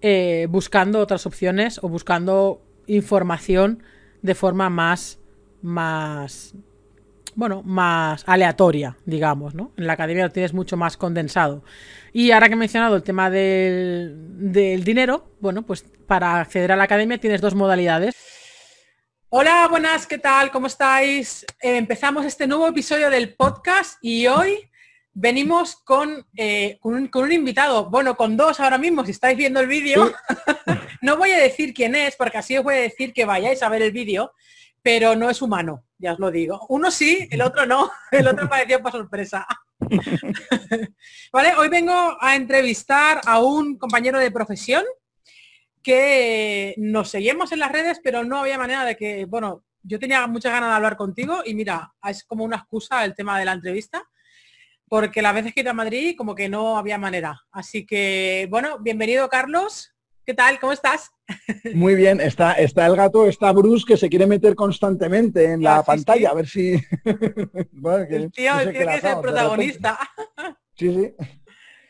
eh, buscando otras opciones o buscando información de forma más, más, bueno, más aleatoria, digamos, ¿no? En la academia lo tienes mucho más condensado. Y ahora que he mencionado el tema del, del dinero, bueno, pues para acceder a la academia tienes dos modalidades. Hola, buenas, ¿qué tal? ¿Cómo estáis? Eh, empezamos este nuevo episodio del podcast y hoy venimos eh, con, un, invitado, bueno, con dos ahora mismo, si estáis viendo el vídeo. no voy a decir quién es, porque así os voy a decir que vayáis a ver el vídeo, pero no es humano, ya os lo digo. Uno sí, el otro no, el otro pareció para sorpresa. vale, hoy vengo a entrevistar a un compañero de profesión que nos seguimos en las redes, pero no había manera de que, bueno, yo tenía muchas ganas de hablar contigo y mira, es como una excusa el tema de la entrevista porque las veces que he ido a Madrid como que no había manera. Así que, bueno, bienvenido Carlos. ¿Qué tal? ¿Cómo estás? Muy bien, está, está el gato, está Bruce que se quiere meter constantemente en la pantalla, a ver si... el tío que ser protagonista. Sí, sí.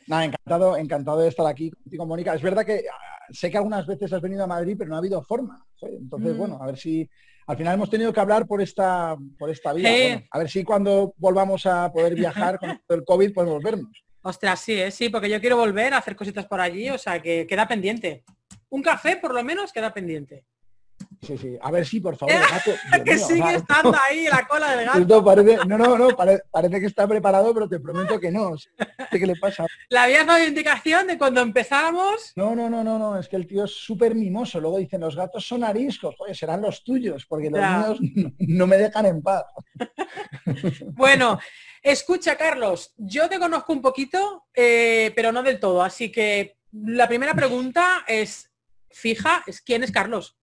Nada, encantado, encantado de estar aquí contigo, Mónica. Es verdad que ah, sé que algunas veces has venido a Madrid, pero no ha habido forma. Entonces, mm. bueno, a ver si al final hemos tenido que hablar por esta, por esta vía. a ver si cuando volvamos a poder viajar con el COVID podemos vernos. Ostras, sí, ¿eh? sí, porque yo quiero volver a hacer cositas por allí, o sea que queda pendiente. Un café por lo menos queda pendiente. Sí, sí. A ver si, por favor, que sigue estando ahí la cola del gato. no, no, no, parece que está preparado, pero te prometo que no. ¿Qué le pasa? ¿La habías dado indicación de cuando empezamos? No, no, no, no, no. Es que el tío es súper mimoso. Luego dicen, los gatos son ariscos. Oye, serán los tuyos, porque los míos no me dejan en paz. bueno, escucha, Carlos, yo te conozco un poquito, eh, pero no del todo. Así que la primera pregunta es fija, es ¿quién es Carlos?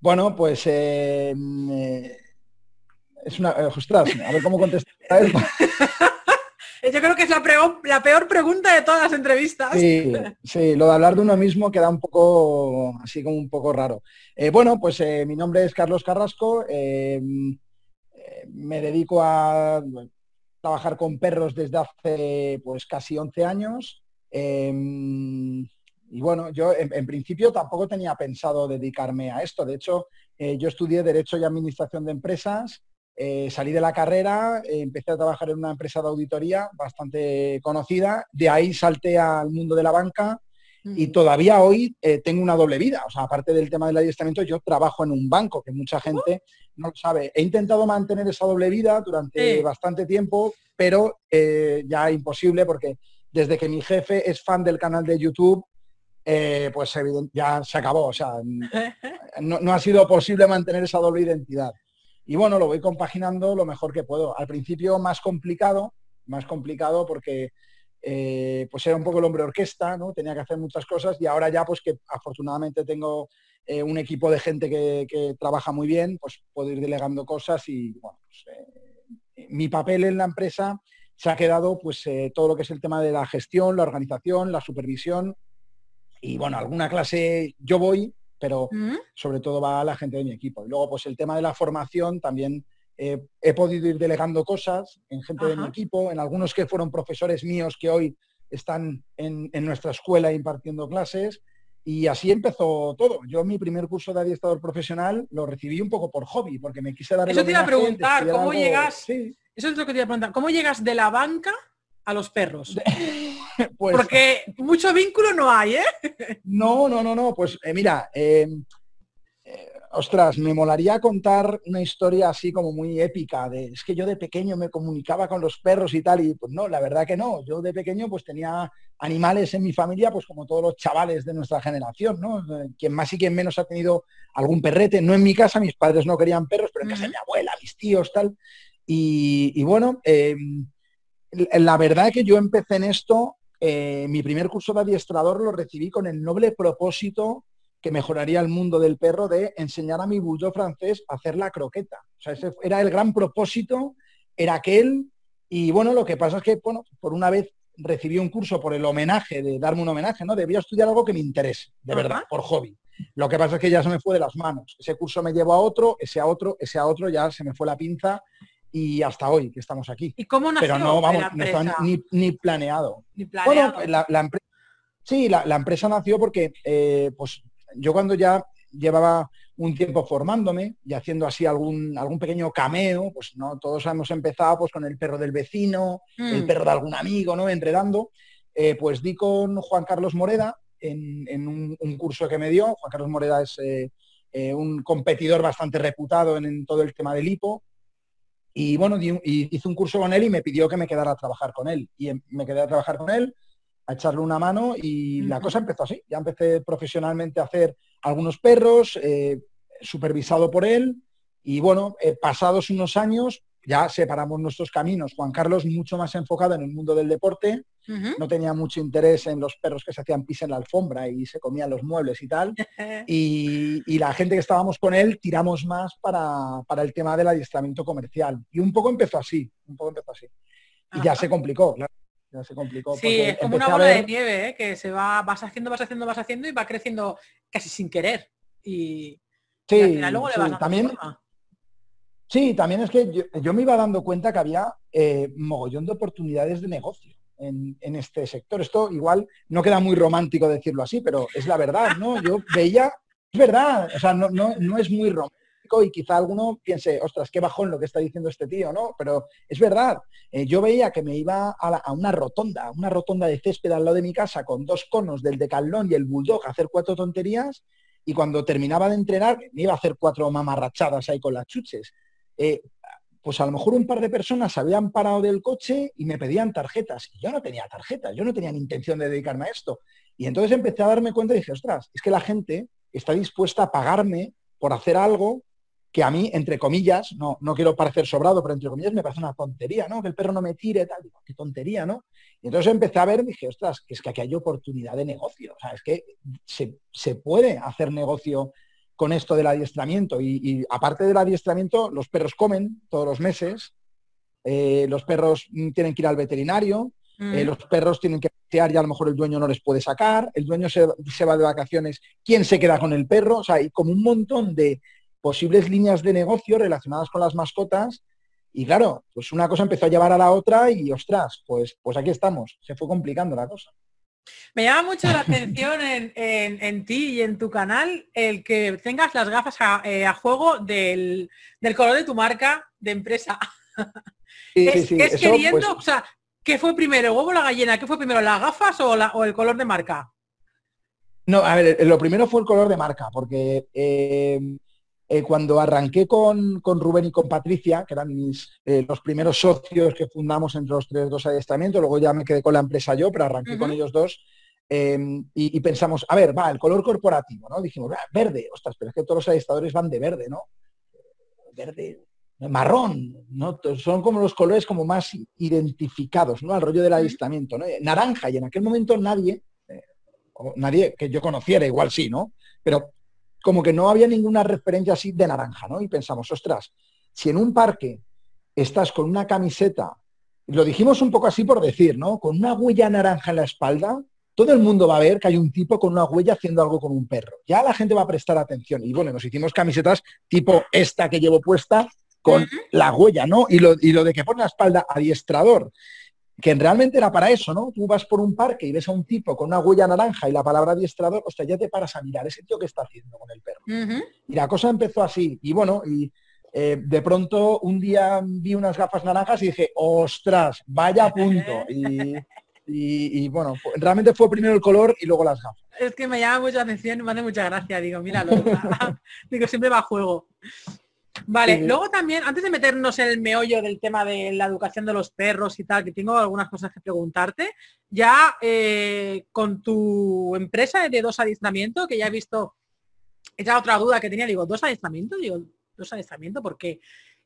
Bueno, pues eh, eh, es una. Eh, ostras, a ver cómo contestar. Yo creo que es la peor, la peor pregunta de todas las entrevistas. Sí, sí, lo de hablar de uno mismo queda un poco, así como un poco raro. bueno, pues mi nombre es Carlos Carrasco. me dedico a trabajar con perros desde hace pues casi 11 años. Y bueno, yo en, principio tampoco tenía pensado dedicarme a esto. De hecho, eh, yo estudié Derecho y Administración de Empresas, eh, salí de la carrera, eh, empecé a trabajar en una empresa de auditoría bastante conocida, de ahí salté al mundo de la banca y todavía hoy tengo una doble vida. O sea, aparte del tema del adiestramiento, yo trabajo en un banco, que mucha gente no lo sabe. He intentado mantener esa doble vida durante bastante tiempo, pero ya imposible porque desde que mi jefe es fan del canal de YouTube, eh, pues ya se acabó. O sea, no, no ha sido posible mantener esa doble identidad. Y bueno, lo voy compaginando lo mejor que puedo. Al principio más complicado, más complicado porque eh, pues era un poco el hombre orquesta, ¿no? Tenía que hacer muchas cosas y ahora ya pues que afortunadamente tengo eh, un equipo de gente que, trabaja muy bien, pues puedo ir delegando cosas y bueno, pues, mi papel en la empresa se ha quedado pues todo lo que es el tema de la gestión, la organización, la supervisión y bueno, alguna clase yo voy, pero mm. sobre todo va la gente de mi equipo. Y luego pues el tema de la formación también he podido ir delegando cosas en gente de mi equipo, en algunos que fueron profesores míos que hoy están en, nuestra escuela impartiendo clases. Y así empezó todo. Yo mi primer curso de adiestrador profesional lo recibí un poco por hobby, porque me quise dar Eso te iba a preguntar, ¿cómo llegas? Eso es lo que te iba a preguntar. ¿Cómo llegas de la banca a los perros? Pues porque mucho vínculo no hay, ¿eh? No, no, no, no. Pues eh, mira, eh, ostras, me molaría contar una historia así como muy épica, de es que yo de pequeño me comunicaba con los perros y tal, y pues no, la verdad que no, yo de pequeño pues tenía animales en mi familia, pues como todos los chavales de nuestra generación, ¿no? Quien más y quien menos ha tenido algún perrete, no en mi casa, mis padres no querían perros, pero en casa de mi abuela, mis tíos, tal. Y, bueno, em, la verdad que yo empecé en esto, eh, mi primer curso de adiestrador lo recibí con el noble propósito que mejoraría el mundo del perro de enseñar a mi bulldog francés a hacer la croqueta. O sea, ese era el gran propósito, era aquel. Y bueno, lo que pasa es que, bueno, por una vez recibí un curso por el homenaje, de darme un homenaje, ¿no? Debía estudiar algo que me interese, de verdad, por hobby. Lo que pasa es que ya se me fue de las manos. Ese curso me llevó a otro, ese a otro, ese a otro, ya se me fue la pinza y hasta hoy que estamos aquí. ¿Y cómo nació Pero no, vamos, no estaba ni, planeado. Ni planeado. Bueno, la, empresa, sí, la, empresa nació porque, eh, pues yo cuando ya llevaba un tiempo formándome y haciendo así algún, algún pequeño cameo, pues no, todos hemos empezado pues con el perro del vecino, el mm. perro de algún amigo, ¿no? Enredando. Eh, pues di con Juan Carlos Moreda en, un, curso que me dio. Juan Carlos Moreda es eh, eh, un competidor bastante reputado en, todo el tema del hipo. Y bueno, hice un curso con él y me pidió que me quedara a trabajar con él. Y em, me quedé a trabajar con él a echarle una mano y la cosa empezó así. Ya empecé profesionalmente a hacer algunos perros, eh, supervisado por él y bueno, eh, pasados unos años ya separamos nuestros caminos. Juan Carlos mucho más enfocado en el mundo del deporte, no tenía mucho interés en los perros que se hacían pis en la alfombra y se comían los muebles y tal. y, la gente que estábamos con él tiramos más para, para, el tema del adiestramiento comercial. Y un poco empezó así, un poco empezó así. Y ya se complicó, claro ya se complicó. Sí, es como una bola de nieve, ¿eh? que se va, vas haciendo, vas haciendo, vas haciendo y va creciendo casi sin querer. Y, sí, luego le vas también, Sí, también es que yo, me iba dando cuenta que había eh, mogollón de oportunidades de negocio en, este sector. Esto igual no queda muy romántico decirlo así, pero es la verdad, ¿no? Yo veía, es verdad, o sea, no, no, no es muy romántico y quizá alguno piense, ostras, qué bajón lo que está diciendo este tío, ¿no? Pero es verdad, eh, yo veía que me iba a, una rotonda, una rotonda de césped al lado de mi casa con dos conos del decalón y el bulldog a hacer cuatro tonterías y cuando terminaba de entrenar me iba a hacer cuatro mamarrachadas ahí con las chuches. Eh, pues a lo mejor un par de personas se habían parado del coche y me pedían tarjetas. Y yo no tenía tarjetas, yo no tenía ni intención de dedicarme a esto. Y entonces empecé a darme cuenta y dije, ostras, es que la gente está dispuesta a pagarme por hacer algo que a mí, entre comillas, no, no quiero parecer sobrado, pero entre comillas me parece una tontería, ¿no? Que el perro no me tire, tal, digo, qué tontería, ¿no? Y entonces empecé a ver, dije, ostras, es que aquí hay oportunidad de negocio, o sea, es que se, puede hacer negocio con esto del adiestramiento. Y, aparte del adiestramiento, los perros comen todos los meses, eh, los perros tienen que ir al veterinario, eh, mm. los perros tienen que pasear y a lo mejor el dueño no les puede sacar, el dueño se, se, va de vacaciones, ¿quién se queda con el perro? O sea, hay como un montón de, posibles líneas de negocio relacionadas con las mascotas. Y claro, pues una cosa empezó a llevar a la otra y ostras, pues, pues aquí estamos. Se fue complicando la cosa. Me llama mucho la atención en, ti y en tu canal el que tengas las gafas a, eh, juego del, color de tu marca de empresa. es, queriendo, pues o sea, ¿qué fue primero, el huevo o la gallina? ¿Qué fue primero, las gafas o, o el color de marca? No, a ver, lo primero fue el color de marca, porque eh, eh, cuando arranqué con, Rubén y con Patricia, que eran mis, eh, los primeros socios que fundamos entre los tres dos adiestramientos, luego ya me quedé con la empresa yo, pero arranqué con ellos dos, em, y, pensamos, a ver, va, el color corporativo, ¿no? Dijimos, verde, ostras, pero es que todos los adiestradores van de verde, ¿no? Verde, marrón, ¿no? Son como los colores como más identificados, ¿no? Al rollo del adiestramiento, ¿no? Naranja, y en aquel momento nadie, eh, nadie que yo conociera, igual sí, ¿no? Pero como que no había ninguna referencia así de naranja, ¿no? Y pensamos, ostras, si en un parque estás con una camiseta, lo dijimos un poco así por decir, ¿no? Con una huella naranja en la espalda, todo el mundo va a ver que hay un tipo con una huella haciendo algo con un perro. Ya la gente va a prestar atención. Y bueno, nos hicimos camisetas tipo esta que llevo puesta con la huella, ¿no? Y lo, y lo de que pone la espalda adiestrador que realmente era para eso, ¿no? Tú vas por un parque y ves a un tipo con una huella naranja y la palabra adiestrador, sea, ya te paras a mirar ese tío que está haciendo con el perro. Y la cosa empezó así. Y bueno, y eh, de pronto un día vi unas gafas naranjas y dije, ostras, vaya punto. Y, bueno, realmente fue primero el color y luego las gafas. Es que me llama mucha atención me hace mucha gracia. Digo, míralo. digo, siempre va a juego. Vale, luego también, antes de meternos en el meollo del tema de la educación de los perros y tal, que tengo algunas cosas que preguntarte, ya eh, con tu empresa de dos adiestramientos, que ya he visto, esa otra duda que tenía, digo, ¿dos adiestramientos? Digo, ¿dos adiestramientos? ¿Por qué?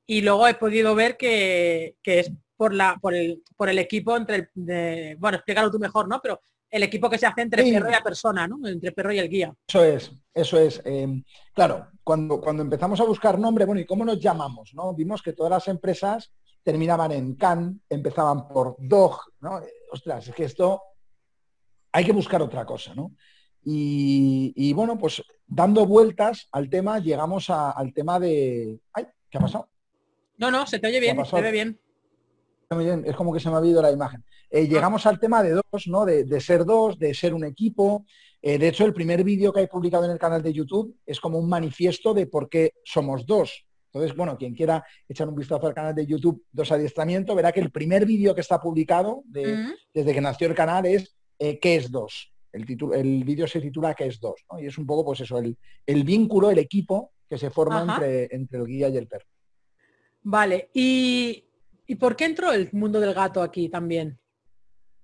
Y luego he podido ver que, es por, la, por, el, por el equipo entre el, bueno, explícalo tú mejor, ¿no? Pero el equipo que se hace entre perro y la persona, ¿no? Entre perro y el guía. Eso es, eso es. Eh, claro, cuando, cuando empezamos a buscar nombre, bueno, ¿y cómo nos llamamos? ¿no? Vimos que todas las empresas terminaban en can, empezaban por dog, ¿no? Ostras, es que esto hay que buscar otra cosa, ¿no? Y, bueno, pues dando vueltas al tema, llegamos al tema de. ¡Ay! ¿Qué ha pasado? No, no, se te oye bien, se ve bien. Es como que se me ha habido la imagen. Eh, llegamos al tema de dos, ¿no? De, ser dos, de ser un equipo. Eh, de hecho, el primer vídeo que he publicado en el canal de YouTube es como un manifiesto de por qué somos dos. Entonces, bueno, quien quiera echar un vistazo al canal de YouTube Dos Adiestramiento, verá que el primer vídeo que está publicado desde que nació el canal es eh, ¿Qué es dos? El, el vídeo se titula ¿Qué es dos? Y es un poco, pues eso, el, vínculo, el equipo que se forma entre, entre el guía y el perro. Vale, ¿Y, ¿y por qué entró el mundo del gato aquí también?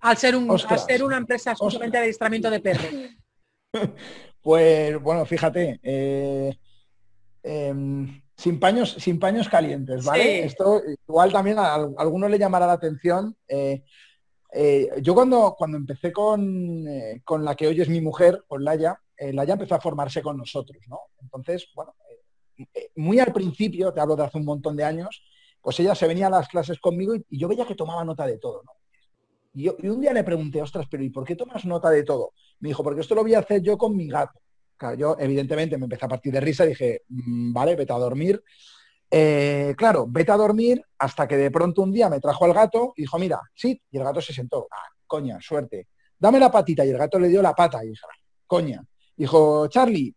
Al ser, un, ser una empresa exclusivamente de adiestramiento de perros. Pues bueno, fíjate, eh, em, sin, paños, sin paños calientes, ¿vale? Esto igual también a, algunos le llamará la atención. Eh, eh, yo cuando, cuando empecé con, con, la que hoy es mi mujer, con Laia, Laia empezó a formarse con nosotros, ¿no? Entonces, bueno, muy al principio, te hablo de hace un montón de años, pues ella se venía a las clases conmigo y, yo veía que tomaba nota de todo. Y, un día le pregunté, ostras, pero ¿y por qué tomas nota de todo? Me dijo, porque esto lo voy a hacer yo con mi gato. Claro, yo evidentemente me empecé a partir de risa y dije, mm, vale, vete a dormir. Eh, claro, vete a dormir hasta que de pronto un día me trajo al gato y dijo, mira, sí, y el gato se sentó. Ah, coña, suerte. Dame la patita y el gato le dio la pata y dije, coña. Dijo, Charlie,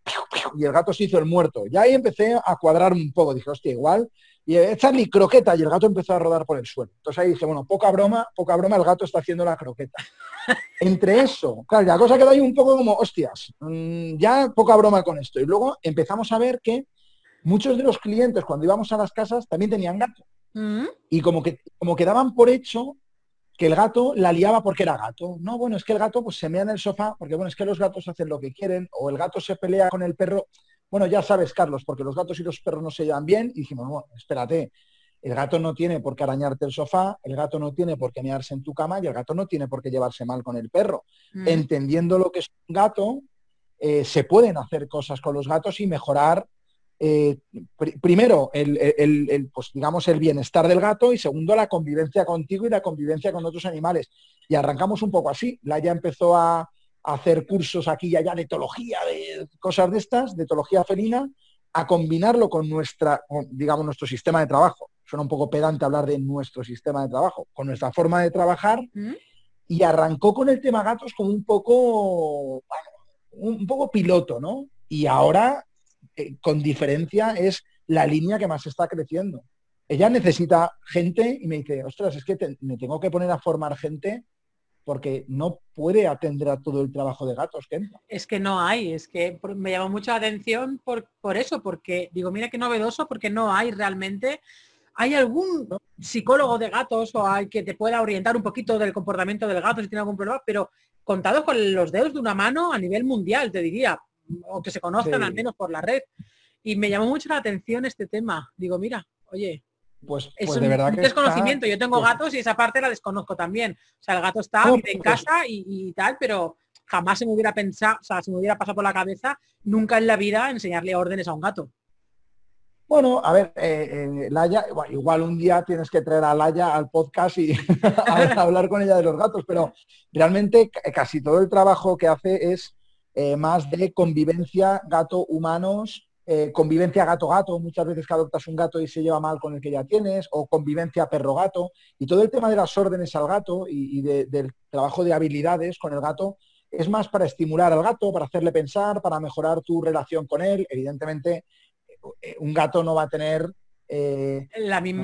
y el gato se hizo el muerto. Y ahí empecé a cuadrar un poco. Dije, hostia, igual y Charlie, croqueta, y el gato empezó a rodar por el suelo. Entonces ahí dije, bueno, poca broma, poca broma, el gato está haciendo la croqueta. Entre eso, claro, la cosa quedó ahí un poco como, hostias, mm, ya poca broma con esto. Y luego empezamos a ver que muchos de los clientes cuando íbamos a las casas también tenían gato. Mm. Y como que, como que daban por hecho que el gato la liaba porque era gato. No, bueno, es que el gato pues se mea en el sofá, porque bueno, es que los gatos hacen lo que quieren, o el gato se pelea con el perro bueno, ya sabes, Carlos, porque los gatos y los perros no se llevan bien, y dijimos, bueno, espérate, el gato no tiene por qué arañarte el sofá, el gato no tiene por qué mearse en tu cama y el gato no tiene por qué llevarse mal con el perro. Mm. Entendiendo lo que es un gato, eh, se pueden hacer cosas con los gatos y mejorar, eh, primero, el, pues, digamos, el bienestar del gato y segundo, la convivencia contigo y la convivencia con otros animales. Y arrancamos un poco así. ya empezó a, hacer cursos aquí y allá de etología, de cosas de estas, de etología felina, a combinarlo con nuestra, digamos, nuestro sistema de trabajo. Suena un poco pedante hablar de nuestro sistema de trabajo, con nuestra forma de trabajar. ¿Mm? Y arrancó con el tema gatos como un poco, un poco piloto, ¿no? Y ahora, eh, con diferencia, es la línea que más está creciendo. Ella necesita gente y me dice, ostras, es que me tengo que poner a formar gente porque no puede atender a todo el trabajo de gatos que Es que no hay, es que me llama mucha atención por, por eso, porque digo, mira qué novedoso, porque no hay realmente ¿Hay algún psicólogo de gatos o hay que te pueda orientar un poquito del comportamiento del gato si tiene algún problema? Pero contados con los dedos de una mano a nivel mundial, te diría, o que se conozcan al menos por la red. Y me llamó mucho la atención este tema. Digo, mira, oye, pues, pues de verdad que desconocimiento. Yo tengo gatos y esa parte la desconozco también. O sea, el gato está en pues casa y, tal, pero jamás se me hubiera pensado, o sea, se me hubiera pasado por la cabeza nunca en la vida enseñarle órdenes a un gato. Bueno, a ver, eh, Laia, igual un día tienes que traer a Laia al podcast y hablar con ella de los gatos, pero realmente casi todo el trabajo que hace es eh, más de convivencia gato-humanos, eh, convivencia gato-gato, muchas veces que adoptas un gato y se lleva mal con el que ya tienes, o convivencia perro-gato, y todo el tema de las órdenes al gato y, del trabajo de habilidades con el gato es más para estimular al gato, para hacerle pensar, para mejorar tu relación con él. Evidentemente, eh, un gato no va a tener eh, la misma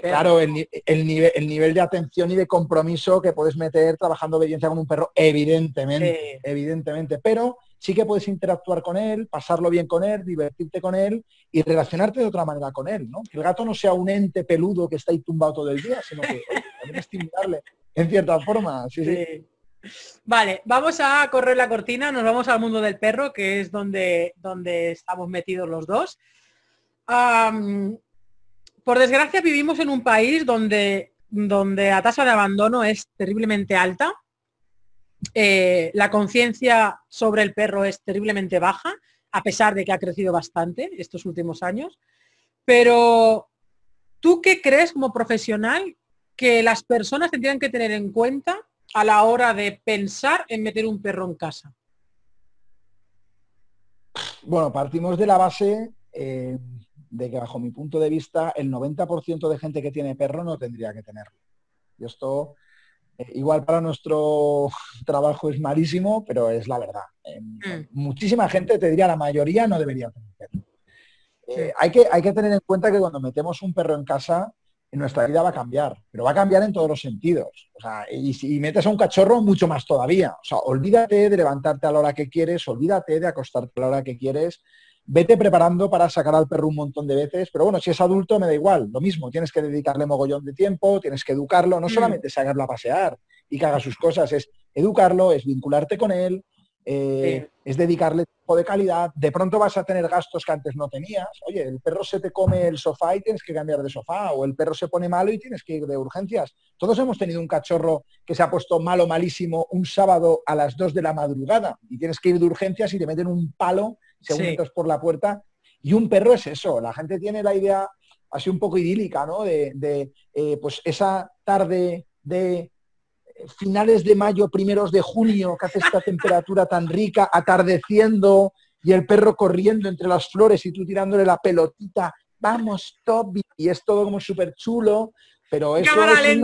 claro el, nivel, el nivel de atención y de compromiso que puedes meter trabajando obediencia con un perro evidentemente evidentemente pero sí que puedes interactuar con él pasarlo bien con él divertirte con él y relacionarte de otra manera con él ¿no? que el gato no sea un ente peludo que está ahí tumbado todo el día sino que estimularle en cierta forma. Vale, vamos a correr la cortina, nos vamos al mundo del perro, que es donde, donde estamos metidos los dos. por desgracia vivimos en un país donde, donde la tasa de abandono es terriblemente alta. Eh, la conciencia sobre el perro es terriblemente baja, a pesar de que ha crecido bastante estos últimos años. Pero, ¿tú qué crees como profesional que las personas tendrían que tener en cuenta a la hora de pensar en meter un perro en casa? Bueno, partimos de la base eh, de que bajo mi punto de vista el 90% de gente que tiene perro no tendría que tenerlo. Y esto eh, igual para nuestro trabajo es malísimo, pero es la verdad. Eh, mm. Muchísima gente, te diría la mayoría, no debería tener perro. hay, que, hay que tener en cuenta que cuando metemos un perro en casa, nuestra vida va a cambiar, pero va a cambiar en todos los sentidos. y si metes a un cachorro, mucho más todavía. O sea, olvídate de levantarte a la hora que quieres, olvídate de acostarte a la hora que quieres, vete preparando para sacar al perro un montón de veces, pero bueno, si es adulto me da igual, lo mismo, tienes que dedicarle mogollón de tiempo, tienes que educarlo, no mm. solamente sacarlo a pasear y que haga sus cosas, es educarlo, es vincularte con él, eh, es dedicarle tiempo de calidad. De pronto vas a tener gastos que antes no tenías. Oye, el perro se te come el sofá y tienes que cambiar de sofá, o el perro se pone malo y tienes que ir de urgencias. Todos hemos tenido un cachorro que se ha puesto malo, malísimo, un sábado a las 2 de la madrugada y tienes que ir de urgencias y te meten un palo entras por la puerta. Y un perro es eso. La gente tiene la idea así un poco idílica, ¿no? De, eh, pues esa tarde de finales de mayo, primeros de junio, que hace esta temperatura tan rica, atardeciendo y el perro corriendo entre las flores y tú tirándole la pelotita, vamos, Toby, y es todo como súper chulo, pero eso es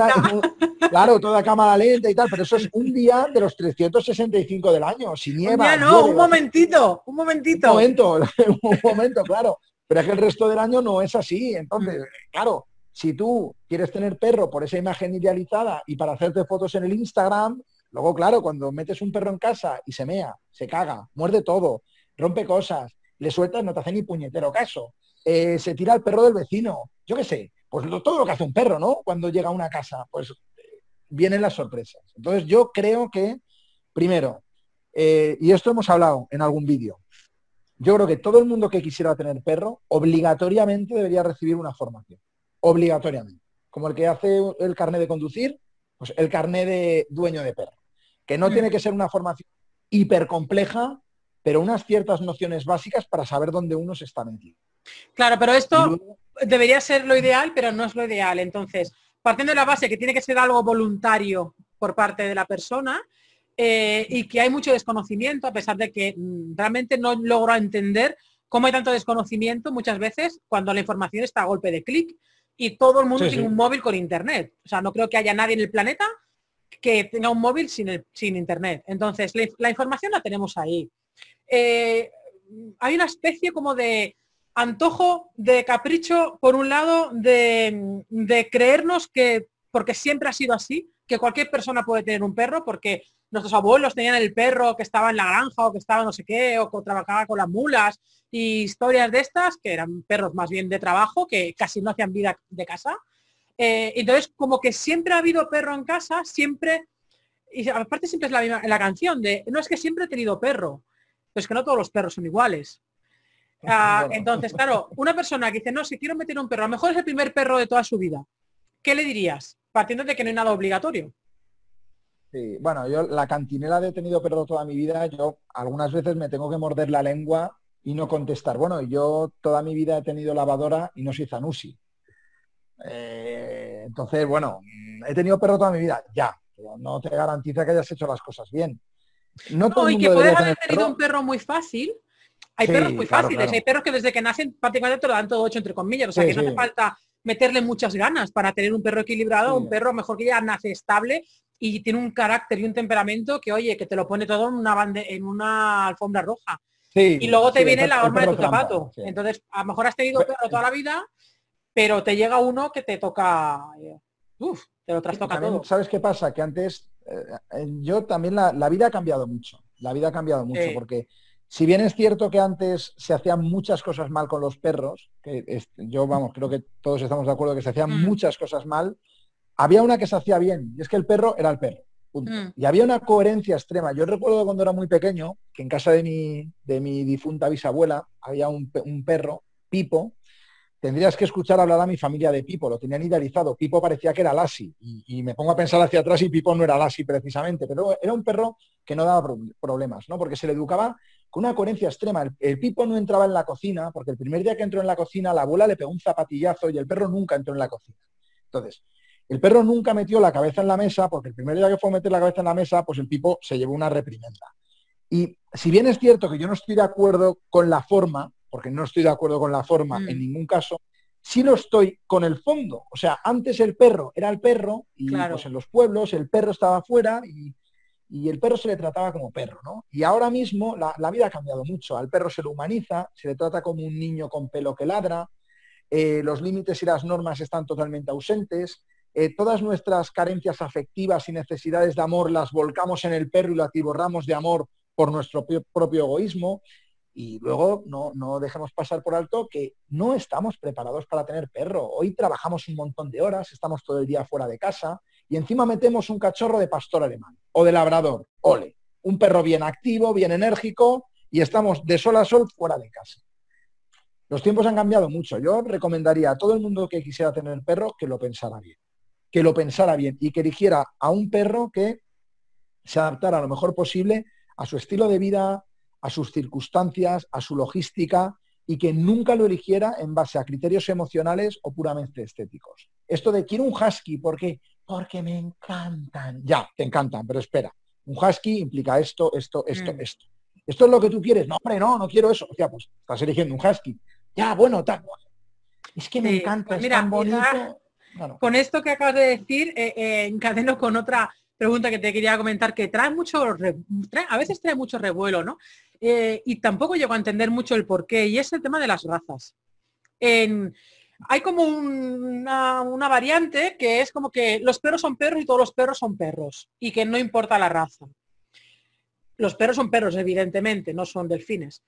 claro, toda cámara lenta y tal, pero eso es un día de los 365 del año, si nieva. no, un momentito, un momentito. Un momento, un momento, claro. Pero es que el resto del año no es así. Entonces, claro, si tú quieres tener perro por esa imagen idealizada y para hacerte fotos en el Instagram, luego, claro, cuando metes un perro en casa y se mea, se caga, muerde todo, rompe cosas, le sueltas, no te hace ni puñetero caso, eh, se tira al perro del vecino, yo qué sé, pues todo lo que hace un perro, ¿no? Cuando llega a una casa, pues vienen las sorpresas. Entonces yo creo que, primero, eh, y esto hemos hablado en algún vídeo, yo creo que todo el mundo que quisiera tener perro obligatoriamente debería recibir una formación obligatoriamente. Como el que hace el carnet de conducir, pues el carnet de dueño de perro. Que no tiene que ser una formación hiper compleja, pero unas ciertas nociones básicas para saber dónde uno se está metiendo. Claro, pero esto debería ser lo ideal, pero no es lo ideal. Entonces, partiendo de la base que tiene que ser algo voluntario por parte de la persona eh, y que hay mucho desconocimiento, a pesar de que mm, realmente no logro entender cómo hay tanto desconocimiento muchas veces cuando la información está a golpe de clic y todo el mundo tiene un móvil con internet. O sea, no creo que haya nadie en el planeta que tenga un móvil sin, sin internet. Entonces, la, información la tenemos ahí. Eh, hay una especie como de antojo, de capricho, por un lado, de, creernos que, porque siempre ha sido así, que cualquier persona puede tener un perro porque nuestros abuelos tenían el perro que estaba en la granja o que estaba no sé qué o que trabajaba con las mulas y historias de estas que eran perros más bien de trabajo que casi no hacían vida de casa. Eh, entonces, como que siempre ha habido perro en casa, siempre, y aparte siempre es la misma la canción de, no es que siempre he tenido perro, pero es que no todos los perros son iguales. Ah, entonces, claro, una persona que dice, no, si quiero meter un perro, a lo mejor es el primer perro de toda su vida. ¿Qué le dirías? Partiendo de que no hay nada obligatorio. Sí, bueno, yo la cantinela de tenido perro toda mi vida, yo algunas veces me tengo que morder la lengua y no contestar. Bueno, yo toda mi vida he tenido lavadora y no soy Zanusi. Eh, entonces, bueno, he tenido perro toda mi vida, ya, pero no te garantiza que hayas hecho las cosas bien. No, todo y que puedes haber tenido un perro muy fácil. Hay perros muy fáciles, hay perros que desde que nacen prácticamente te lo dan todo hecho entre comillas, o sea que no hace falta meterle muchas ganas para tener un perro equilibrado, un perro mejor que ya nace estable y tiene un carácter y un temperamento que, oye, que te lo pone todo en una, bande en una alfombra roja. y luego te viene la horma de tu zapato. Entonces, a lo mejor has tenido perro toda la vida, pero te llega uno que te toca... Eh, uf, te lo trastoca todo. ¿Sabes qué pasa? Que antes, eh, yo también la, la, vida ha cambiado mucho. La vida ha cambiado mucho porque si bien es cierto que antes se hacían muchas cosas mal con los perros, que yo vamos, creo que todos estamos de acuerdo que se hacían mm. muchas cosas mal, había una que se hacía bien, y es que el perro era el perro. Mm. Y había una coherencia extrema. Yo recuerdo cuando era muy pequeño, que en casa de mi, de mi difunta bisabuela había un, perro, Pipo, tendrías que escuchar hablar a mi familia de Pipo, lo tenían idealizado. Pipo parecía que era Lassie, y, me pongo a pensar hacia atrás y Pipo no era Lassie precisamente, pero era un perro que no daba problemas, ¿no? Porque se le educaba con una coherencia extrema. El, Pipo no entraba en la cocina, porque el primer día que entró en la cocina, la abuela le pegó un zapatillazo y el perro nunca entró en la cocina. Entonces, el perro nunca metió la cabeza en la mesa, porque el primer día que fue a meter la cabeza en la mesa, pues el tipo se llevó una reprimenda. Y si bien es cierto que yo no estoy de acuerdo con la forma, porque no estoy de acuerdo con la forma en mm. ningún caso, sí lo estoy con el fondo. O sea, antes el perro era el perro y pues en los pueblos el perro estaba afuera y, el perro se le trataba como perro, ¿no? Y ahora mismo la, vida ha cambiado mucho. Al perro se lo humaniza, se le trata como un niño con pelo que ladra, eh, los límites y las normas están totalmente ausentes, eh, todas nuestras carencias afectivas y necesidades de amor las volcamos en el perro y lo atiborramos de amor por nuestro propio egoísmo. Y luego no, no dejemos pasar por alto que no estamos preparados para tener perro. Hoy trabajamos un montón de horas, estamos todo el día fuera de casa y encima metemos un cachorro de pastor alemán o de labrador. Ole, un perro bien activo, bien enérgico y estamos de sol a sol fuera de casa. Los tiempos han cambiado mucho. Yo recomendaría a todo el mundo que quisiera tener perro que lo pensara bien que lo pensara bien y que eligiera a un perro que se adaptara lo mejor posible a su estilo de vida, a sus circunstancias, a su logística y que nunca lo eligiera en base a criterios emocionales o puramente estéticos. Esto de quiero un husky, ¿por qué? Porque me encantan. Ya, te encantan, pero espera. Un husky implica esto, esto, esto, mm. esto. ¿Esto es lo que tú quieres? No, hombre, no, no quiero eso. O sea, pues estás eligiendo un husky. Ya, bueno, tal. Es que me encanta, pues es tan bonito. Con esto que acabas de decir, eh, eh, encadeno con otra pregunta que te quería comentar, que trae mucho, a veces trae mucho revuelo, ¿no? Eh, y tampoco llego a entender mucho el porqué, y es el tema de las razas. hay como una, una, variante que es como que los perros son perros y todos los perros son perros, y que no importa la raza. Los perros son perros, evidentemente, no son delfines.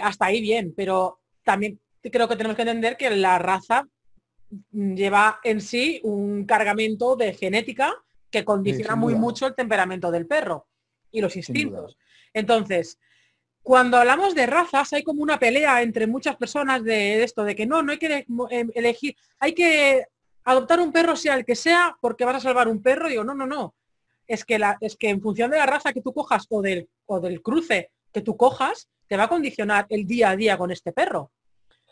hasta ahí bien, pero también creo que tenemos que entender que la raza lleva en sí un cargamento de genética que condiciona muy mucho el temperamento del perro y los instintos. Entonces, cuando hablamos de razas, hay como una pelea entre muchas personas de esto, de que no, no hay que em, elegir, hay que adoptar un perro sea el que sea porque vas a salvar un perro. Digo, no, no, no. Es que, la, es que en función de la raza que tú cojas o del, o del cruce que tú cojas, te va a condicionar el día a día con este perro.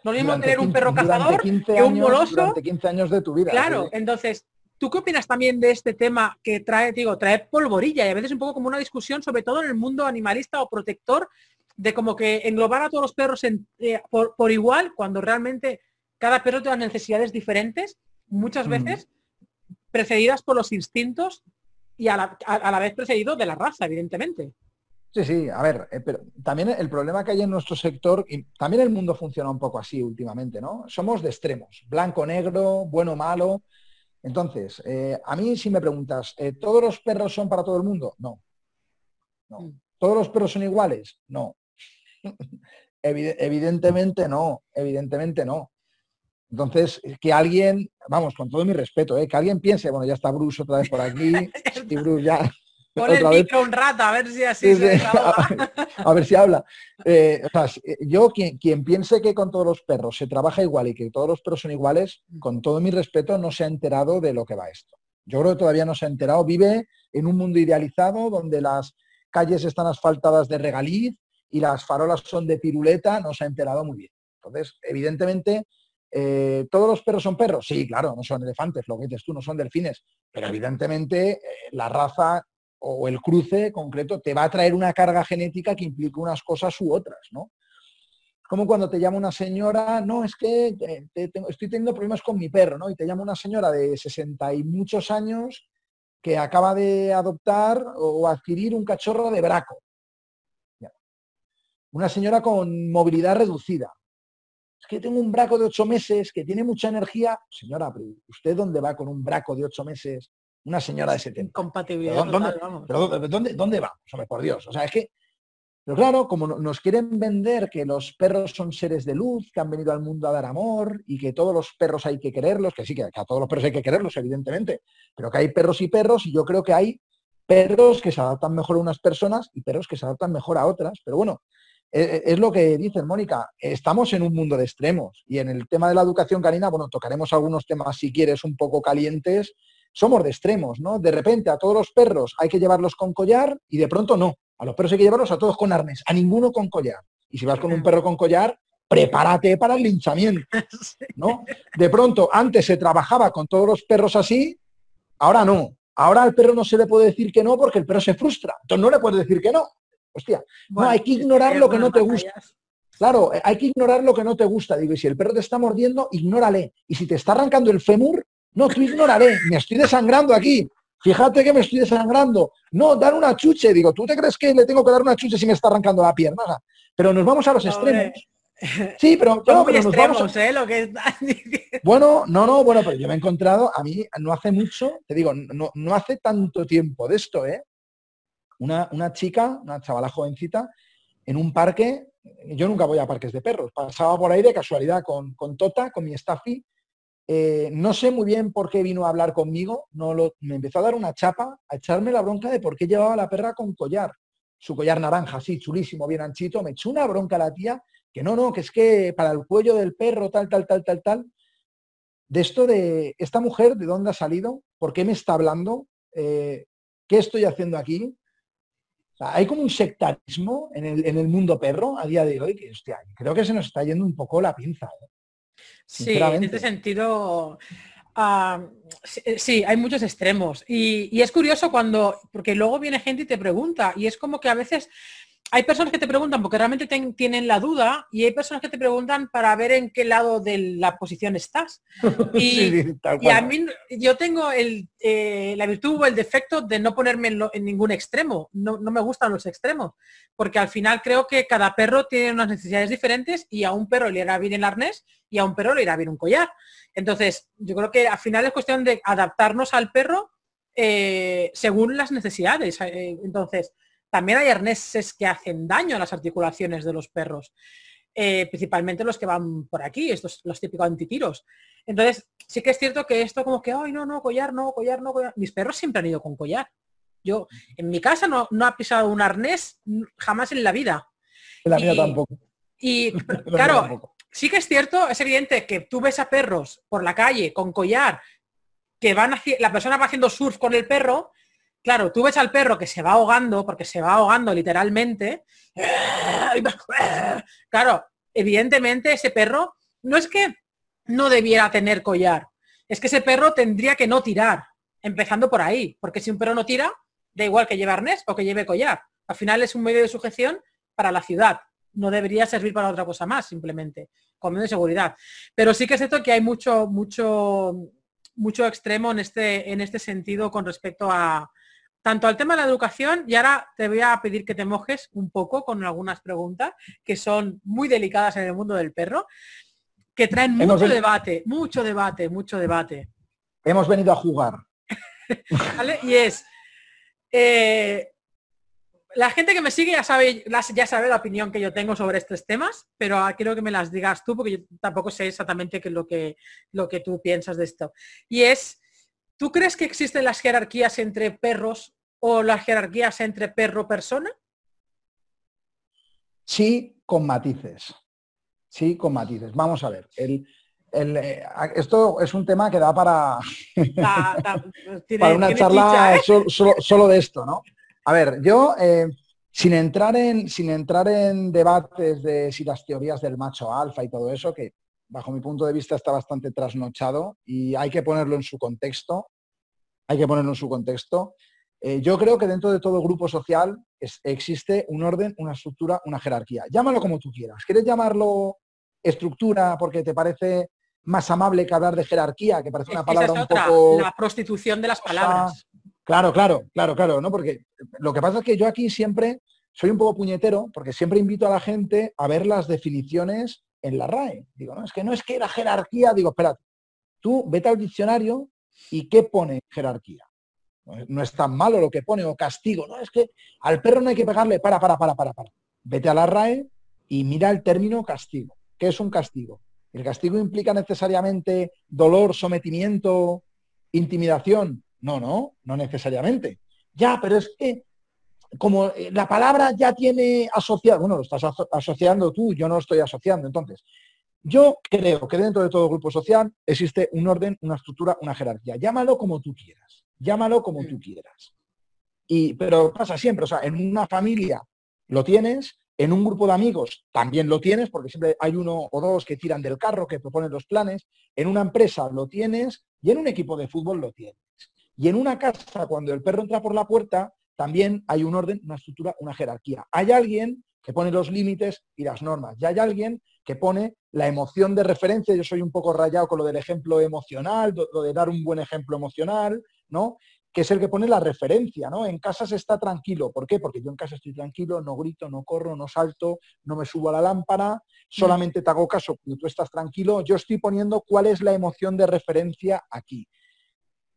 No mismo tener un perro cazador que un moloso. Durante 15 años de tu vida. Claro, entonces, ¿tú qué opinas también de este tema que trae, digo, trae polvorilla y a veces un poco como una discusión, sobre todo en el mundo animalista o protector, de como que englobar a todos los perros eh, por, igual, cuando realmente cada perro tiene necesidades diferentes, muchas mm. veces precedidas por los instintos y a la, a la vez precedido de la raza, evidentemente. Sí, sí, a ver, eh, pero también el problema que hay en nuestro sector, y también el mundo funciona un poco así últimamente, ¿no? Somos de extremos, blanco, negro, bueno, malo, Entonces, eh, a mí si me preguntas, eh, ¿todos los perros son para todo el mundo? No. no. Mm. ¿Todos los perros son iguales? No. evidentemente no, evidentemente no. Entonces, que alguien, vamos, con todo mi respeto, ¿eh? que alguien piense, bueno, ya está Bruce otra vez por aquí, y Bruce ya Pon el micro un rato, a ver si así se a, ver si habla. Eh, yo, quien, quien, piense que con todos los perros se trabaja igual y que todos los perros son iguales, con todo mi respeto, no se ha enterado de lo que va esto. Yo creo que todavía no se ha enterado. Vive en un mundo idealizado donde las calles están asfaltadas de regaliz y las farolas son de piruleta, no se ha enterado muy bien. Entonces, evidentemente, eh, ¿Todos los perros son perros? Sí, claro, no son elefantes, lo que dices tú, no son delfines, pero evidentemente eh, la raza o el cruce concreto te va a traer una carga genética que implica unas cosas u otras, ¿no? Como cuando te llama una señora, no, es que estoy teniendo problemas con mi perro, ¿no? Y te llama una señora de 60 y muchos años que acaba de adoptar o adquirir un cachorro de braco. Una señora con movilidad reducida. Es que tengo un braco de ocho meses que tiene mucha energía. Señora, ¿usted dónde va con un braco de ocho meses una señora de 70. Compatibilidad. ¿Dónde, vamos. ¿dónde, ¿dónde, vamos? por Dios. O sea, es que, pero claro, como nos quieren vender que los perros son seres de luz, que han venido al mundo a dar amor y que todos los perros hay que quererlos, que sí, que a todos los perros hay que quererlos, evidentemente, pero que hay perros y perros y yo creo que hay perros que se adaptan mejor a unas personas y perros que se adaptan mejor a otras. Pero bueno, e, e, es, lo que dicen, Mónica, estamos en un mundo de extremos y en el tema de la educación canina, bueno, tocaremos algunos temas si quieres un poco calientes somos de extremos, ¿no? De repente a todos los perros hay que llevarlos con collar y de pronto no. A los perros hay que llevarlos a todos con arnés, a ninguno con collar. Y si vas con un perro con collar, prepárate para el linchamiento, ¿no? De pronto, antes se trabajaba con todos los perros así, ahora no. Ahora al perro no se le puede decir que no porque el perro se frustra. Entonces no le puedes decir que no. Hostia, no, hay que ignorar lo que no te gusta. Claro, hay que ignorar lo que no te gusta. Digo, y si el perro te está mordiendo, ignórale. Y si te está arrancando el fémur, no, tú ignoraré, me estoy desangrando aquí. Fíjate que me estoy desangrando. No, dar una chuche. Digo, ¿tú te crees que le tengo que dar una chuche si me está arrancando la pierna? Pero nos vamos a los extremos. Sí, pero, no, pero nos vamos ¿eh? Lo que Bueno, no, no, bueno, pero yo me he encontrado, a mí no hace mucho, te digo, no, no hace tanto tiempo de esto, ¿eh? Una, una chica, una chavala jovencita, en un parque, yo nunca voy a parques de perros, pasaba por ahí de casualidad con, con Tota, con mi staffy, eh, no sé muy bien por qué vino a hablar conmigo, no lo, me empezó a dar una chapa, a echarme la bronca de por qué llevaba la perra con collar, su collar naranja, así, chulísimo, bien anchito, me echó una bronca la tía, que no, no, que es que para el cuello del perro, tal, tal, tal, tal, tal. De esto de esta mujer, ¿de dónde ha salido? ¿Por qué me está hablando? Eh, ¿Qué estoy haciendo aquí? hay como un sectarismo en el, mundo perro a día de hoy que, creo que se nos está yendo un poco la pinza. ¿eh? Sí, en este sentido, ah, sí, hay muchos extremos. Y, y, es curioso cuando, porque luego viene gente y te pregunta, y es como que a veces hay personas que te preguntan porque realmente tienen la duda y hay personas que te preguntan para ver en qué lado de la posición estás. Y, a mí yo tengo el, eh, la virtud o el defecto de no ponerme en, ningún extremo. No, me gustan los extremos porque al final creo que cada perro tiene unas necesidades diferentes y a un perro le irá bien el arnés y a un perro le irá bien un collar. Entonces yo creo que al final es cuestión de adaptarnos al perro eh, según las necesidades. Eh, entonces, también hay arneses que hacen daño a las articulaciones de los perros, eh, principalmente los que van por aquí, estos los típicos antitiros. Entonces, sí que es cierto que esto como que, ay, no, no, collar, no, collar, no, collar. Mis perros siempre han ido con collar. Yo, en mi casa no, no ha pisado un arnés jamás en la vida. En la mía tampoco. Y claro, sí que es cierto, es evidente que tú ves a perros por la calle con collar, que van la persona va haciendo surf con el perro Claro, tú ves al perro que se va ahogando, porque se va ahogando literalmente. Claro, evidentemente ese perro no es que no debiera tener collar, es que ese perro tendría que no tirar, empezando por ahí, porque si un perro no tira, da igual que lleve arnés o que lleve collar. Al final es un medio de sujeción para la ciudad, no debería servir para otra cosa más, simplemente, con medio de seguridad. Pero sí que es cierto que hay mucho, mucho, mucho extremo en este, en este sentido con respecto a, tanto al tema de la educación y ahora te voy a pedir que te mojes un poco con algunas preguntas que son muy delicadas en el mundo del perro, que traen mucho debate, mucho debate, mucho debate. hemos venido a jugar. Y es, eh, la gente que me sigue ya sabe, ya sabe la opinión que yo tengo sobre estos temas, pero quiero que me las digas tú porque yo tampoco sé exactamente qué es lo que, lo que tú piensas de esto. Y es, ¿tú crees que existen las jerarquías entre perros o las jerarquías entre perro-persona? Sí, con matices. Sí, con matices. Vamos a ver. El, eh, esto es un tema que da para, para una charla ¿eh? solo, de esto, ¿no? A ver, yo, eh, sin, entrar en, sin entrar en debates de si las teorías del macho alfa y todo eso, que bajo mi punto de vista está bastante trasnochado y hay que ponerlo en su contexto, hay que ponerlo en su contexto. Yo creo que dentro de todo grupo social existe un orden, una estructura, una jerarquía. Llámalo como tú quieras. ¿Quieres llamarlo estructura porque te parece más amable que hablar de jerarquía, que parece una palabra un poco... La prostitución de las palabras. Claro, claro, claro, claro, ¿no? Porque lo que pasa es que yo aquí siempre soy un poco puñetero, porque siempre invito a la gente a ver las definiciones en la RAE. Digo, no, es que no es que la jerarquía, digo, espérate, tú vete al diccionario y ¿qué pone jerarquía? No es tan malo lo que pone, o castigo, no, es que al perro no hay que pegarle, para, para, para, para, para. Vete a la RAE y mira el término castigo. ¿Qué es un castigo? ¿El castigo implica necesariamente dolor, sometimiento, intimidación? No, no, no necesariamente. Ya, pero es que como eh, la palabra ya tiene asociado, bueno, lo estás asociando tú, yo no estoy asociando. Entonces, yo creo que dentro de todo grupo social existe un orden, una estructura, una jerarquía. Llámalo como tú quieras, llámalo como tú quieras. Y, pero pasa siempre, o sea, en una familia lo tienes, en un grupo de amigos también lo tienes, porque siempre hay uno o dos que tiran del carro, que proponen los planes. En una empresa lo tienes y en un equipo de fútbol lo tienes. Y en una casa, cuando el perro entra por la puerta, también hay un orden, una estructura, una jerarquía. Hay alguien que pone los límites y las normas. Y hay alguien que pone la emoción de referencia. Yo soy un poco rayado con lo del ejemplo emocional, lo de dar un buen ejemplo emocional, ¿no? que es el que pone la referencia, ¿no? En casa se está tranquilo. ¿Por qué? Porque yo en casa estoy tranquilo, no grito, no corro, no salto, no me subo a la lámpara, solamente te hago caso tú estás tranquilo. Yo estoy poniendo cuál es la emoción de referencia aquí.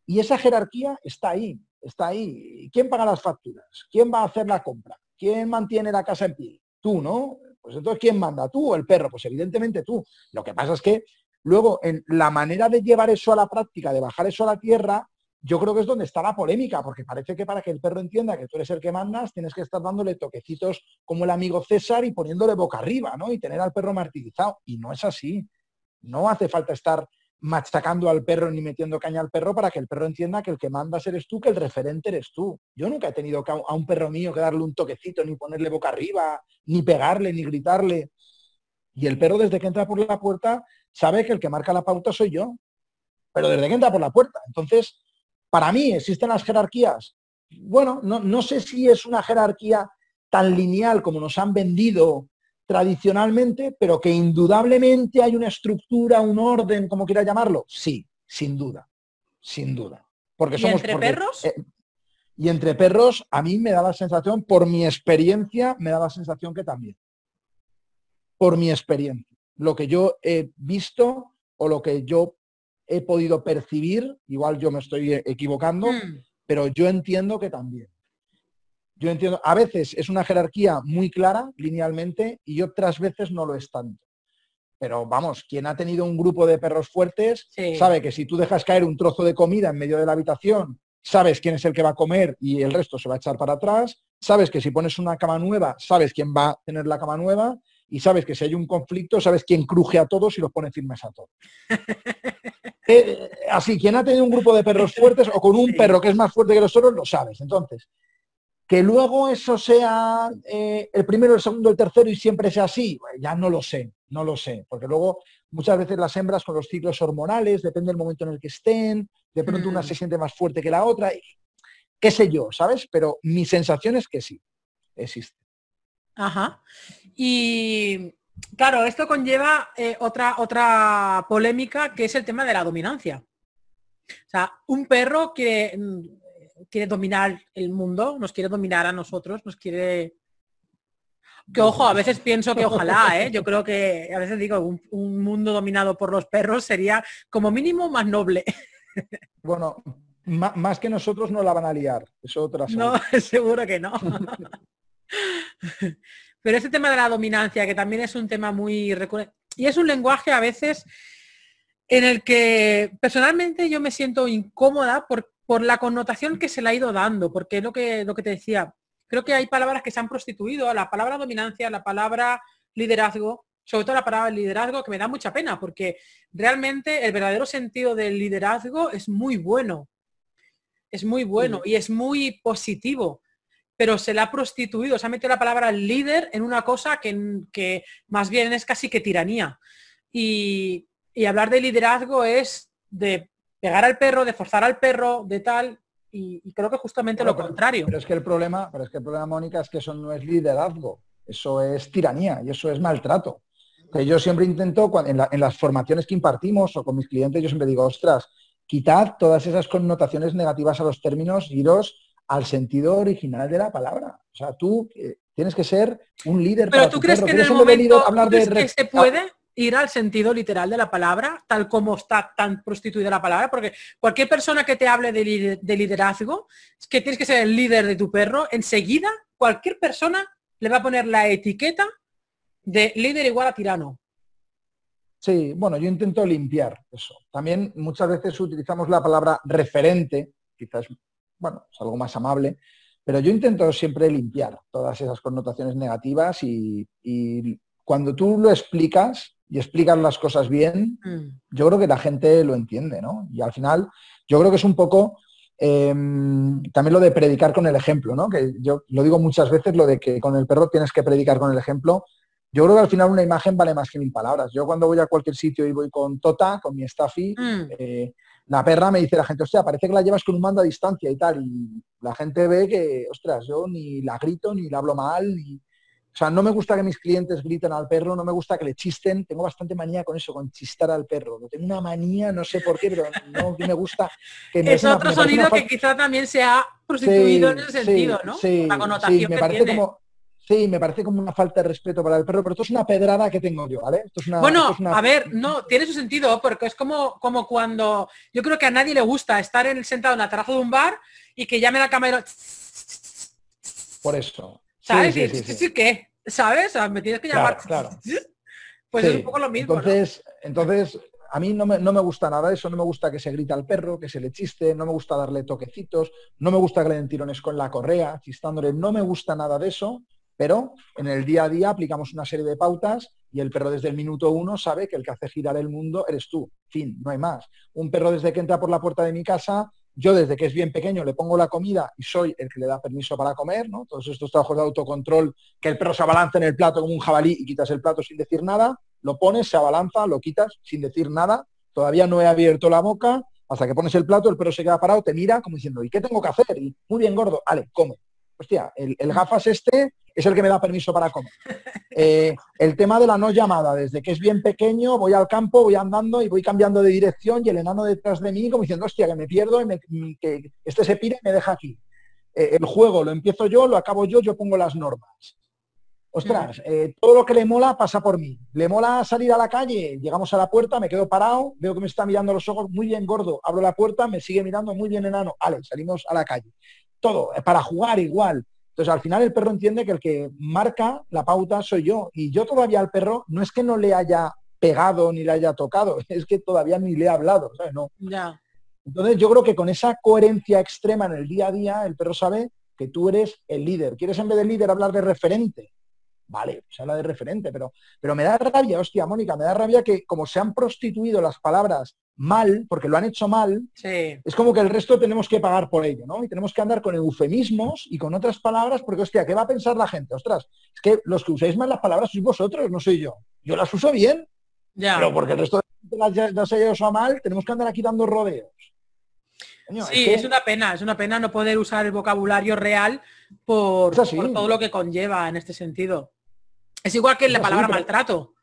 Y esa jerarquía está ahí, está ahí. ¿Quién paga las facturas? ¿Quién va a hacer la compra? ¿Quién mantiene la casa en pie? Tú, ¿no? Pues entonces, ¿quién manda? ¿Tú o el perro? Pues evidentemente tú. Lo que pasa es que luego, en la manera de llevar eso a la práctica, de bajar eso a la tierra, yo creo que es donde está la polémica, porque parece que para que el perro entienda que tú eres el que mandas, tienes que estar dándole toquecitos como el amigo César y poniéndole boca arriba, ¿no? Y tener al perro martirizado. Y no es así. No hace falta estar machacando al perro ni metiendo caña al perro para que el perro entienda que el que mandas eres tú, que el referente eres tú. Yo nunca he tenido a un perro mío que darle un toquecito, ni ponerle boca arriba, ni pegarle, ni gritarle. Y el perro desde que entra por la puerta sabe que el que marca la pauta soy yo. Pero desde que entra por la puerta. Entonces, para mí, ¿existen las jerarquías? Bueno, no, sé si es una jerarquía tan lineal como nos han vendido tradicionalmente, pero que indudablemente hay una estructura, un orden, como quiera llamarlo. Sí, sin duda, sin duda. Porque ¿Y entre perros? Eh, y entre perros, a mí me da la sensación, por mi experiencia, me da la sensación que también. Por mi experiencia. Lo que yo he visto o lo que yo he podido percibir, igual yo me estoy equivocando, mm. pero yo entiendo que también. Yo entiendo, a veces es una jerarquía muy clara, linealmente, y otras veces no lo es tanto. Pero vamos, quien ha tenido un grupo de perros fuertes sabe que si tú dejas caer un trozo de comida en medio de la habitación, sabes quién es el que va a comer y el resto se va a echar para atrás, sabes que si pones una cama nueva, sabes quién va a tener la cama nueva y sabes que si hay un conflicto, sabes quién cruje a todos y los pone firmes a todos. Eh, así, quien ha tenido un grupo de perros fuertes o con un perro que es más fuerte que los otros, lo sabes. Entonces, que luego eso sea eh, el primero, el segundo, el tercero y siempre sea así, ya no lo sé, no lo sé. Porque luego muchas veces las hembras con los ciclos hormonales, depende del momento en el que estén, de pronto una mm. se siente más fuerte que la otra, qué sé yo, ¿sabes? Pero mi sensación es que sí, existe. Ajá. Y Claro, esto conlleva eh, otra, otra polémica que es el tema de la dominancia. O sea, un perro quiere, mm, quiere dominar el mundo, nos quiere dominar a nosotros, nos quiere... Que ojo, a veces pienso que ojalá, ¿eh? yo creo que a veces digo, un, mundo dominado por los perros sería como mínimo más noble. Bueno, más que nosotros no la van a liar. Eso otra No, seguro que no. Pero ese tema de la dominancia, que también es un tema muy recurrente, y es un lenguaje a veces en el que personalmente yo me siento incómoda por, por la connotación que se le ha ido dando, porque lo que, lo que te decía, creo que hay palabras que se han prostituido, la palabra dominancia, la palabra liderazgo, sobre todo la palabra liderazgo, que me da mucha pena, porque realmente el verdadero sentido del liderazgo es muy bueno, es muy bueno y es muy positivo pero se le ha prostituido, se ha metido la palabra líder en una cosa que, que más bien es casi que tiranía. Y, hablar de liderazgo es de pegar al perro, de forzar al perro, de tal, y, creo que justamente lo contrario. Pero es que el problema, pero es que el problema, Mónica, es que eso no es liderazgo, eso es tiranía y eso es maltrato. Que yo siempre intento, en, en, las formaciones que impartimos o con mis clientes, yo siempre digo, ostras, quitad todas esas connotaciones negativas a los términos, iros al sentido original de la palabra. O sea, tú eh, tienes que ser un líder. Pero tú crees que en el momento hablar de que se puede ir al sentido literal de la palabra, tal como está tan prostituida la palabra, porque cualquier persona que te hable de, liderazgo, es que tienes que ser el líder de tu perro, enseguida cualquier persona le va a poner la etiqueta de líder igual a tirano. Sí, bueno, yo intento limpiar eso. También muchas veces utilizamos la palabra referente, quizás bueno, es algo más amable, pero yo intento siempre limpiar todas esas connotaciones negativas y, cuando tú lo explicas y explicas las cosas bien, mm. yo creo que la gente lo entiende, ¿no? Y al final, yo creo que es un poco em, también lo de predicar con el ejemplo, ¿no? Que yo lo digo muchas veces, lo de que con el perro tienes que predicar con el ejemplo. Yo creo que al final una imagen vale más que mil palabras. Yo cuando voy a cualquier sitio y voy con Tota, con mi staffy, mm. eh, la perra me dice la gente, hostia, parece que la llevas con un mando a distancia y tal. Y la gente ve que, ostras, yo ni la grito, ni la hablo mal, ni... O sea, no me gusta que mis clientes griten al perro, no me gusta que le chisten. Tengo bastante manía con eso, con chistar al perro. tengo una manía, no sé por qué, pero no me gusta que me Es otro sonido que quizá también se ha prostituido en ese sentido, ¿no? Sí, la connotación me parece como Sí, me parece como una falta de respeto para el perro, pero esto es una pedrada que tengo yo, ¿vale? Esto es una, bueno, a ver, no, tiene su sentido, porque es como, como cuando yo creo que a nadie le gusta estar en, sentado en la terraza de un bar y que llame la cámara. Por eso. ¿Sabes? Sí, sí, sí, ¿Qué? ¿Sabes? me tienes que llamar. Claro, Pues es un poco lo mismo. Entonces, entonces a mí no me, no me, gusta nada eso, no me gusta que se grita al perro, que se le chiste, no me gusta darle toquecitos, no me gusta que le den tirones con la correa, chistándole, no me gusta nada de eso, pero en el día a día aplicamos una serie de pautas y el perro desde el minuto uno sabe que el que hace girar el mundo eres tú. Fin, no hay más. Un perro desde que entra por la puerta de mi casa, yo desde que es bien pequeño le pongo la comida y soy el que le da permiso para comer, ¿no? Todos estos trabajos de autocontrol, que el perro se abalanza en el plato como un jabalí y quitas el plato sin decir nada, lo pones, se abalanza, lo quitas sin decir nada, todavía no he abierto la boca, hasta que pones el plato, el perro se queda parado, te mira como diciendo, ¿y qué tengo que hacer? Y muy bien, gordo, vale, come. Hostia, el, el gafas este es el que me da permiso para comer. Eh, el tema de la no llamada, desde que es bien pequeño, voy al campo, voy andando y voy cambiando de dirección y el enano detrás de mí como diciendo, hostia, que me pierdo y que este se pire y me deja aquí. Eh, el juego lo empiezo yo, lo acabo yo, yo pongo las normas. Ostras, eh, todo lo que le mola pasa por mí. Le mola salir a la calle, llegamos a la puerta, me quedo parado, veo que me está mirando los ojos, muy bien gordo, abro la puerta, me sigue mirando, muy bien enano, vale, salimos a la calle. Todo, para jugar igual, entonces, al final el perro entiende que el que marca la pauta soy yo. Y yo todavía al perro no es que no le haya pegado ni le haya tocado, es que todavía ni le he hablado, No. Entonces, yo creo que con esa coherencia extrema en el día a día, el perro sabe que tú eres el líder. ¿Quieres en vez de líder hablar de referente? Vale, se habla de referente, pero, pero me da rabia, hostia, Mónica, me da rabia que como se han prostituido las palabras mal, porque lo han hecho mal, es como que el resto tenemos que pagar por ello, ¿no? Y tenemos que andar con eufemismos y con otras palabras, porque, hostia, ¿qué va a pensar la gente? Ostras, es que los que usáis mal las palabras sois vosotros, no soy yo. Yo las uso bien, ya. pero porque el resto de las, las haya usado mal, tenemos que andar aquí dando rodeos. sí, es, una pena, es una pena no poder usar el vocabulario real por, todo lo que conlleva en este sentido. Es igual que la palabra maltrato.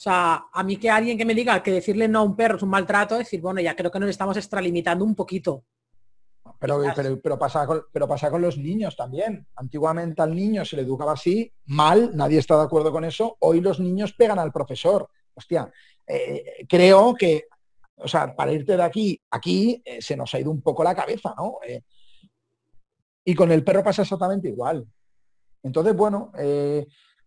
O sea, a mí que alguien que me diga que decirle no a un perro es un maltrato, decir, bueno, ya creo que nos estamos extralimitando un poquito. Pero, pero, pasa con, pero pasa con los niños también. Antiguamente al niño se le educaba así, mal, nadie está de acuerdo con eso. Hoy los niños pegan al profesor. Hostia, eh, creo que o sea, para irte de aquí, aquí eh, se nos ha ido un poco la cabeza, ¿no? Eh, y con el perro pasa exactamente igual. Entonces, bueno,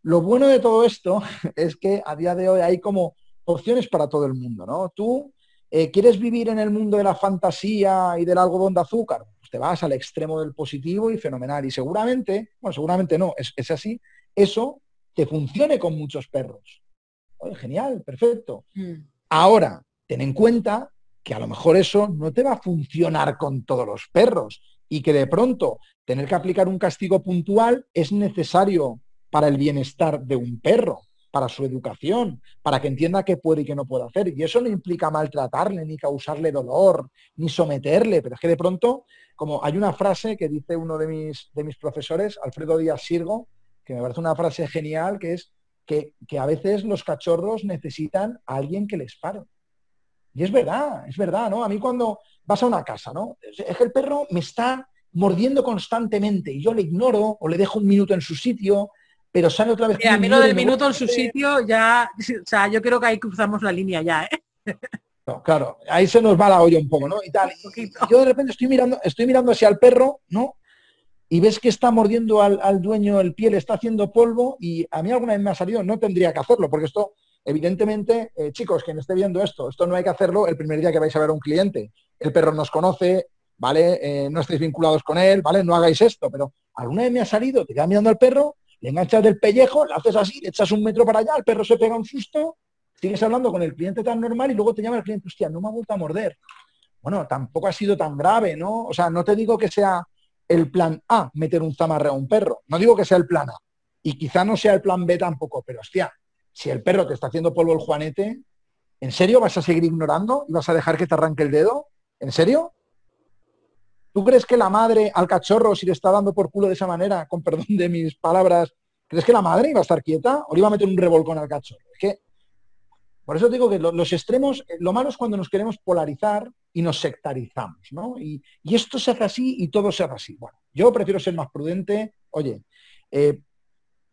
lo bueno de todo esto es que a día de hoy hay como opciones para todo el mundo, ¿no? Tú quieres vivir en el mundo de la fantasía y del algodón de azúcar, pues te vas al extremo del positivo y fenomenal. Y seguramente, bueno, seguramente no, es, así, eso te funcione con muchos perros. genial, perfecto. Mm. Ahora, ten en cuenta que a lo mejor eso no te va a funcionar con todos los perros y que de pronto tener que aplicar un castigo puntual es necesario para el bienestar de un perro, para su educación, para que entienda qué puede y qué no puede hacer. Y eso no implica maltratarle, ni causarle dolor, ni someterle, pero es que de pronto, como hay una frase que dice uno de mis, de mis profesores, Alfredo Díaz Sirgo, que me parece una frase genial, que es que, que a veces los cachorros necesitan a alguien que les pare. Y es verdad, es verdad, ¿no? A mí cuando vas a una casa, ¿no? Es que el perro me está mordiendo constantemente y yo le ignoro o le dejo un minuto en su sitio, pero sale otra vez. a mí lo del minuto en su sitio ya, o sea, yo creo que ahí cruzamos la línea ya, ¿eh? claro, ahí se nos va la olla un poco, ¿no? Y tal. yo de repente estoy mirando, estoy mirando hacia el perro, ¿no? Y ves que está mordiendo al, al dueño el pie, le está haciendo polvo y a mí alguna vez me ha salido, no tendría que hacerlo, porque esto Evidentemente, eh, chicos, quien esté viendo esto, esto no hay que hacerlo el primer día que vais a ver a un cliente. El perro nos conoce, ¿vale? Eh, no estáis vinculados con él, ¿vale? No hagáis esto, pero alguna vez me ha salido, te quedas mirando al perro, le enganchas del pellejo, le haces así, le echas un metro para allá, el perro se pega un susto, sigues hablando con el cliente tan normal y luego te llama el cliente, hostia, no me ha vuelto a morder. Bueno, tampoco ha sido tan grave, ¿no? O sea, no te digo que sea el plan A meter un zamarre a un perro, no digo que sea el plan A. Y quizá no sea el plan B tampoco, pero hostia, si el perro te está haciendo polvo el juanete, ¿en serio vas a seguir ignorando y vas a dejar que te arranque el dedo? ¿En serio? ¿Tú crees que la madre al cachorro, si le está dando por culo de esa manera, con perdón de mis palabras, ¿crees que la madre iba a estar quieta o le iba a meter un revolcón al cachorro? Por eso digo que los extremos, eh, lo malo es cuando nos queremos polarizar y nos sectarizamos, ¿no? Y, esto se hace así y todo se hace así. Bueno, yo prefiero ser más prudente. Oye, eh,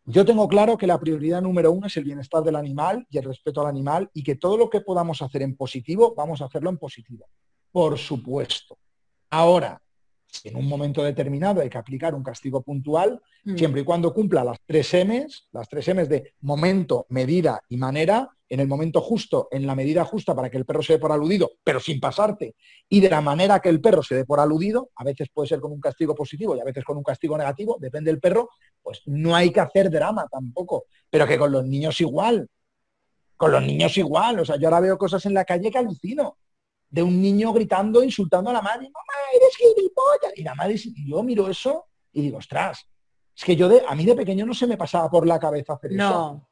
yo tengo claro que la prioridad número uno es el bienestar del animal y el respeto al animal y que todo lo que podamos hacer en positivo, vamos a hacerlo en positivo. Por supuesto. Ahora, en un momento determinado hay que aplicar un castigo puntual, mm. siempre y cuando cumpla las tres M's, las tres M's de momento, medida y manera, en el momento justo, en la medida justa para que el perro se dé por aludido, pero sin pasarte, y de la manera que el perro se dé por aludido, a veces puede ser con un castigo positivo y a veces con un castigo negativo, depende del perro, pues no hay que hacer drama tampoco, pero que con los niños igual, con los niños igual, o sea, yo ahora veo cosas en la calle que alucino, de un niño gritando, insultando a la madre, mamá, eres gilipollas. Y la madre, y yo miro eso y digo, ostras, es que yo de, a mí de pequeño no se me pasaba por la cabeza hacer no. eso.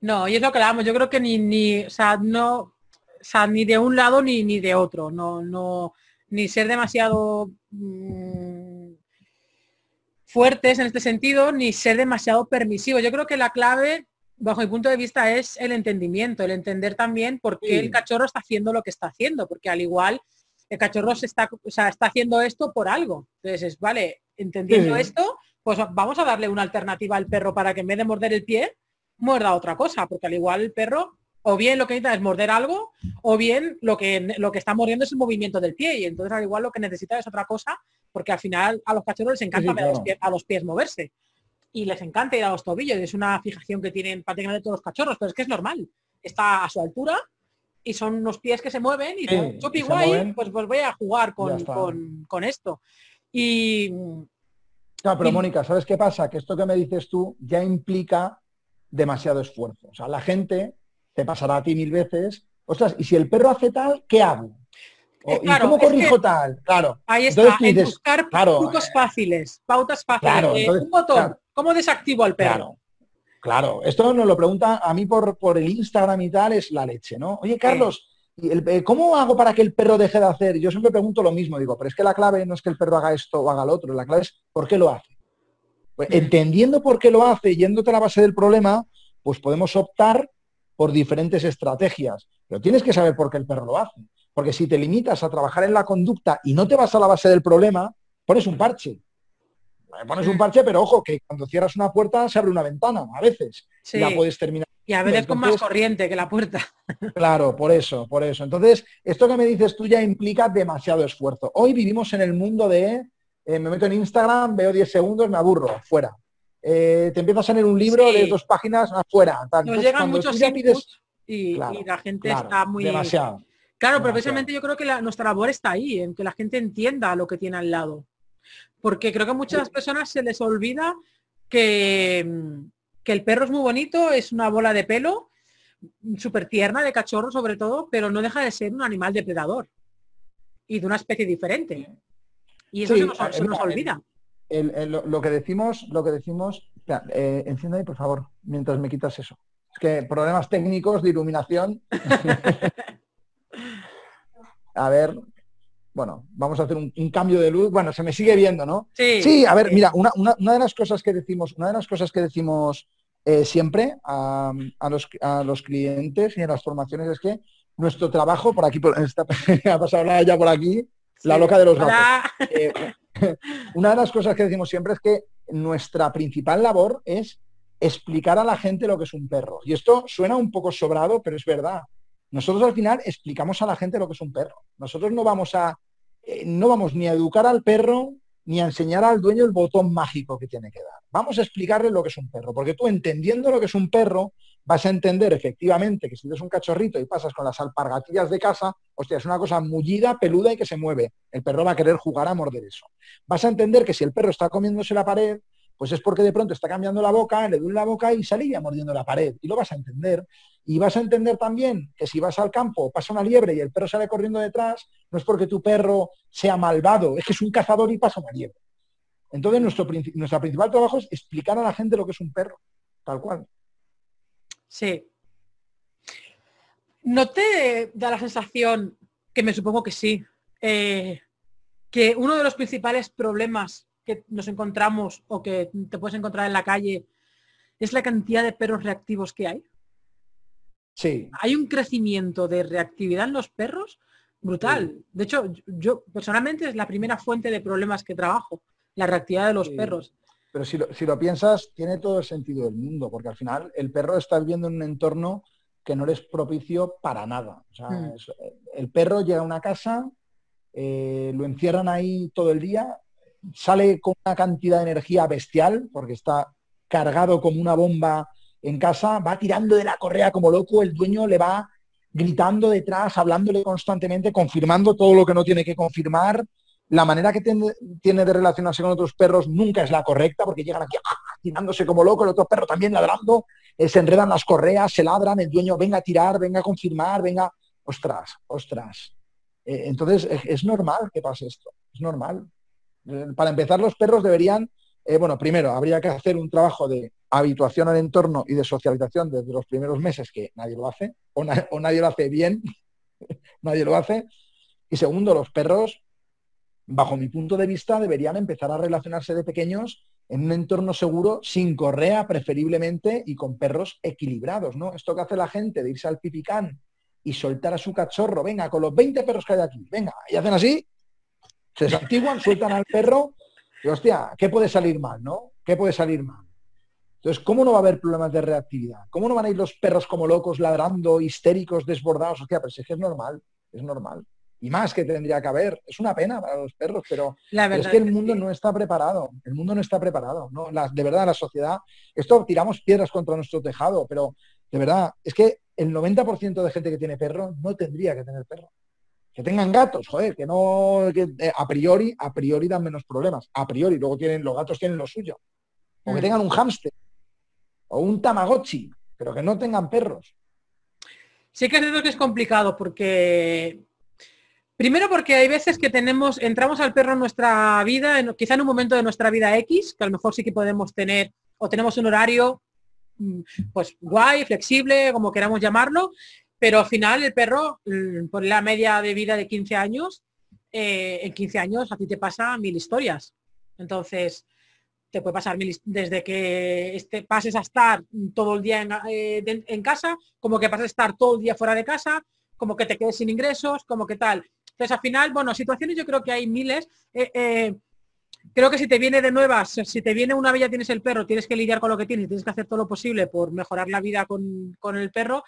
No, y es lo que hablamos, yo creo que ni, ni, o sea, no, o sea, ni de un lado ni, ni de otro, no, no, ni ser demasiado mm, fuertes en este sentido, ni ser demasiado permisivos. Yo creo que la clave bajo mi punto de vista, es el entendimiento, el entender también por qué el cachorro está haciendo lo que está haciendo, porque al igual el cachorro se está, o sea, está haciendo esto por algo. Entonces, vale, entendiendo esto, pues vamos a darle una alternativa al perro para que en vez de morder el pie, muerda otra cosa, porque al igual el perro o bien lo que necesita es morder algo, o bien lo que, lo que está mordiendo es el movimiento del pie, y entonces al igual lo que necesita es otra cosa, porque al final a los cachorros les encanta a los pies moverse y les encanta ir a los tobillos. Es una fijación que tienen prácticamente todos los cachorros, pero es que es normal. Está a su altura y son unos pies que se mueven y sí, guay, pues, pues voy a jugar con, esto. Y... No, pero Mónica, ¿sabes qué pasa? Que esto que me dices tú ya implica demasiado esfuerzo. O sea, la gente te pasará a ti mil veces, ostras, y si el perro hace tal, ¿qué hago? Eh, ¿Y cómo corrijo tal? Claro. Ahí está, buscar trucos fáciles, pautas fáciles. Eh, un botón, ¿cómo desactivo al perro? Claro, esto nos lo pregunta a mí por, por el Instagram y tal, es la leche, ¿no? Oye, Carlos, eh, ¿cómo hago para que el perro deje de hacer? Yo siempre pregunto lo mismo, digo, pero es que la clave no es que el perro haga esto o haga lo otro, la clave es por qué lo hace. Pues, entendiendo por qué lo hace, yéndote a la base del problema, pues podemos optar por diferentes estrategias. Pero tienes que saber por qué el perro lo hace. Porque si te limitas a trabajar en la conducta y no te vas a la base del problema, pones un parche. Pones un parche, pero ojo, que cuando cierras una puerta se abre una ventana, a veces. Ya puedes terminar Y a veces con más corriente que la puerta. Claro, por eso, por eso. Entonces, esto que me dices tú ya implica demasiado esfuerzo. Hoy vivimos en el mundo de, eh, me meto en Instagram, veo 10 segundos, me aburro, fuera. Eh, te empiezas a leer un libro de dos páginas, afuera. Nos llegan muchos y, la gente está muy... Demasiado. Claro, pero precisamente yo creo que nuestra labor está ahí, en que la gente entienda lo que tiene al lado. Porque creo que a muchas personas se les olvida que, que el perro es muy bonito, es una bola de pelo, súper tierna, de cachorro sobre todo, pero no deja de ser un animal depredador y de una especie diferente. Y eso se, nos, olvida. lo, que decimos, lo que decimos, eh, encienda ahí por favor, mientras me quitas eso. Es que problemas técnicos de iluminación. a ver, bueno, vamos a hacer un, cambio de luz. Bueno, se me sigue viendo, ¿no? Sí. Sí, a ver, mira, una, de las cosas que decimos, una de las cosas que decimos eh, siempre a, los, clientes y en las formaciones es que nuestro trabajo, por aquí, por esta, ha pasado ya por aquí, la loca de los gatos. Eh, una de las cosas que decimos siempre es que nuestra principal labor es explicar a la gente lo que es un perro. Y esto suena un poco sobrado, pero es verdad. Nosotros al final explicamos a la gente lo que es un perro. Nosotros no vamos a, eh, no vamos ni a educar al perro ni a enseñar al dueño el botón mágico que tiene que dar. Vamos a explicarle lo que es un perro, porque tú entendiendo lo que es un perro, vas a entender efectivamente que si eres un cachorrito y pasas con las alpargatillas de casa, hostia, es una cosa mullida, peluda y que se mueve. El perro va a querer jugar a morder eso. Vas a entender que si el perro está comiéndose la pared, pues es porque de pronto está cambiando la boca, le duele la boca y salía mordiendo la pared. Y lo vas a entender. Y vas a entender también que si vas al campo, pasa una liebre y el perro sale corriendo detrás, no es porque tu perro sea malvado, es que es un cazador y pasa una liebre. Entonces, nuestro, principal trabajo es explicar a la gente lo que es un perro, tal cual. Sí. ¿No te da la sensación, que me supongo que sí, eh, que uno de los principales problemas que nos encontramos o que te puedes encontrar en la calle es la cantidad de perros reactivos que hay? Sí. Hay un crecimiento de reactividad en los perros brutal. De hecho, yo personalmente es la primera fuente de problemas que trabajo, la reactividad de los perros. Pero si lo, si lo, piensas, tiene todo el sentido del mundo, porque al final el perro está viviendo en un entorno que no le es propicio para nada. Hmm. el perro llega a una casa, eh, lo encierran ahí todo el día, sale con una cantidad de energía bestial, porque está cargado como una bomba en casa, va tirando de la correa como loco, el dueño le va gritando detrás, hablándole constantemente, confirmando todo lo que no tiene que confirmar. La manera que tiene, de relacionarse con otros perros nunca es la correcta, porque llegan aquí ¡ah! tirándose como loco, el otro perro también ladrando, eh, se enredan las correas, se ladran, el dueño venga a tirar, venga a confirmar, venga, ostras, ostras. Eh, entonces es normal que pase esto, es normal. Eh, para empezar, los perros deberían eh, bueno, primero, habría que hacer un trabajo de habituación al entorno y de socialización desde los primeros meses, que nadie lo hace, o, nadie lo hace bien, nadie lo hace. Y segundo, los perros, bajo mi punto de vista, deberían empezar a relacionarse de pequeños en un entorno seguro, sin correa preferiblemente y con perros equilibrados, ¿no? Esto que hace la gente de irse al pipicán y soltar a su cachorro, venga, con los 20 perros que hay aquí, venga, y hacen así, se desantiguan, sueltan al perro y hostia, ¿qué puede salir mal, no? ¿Qué puede salir mal? Entonces, ¿cómo no va a haber problemas de reactividad? ¿Cómo no van a ir los perros como locos, ladrando, histéricos, desbordados? Hostia, pero si es que es normal, es normal. Y más que tendría que haber. Es una pena para los perros, pero, es que el mundo no está preparado. El mundo no está preparado. ¿no? de verdad, la sociedad, esto tiramos piedras contra nuestro tejado, pero de verdad, es que el 90% de gente que tiene perro no tendría que tener perro que tengan gatos, joder, que no, eh, a priori, a priori dan menos problemas, a priori, luego tienen, los gatos tienen lo suyo. O que mm. tengan un hámster, o un tamagotchi, pero que no tengan perros. Sí que es que es complicado porque Primero porque hay veces que tenemos, entramos al perro en nuestra vida, quizá en un momento de nuestra vida X, que a lo mejor sí que podemos tener, o tenemos un horario, mm, pues guay, flexible, como queramos llamarlo, pero al final el perro, mm, por la media de vida de 15 años, eh, en 15 años a ti te pasa mil historias. Entonces, te puede pasar mil, desde que este, pases a estar todo el día eh, en, casa, como que pases a estar todo el día fuera de casa, como que te quedes sin ingresos, como que tal. Entonces, al final, bueno, situaciones yo creo que hay miles. Eh, creo que si te viene de nuevas, si te viene una vez ya tienes el perro, tienes que lidiar con lo que tienes, tienes que hacer todo lo posible por mejorar la vida con, con el perro.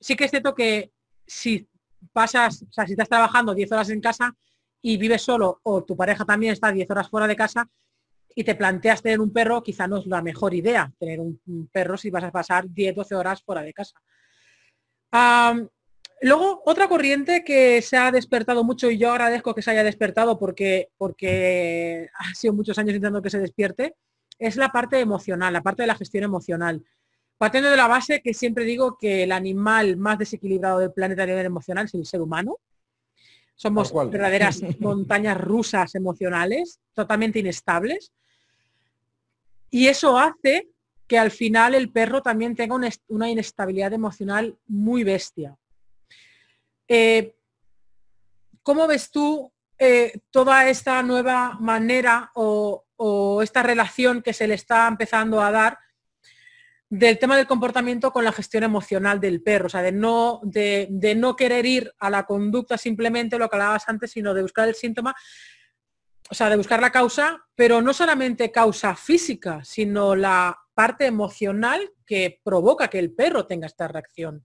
Sí que es cierto que si pasas, o sea, si estás trabajando 10 horas en casa y vives solo o tu pareja también está 10 horas fuera de casa y te planteas tener un perro, quizá no es la mejor idea tener un, perro si vas a pasar 10, 12 horas fuera de casa. luego, otra corriente que se ha despertado mucho y yo agradezco que se haya despertado porque, porque ha sido muchos años intentando que se despierte, es la parte emocional, la parte de la gestión emocional. Partiendo de la base que siempre digo que el animal más desequilibrado del planeta a nivel emocional es el ser humano. Somos verdaderas montañas rusas emocionales, totalmente inestables. Y eso hace que al final el perro también tenga una, inestabilidad emocional muy bestia. Eh, ¿Cómo ves tú eh, toda esta nueva manera o, o, esta relación que se le está empezando a dar del tema del comportamiento con la gestión emocional del perro, o sea, de no, de, no querer ir a la conducta simplemente lo que hablabas antes, sino de buscar el síntoma, o sea, de buscar la causa, pero no solamente causa física, sino la parte emocional que provoca que el perro tenga esta reacción.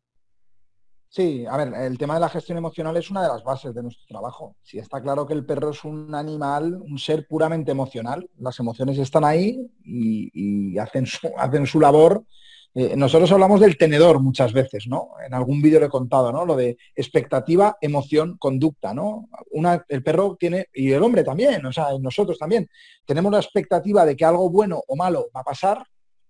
Sí, a ver, el tema de la gestión emocional es una de las bases de nuestro trabajo. Si está claro que el perro es un animal, un ser puramente emocional. Las emociones están ahí y, hacen, su, hacen su labor. Eh, nosotros hablamos del tenedor muchas veces, ¿no? En algún vídeo lo he contado, ¿no? Lo de expectativa, emoción, conducta, ¿no? El perro tiene, y el hombre también, o sea, nosotros también, tenemos la expectativa de que algo bueno o malo va a pasar,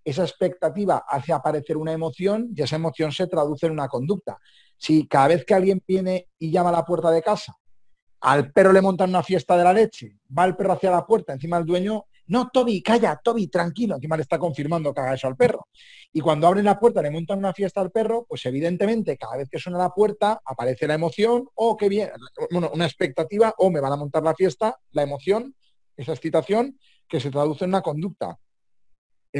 esa expectativa hace aparecer una emoción y esa emoción se traduce en una conducta. Si cada vez que alguien viene y llama a la puerta de casa, al perro le montan una fiesta de la leche, va el perro hacia la puerta, encima el dueño, no, Toby, calla, Toby, tranquilo, encima le está confirmando que haga eso al perro. Y cuando abren la puerta, le montan una fiesta al perro, pues evidentemente cada vez que suena la puerta aparece la emoción, o oh, que bien, bueno, una expectativa, o me van a montar la fiesta, la emoción, esa excitación, que se traduce en una conducta.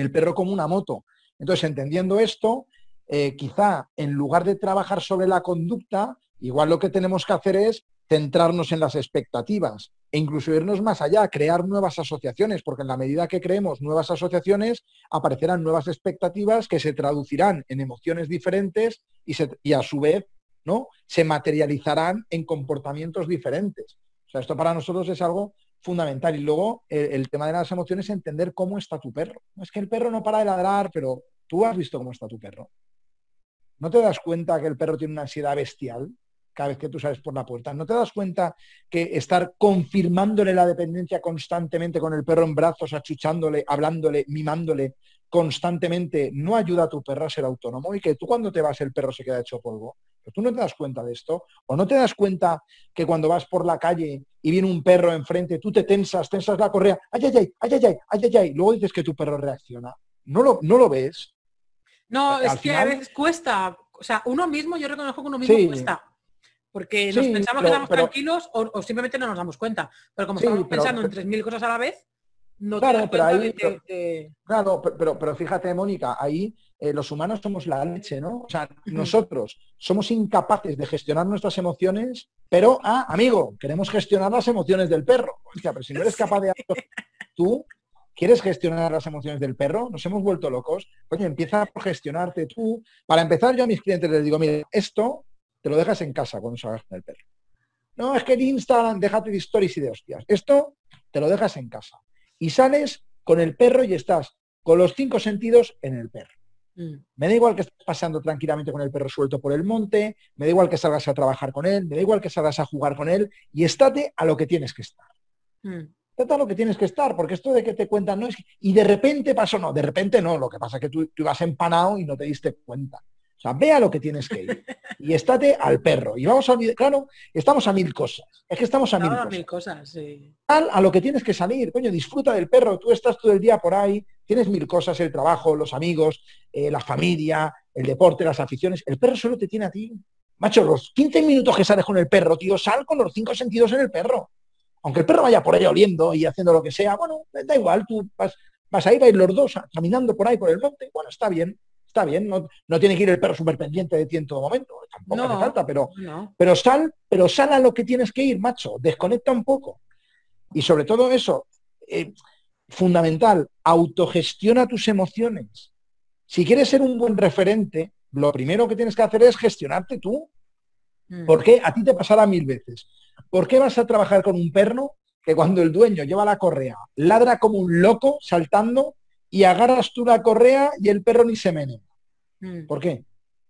El perro como una moto. Entonces, entendiendo esto, eh, quizá en lugar de trabajar sobre la conducta, igual lo que tenemos que hacer es centrarnos en las expectativas e incluso irnos más allá, crear nuevas asociaciones, porque en la medida que creemos nuevas asociaciones, aparecerán nuevas expectativas que se traducirán en emociones diferentes y, a su vez ¿no? se materializarán en comportamientos diferentes. O sea, esto para nosotros es algo fundamental. Y luego el, tema de las emociones es entender cómo está tu perro. Es que el perro no para de ladrar, pero tú has visto cómo está tu perro. ¿No te das cuenta que el perro tiene una ansiedad bestial cada vez que tú sales por la puerta? ¿No te das cuenta que estar confirmándole la dependencia constantemente con el perro en brazos, achuchándole, hablándole, mimándole constantemente no ayuda a tu perro a ser autónomo y que tú cuando te vas el perro se queda hecho polvo? ¿Pero tú no te das cuenta de esto? ¿O no te das cuenta que cuando vas por la calle y viene un perro enfrente, tú te tensas, tensas la correa, ay, ay, ay, ay, ay, ay, ay, ay, luego dices que tu perro reacciona? ¿No lo, no lo ves? No, es que a veces cuesta. O sea, uno mismo, yo reconozco que uno mismo cuesta. Porque nos pensamos que estamos tranquilos o, simplemente no nos damos cuenta. Pero como estamos pensando en 3.000 cosas a la vez, no claro, pero ahí, Claro, pero, pero, fíjate, Mónica, ahí eh, los humanos somos la leche, ¿no? O sea, nosotros somos incapaces de gestionar nuestras emociones, pero, ah, amigo, queremos gestionar las emociones del perro. O sea, pero si no eres capaz de hacerlo tú, ¿Quieres gestionar las emociones del perro? Nos hemos vuelto locos. Oye, empieza por gestionarte tú. Para empezar, yo a mis clientes les digo, mire, esto te lo dejas en casa cuando salgas con el perro. No, es que el Instagram, déjate de stories y de hostias. Esto te lo dejas en casa. Y sales con el perro y estás con los cinco sentidos en el perro. Mm. Me da igual que estés pasando tranquilamente con el perro suelto por el monte, me da igual que salgas a trabajar con él, me da igual que salgas a jugar con él y estate a lo que tienes que estar. Mm trata lo que tienes que estar, porque esto de que te cuentan no es... Y de repente pasó, no, de repente no, lo que pasa es que tú, tú ibas empanado y no te diste cuenta. O sea, ve a lo que tienes que ir y estate al perro. Y vamos a claro, estamos a mil cosas. Es que estamos a mil cosas. mil cosas. sí. a lo que tienes que salir. Coño, disfruta del perro. Tú estás todo el día por ahí, tienes mil cosas, el trabajo, los amigos, eh, la familia, el deporte, las aficiones. El perro solo te tiene a ti. Macho, los 15 minutos que sales con el perro, tío, sal con los cinco sentidos en el perro aunque el perro vaya por ahí oliendo y haciendo lo que sea, bueno, da igual, tú vas, vas a ir, a ir los dos caminando por ahí por el monte, bueno, está bien, está bien, no, tiene que ir el perro súper pendiente de ti en todo momento, tampoco hace falta, pero, pero sal, pero sal a lo que tienes que ir, macho, desconecta un poco. Y sobre todo eso, eh, fundamental, autogestiona tus emociones. Si quieres ser un buen referente, lo primero que tienes que hacer es gestionarte tú. Mm. ¿Por qué? A ti te pasará mil veces. ¿Por qué vas a trabajar con un perro que cuando el dueño lleva la correa, ladra como un loco saltando y agarras tú la correa y el perro ni se menea? Mm. ¿Por qué?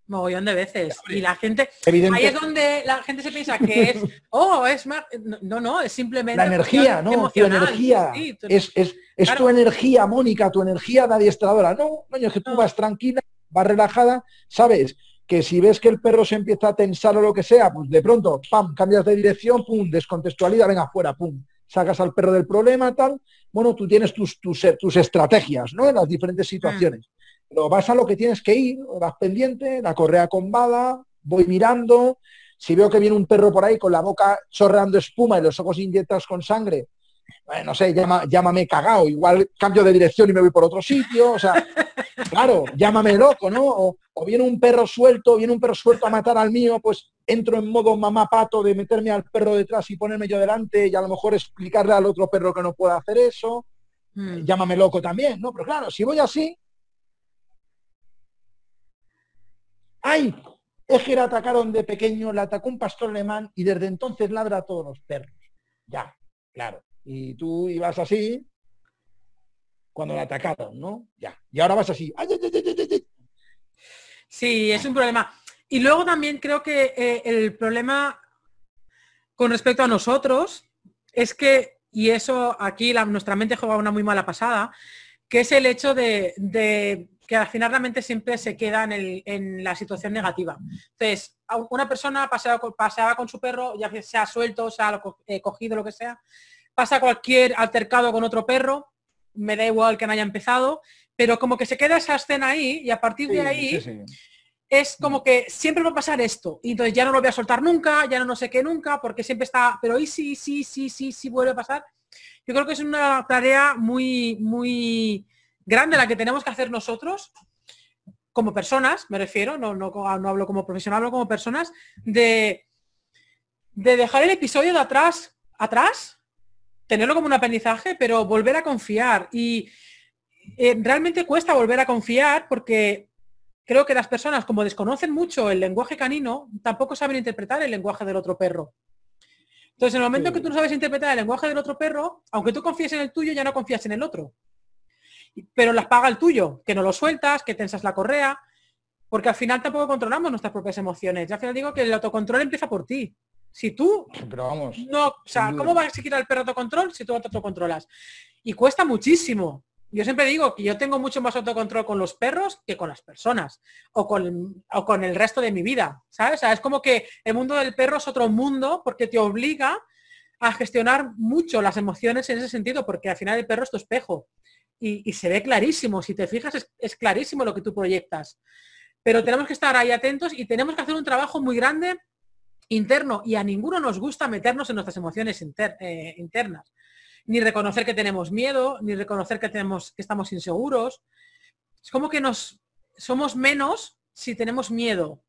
mogollón de veces. Y la gente, ahí es donde la gente se piensa que es, oh, es más, no, no, es simplemente... La energía, ¿no? Tu energía. es, es, tu energía, Mónica, tu energía de adiestradora. No, coño, es que tú vas tranquila, vas relajada, sabes que si ves que el perro se empieza a tensar o lo que sea, pues de pronto, pam, cambias de dirección, pum, descontextualidad, venga, fuera, pum, sacas al perro del problema, tal. Bueno, tú tienes tus, tus, tus estrategias, ¿no? En las diferentes situaciones. Pero vas a lo que tienes que ir, vas pendiente, la correa combada, voy mirando, si veo que viene un perro por ahí con la boca chorreando espuma y los ojos inyectados con sangre, eh, no sé, llámame cagao, igual cambio de dirección y me voy por otro sitio, o sea, claro, llámame loco, ¿no? O, o, viene un perro suelto, viene un perro suelto a matar al mío, pues entro en modo mamá pato de meterme al perro detrás y ponerme yo delante y a lo mejor explicarle al otro perro que no puede hacer eso, hmm. llámame loco también, ¿no? Pero claro, si voy así, ¡Ay! Eger atacaron de pequeño, le atacó un pastor alemán y desde entonces ladra a todos los perros. Ya, claro. Y tú ibas así cuando le atacaron, ¿no? Ya. Y ahora vas así. sí, es un problema. Y luego también creo que eh, el problema con respecto a nosotros es que, y eso aquí nuestra mente juega una muy mala pasada, que es el hecho de que al final realmente siempre se queda en, la situación negativa. Entonces, una persona paseaba, con su perro, ya sea suelto, sea eh, cogido, lo que sea, pasa cualquier altercado con otro perro, me da igual que no haya empezado, pero como que se queda esa escena ahí y a partir de ahí es como que siempre va a pasar esto. Y entonces ya no lo voy a soltar nunca, ya no, no sé qué nunca, porque siempre está, pero hoy sí, sí, sí, sí, sí vuelve a pasar. Yo creo que es una tarea muy, muy grande la que tenemos que hacer nosotros, como personas, me refiero, no, no, no hablo como profesional, hablo como personas, de, de dejar el episodio de atrás, atrás, tenerlo como un aprendizaje, pero volver a confiar. Y eh, realmente cuesta volver a confiar porque creo que las personas, como desconocen mucho el lenguaje canino, tampoco saben interpretar el lenguaje del otro perro. Entonces, en el momento que tú no sabes interpretar el lenguaje del otro perro, aunque tú confíes en el tuyo, ya no confías en el otro pero las paga el tuyo, que no lo sueltas, que tensas la correa, porque al final tampoco controlamos nuestras propias emociones. Yo al final digo que el autocontrol empieza por ti. Si tú pero vamos, no, o sea, ¿cómo vas a quitar el perro autocontrol si tú autocontrolas? Y cuesta muchísimo. Yo siempre digo que yo tengo mucho más autocontrol con los perros que con las personas o con, o con el resto de mi vida, ¿sabes? O sea, es como que el mundo del perro es otro mundo porque te obliga a gestionar mucho las emociones en ese sentido, porque al final el perro es tu espejo y, se ve clarísimo. Si te fijas, es, clarísimo lo que tú proyectas. Pero tenemos que estar ahí atentos y tenemos que hacer un trabajo muy grande interno y a ninguno nos gusta meternos en nuestras emociones eh, internas. Ni reconocer que tenemos miedo, ni reconocer que, tenemos, que estamos inseguros. Es como que nos somos menos si tenemos miedo.